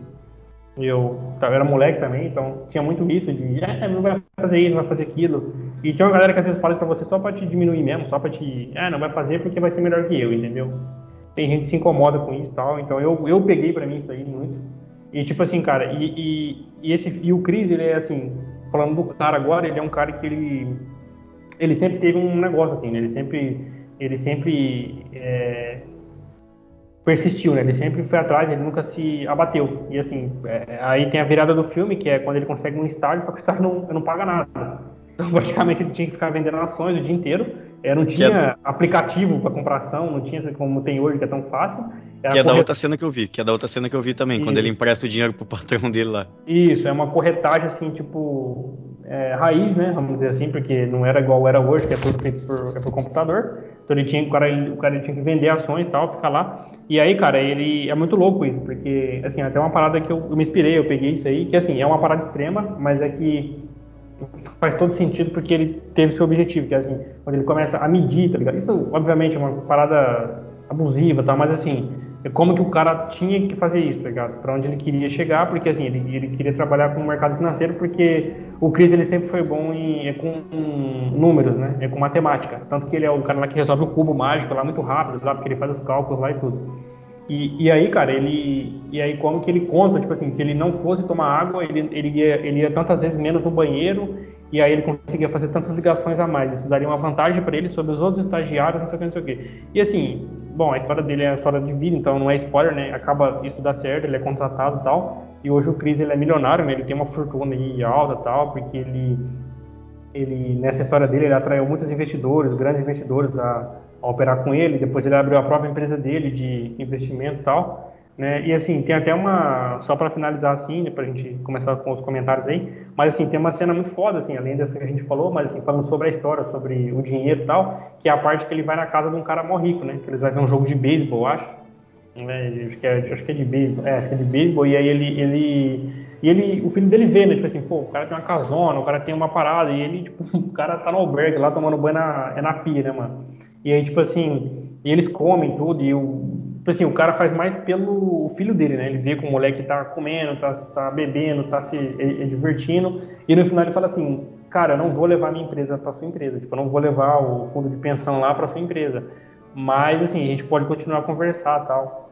eu, eu era moleque também, então tinha muito isso de, é, não vai fazer isso, não vai fazer aquilo. E tinha uma galera que às vezes fala pra você só pra te diminuir mesmo, só pra te, é, não vai fazer porque vai ser melhor que eu, entendeu? Tem gente que se incomoda com isso e tal, então eu, eu peguei pra mim isso aí muito. E tipo assim, cara, e, e, e, esse, e o Chris, ele é assim, falando do cara agora, ele é um cara que ele, ele sempre teve um negócio assim, né? Ele sempre, ele sempre, é, persistiu, né? Ele sempre foi atrás, ele nunca se abateu. E assim, é, aí tem a virada do filme, que é quando ele consegue um estágio, só que o estágio não, não paga nada. Então, praticamente, ele tinha que ficar vendendo ações o dia inteiro. É, não tinha é... aplicativo para compração, não tinha como tem hoje, que é tão fácil. Era que é corret... da outra cena que eu vi, que é da outra cena que eu vi também, Isso. quando ele empresta o dinheiro pro patrão dele lá. Isso, é uma corretagem assim, tipo, é, raiz, né? Vamos dizer assim, porque não era igual era hoje, que é tudo feito por, é por computador. Então ele tinha, o cara, ele, o cara tinha que vender ações e tal, ficar lá. E aí, cara, ele é muito louco isso, porque, assim, até uma parada que eu, eu me inspirei, eu peguei isso aí, que, assim, é uma parada extrema, mas é que faz todo sentido porque ele teve seu objetivo, que é, assim, quando ele começa a medir, tá ligado? Isso, obviamente, é uma parada abusiva, tá? Mas, assim, é como que o cara tinha que fazer isso, tá ligado? Para onde ele queria chegar, porque assim, ele, ele queria trabalhar com o mercado financeiro, porque o Cris ele sempre foi bom em, é com números, né? É com matemática. Tanto que ele é o cara lá que resolve o cubo mágico lá muito rápido, lá, porque ele faz os cálculos lá e tudo. E, e aí, cara, ele. E aí, como que ele conta, tipo assim, se ele não fosse tomar água, ele, ele, ia, ele ia tantas vezes menos no banheiro, e aí ele conseguia fazer tantas ligações a mais. Isso daria uma vantagem para ele sobre os outros estagiários, não sei o que, não sei o que. E assim, bom, a história dele é a história de vida, então não é spoiler, né? Acaba isso dar certo, ele é contratado e tal. E hoje o Chris ele é milionário, né? Ele tem uma fortuna aí alta tal, porque ele, ele nessa história dele ele atraiu muitos investidores, grandes investidores a, a operar com ele. Depois ele abriu a própria empresa dele de investimento e tal. Né? E assim, tem até uma. Só para finalizar assim, né, para a gente começar com os comentários aí, mas assim, tem uma cena muito foda, assim, além dessa que a gente falou, mas assim, falando sobre a história, sobre o dinheiro e tal, que é a parte que ele vai na casa de um cara mó rico, né? Que eles vão ver um jogo de beisebol, acho. Né? Acho, que é, acho que é de beisebol, é, acho que é de beisebol, e aí ele. ele e ele, o filho dele vê, né? Tipo assim, pô, o cara tem uma casona, o cara tem uma parada, e ele, tipo, o cara tá no albergue lá tomando banho na, é na pia, né, mano? E aí, tipo assim, eles comem tudo, e o, Tipo assim, o cara faz mais pelo filho dele, né? Ele vê que o moleque tá comendo, tá, tá bebendo, tá se é, é divertindo, e no final ele fala assim, cara, eu não vou levar minha empresa para sua empresa, tipo, eu não vou levar o fundo de pensão lá para sua empresa, mas assim, a gente pode continuar a conversar tal.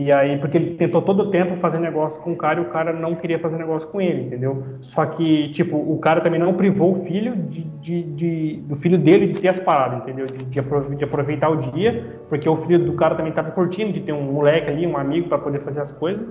E aí, porque ele tentou todo o tempo fazer negócio com o cara e o cara não queria fazer negócio com ele, entendeu? Só que, tipo, o cara também não privou o filho de, de, de do filho dele de ter as paradas, entendeu? De, de, aproveitar o dia, porque o filho do cara também tava curtindo de ter um moleque ali, um amigo para poder fazer as coisas.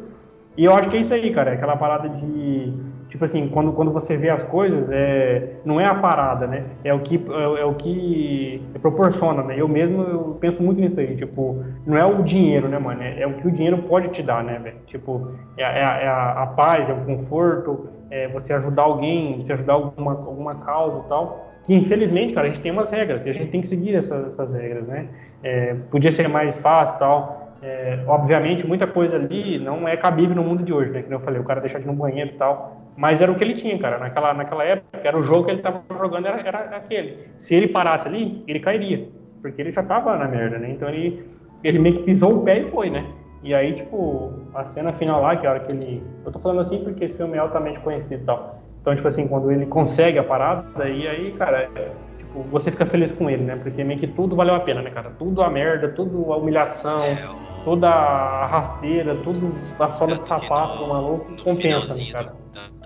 E eu acho que é isso aí, cara, é aquela parada de tipo assim, quando, quando você vê as coisas, é, não é a parada, né? É o que, é, é, o que proporciona, né? Eu mesmo eu penso muito nisso aí, tipo, não é o dinheiro, né, mano? É, é o que o dinheiro pode te dar, né, velho? Tipo, é, é, é a, a, paz, é o conforto, é você ajudar alguém, você ajudar alguma, alguma causa e tal. Que infelizmente, cara, a gente tem umas regras e a gente tem que seguir essas, essas regras, né? É, podia ser mais fácil tal. É, obviamente, muita coisa ali não é cabível no mundo de hoje, né? Que eu falei, o cara deixar de ir no banheiro e tal Mas era o que ele tinha, cara. Naquela, naquela época, era o jogo que ele tava jogando, era, era aquele. Se ele parasse ali, ele cairia. Porque ele já tava na merda, né? Então ele, ele meio que pisou o pé e foi, né? E aí, tipo, a cena final lá, que é a hora que ele. Eu tô falando assim porque esse filme é altamente conhecido e tal. Então, tipo assim, quando ele consegue a parada, e aí, cara, é, tipo, você fica feliz com ele, né? Porque meio que tudo valeu a pena, né, cara? Tudo a merda, tudo a humilhação, é, toda a rasteira, tudo a sola de sapato do maluco, compensa, né, cara? No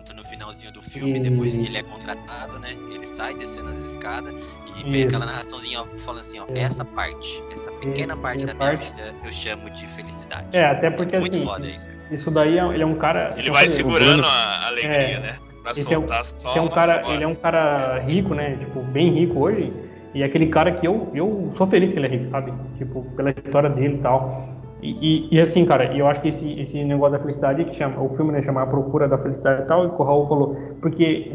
finalzinho do filme, e... depois que ele é contratado, né? Ele sai descendo as escadas e vem aquela narraçãozinha ó, falando assim, ó, é. essa parte, essa pequena parte da parte... minha vida eu chamo de felicidade. É, até porque Muito assim, foda isso, isso daí é, ele é um cara. Ele vai segurando a alegria, é, né? Pra esse soltar é um, só. É um cara, ele é um cara rico, né? Tipo, bem rico hoje. E é aquele cara que eu, eu sou feliz que ele é rico, sabe? Tipo, pela história dele e tal. E, e, assim, cara, eu acho que esse, esse negócio da felicidade, que chama, o filme, né, chama A Procura da Felicidade e tal, e o Raul falou, porque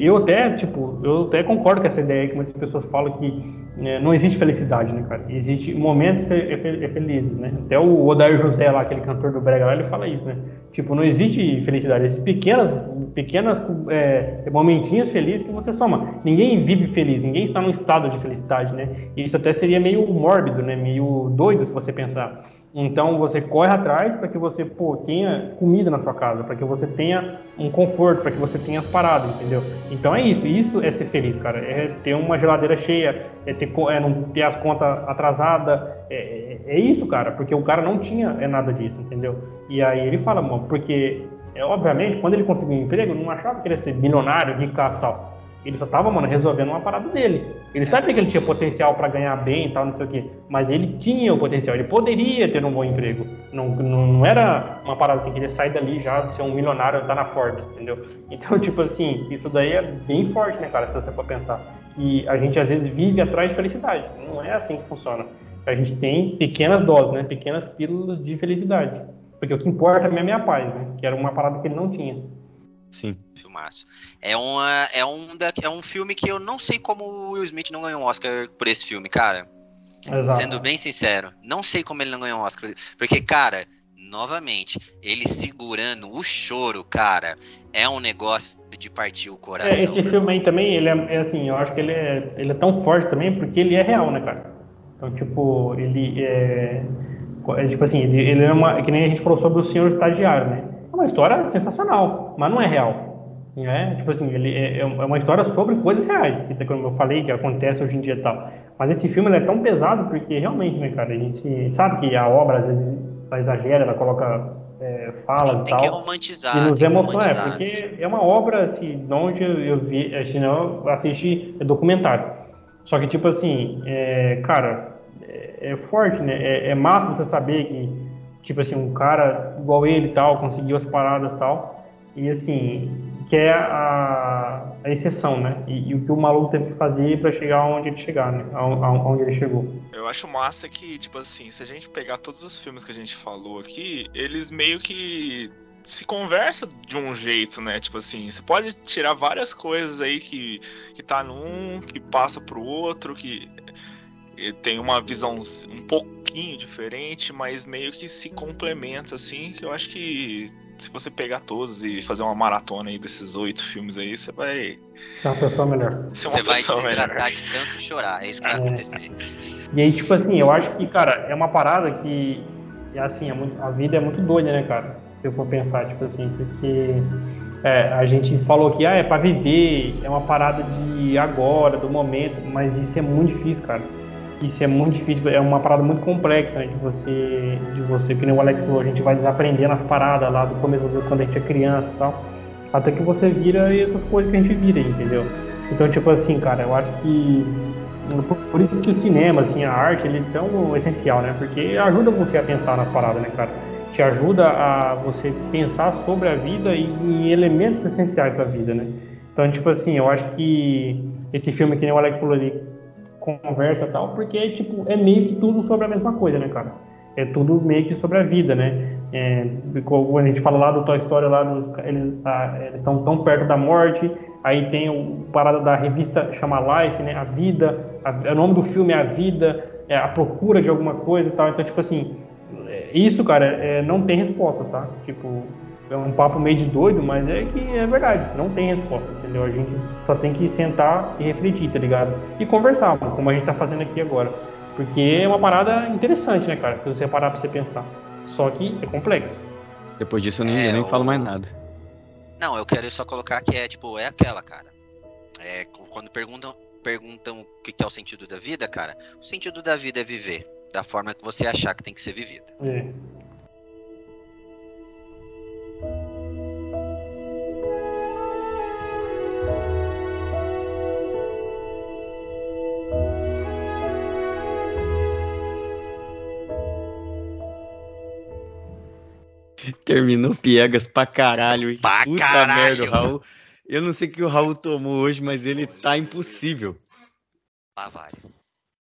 eu até, tipo, eu até concordo com essa ideia que muitas pessoas falam que né, não existe felicidade, né, cara? Existe momentos é felizes, né? Até o Odair José lá, aquele cantor do Brega lá, ele fala isso, né? Tipo, não existe felicidade, existem pequenas, pequenas é, momentinhos felizes que você soma. Ninguém vive feliz, ninguém está num estado de felicidade, né? E isso até seria meio mórbido, né? Meio doido se você pensar. Então você corre atrás para que você pô, tenha comida na sua casa, para que você tenha um conforto, para que você tenha as paradas, entendeu? Então é isso, isso é ser feliz, cara. É ter uma geladeira cheia, é, ter, é não ter as contas atrasadas, é, é, é, isso, cara, porque o cara não tinha é nada disso, entendeu? E aí ele fala, mano, porque é, obviamente quando ele conseguiu um emprego, não achava que ele ia ser milionário, ricaço e tal. Ele só tava, mano, resolvendo uma parada dele. Ele sabia que ele tinha potencial para ganhar bem e tal, não sei o quê. Mas ele tinha o potencial, ele poderia ter um bom emprego. Não, não, não era uma parada assim que ele sai dali já ser um milionário, tá na Forbes, entendeu? Então, tipo assim, isso daí é bem forte, né, cara, se você for pensar. E a gente às vezes vive atrás de felicidade. Não é assim que funciona. A gente tem pequenas doses, né? Pequenas pílulas de felicidade. Porque o que importa é a minha paz, né? Que era uma parada que ele não tinha. Sim. Filmaço. É, uma, é, um da, é um filme que eu não sei como o Will Smith não ganhou um Oscar por esse filme, cara. Exato. Sendo bem sincero, não sei como ele não ganhou um Oscar. Porque, cara, novamente, ele segurando o choro, cara, é um negócio de partir o coração. É, esse filme aí também, ele é, é, assim, eu acho que ele é, ele é tão forte também porque ele é real, né, cara? Então, tipo, ele é. é tipo assim, ele, ele é uma. Que nem a gente falou sobre o senhor estagiário, né? É uma história sensacional, mas não é real. Né? Tipo assim, ele é, é uma história sobre coisas reais, que como eu falei, que acontece hoje em dia e tal. Mas esse filme é tão pesado porque realmente, né, cara, a gente sabe que a obra às vezes ela exagera, ela coloca é, falas e tal. Tem que romantizar. E nos emociona, é, porque é uma obra assim, onde eu vi, assim, eu assisti documentário. Só que, tipo assim, é, cara, é, é forte, né? É, é massa você saber que tipo assim, um cara igual ele tal, conseguiu as paradas tal, e assim, que é a, a exceção, né? E, e, o que o maluco teve que fazer para chegar onde ele chegar, né? Onde ele chegou. Eu acho massa que, tipo assim, se a gente pegar todos os filmes que a gente falou aqui, eles meio que se conversa de um jeito, né? Tipo assim, você pode tirar várias coisas aí que, que tá num, que passa pro outro, que tem uma visão um pouquinho diferente, mas meio que se complementa, assim, que eu acho que se você pegar todos e fazer uma maratona aí desses oito filmes aí, você vai. Ser uma pessoa melhor. Ser uma você pessoa vai se melhor. de tanto chorar, é isso que vai é. acontecer. E aí, tipo assim, eu acho que, cara, é uma parada que. É assim, é muito, a vida é muito doida, né, cara? Se eu for pensar, tipo assim, porque. É, a gente falou que ah, é para viver, é uma parada de agora, do momento, mas isso é muito difícil, cara isso é muito difícil, é uma parada muito complexa, né, de você, de você, que nem o Alex falou, a gente vai desaprendendo as paradas lá do começo, quando a gente é criança e tal, até que você vira essas coisas que a gente vira, entendeu? Então, tipo assim, cara, eu acho que por isso que o cinema, assim, a arte, ele é tão essencial, né? Porque ajuda você a pensar nas paradas, né, cara? Te ajuda a você pensar sobre a vida e em elementos essenciais da vida, né? Então, tipo assim, eu acho que esse filme que nem o Alex falou ali, conversa tal, porque, tipo, é meio que tudo sobre a mesma coisa, né, cara? É tudo meio que sobre a vida, né? É, a gente fala lá do Toy Story, lá eles estão tão perto da morte, aí tem o parada da revista chama Life, né? A vida, a, o nome do filme é A Vida, é a procura de alguma coisa e tal. Então, tipo assim, é, isso, cara, é, não tem resposta, tá? Tipo, é um papo meio de doido, mas é que é verdade, não tem resposta, entendeu? A gente só tem que sentar e refletir, tá ligado? E conversar, como a gente tá fazendo aqui agora. Porque é uma parada interessante, né, cara? Se você parar pra você pensar. Só que é complexo. Depois disso eu nem, é, eu nem falo mais nada. Não, eu quero só colocar que é, tipo, é aquela, cara. É, quando perguntam, perguntam o que é o sentido da vida, cara, o sentido da vida é viver da forma que você achar que tem que ser vivida. É. Terminou piegas pra caralho. Pra Puta caralho. merda, Raul. Eu não sei o que o Raul tomou hoje, mas ele tá impossível. Lá vai.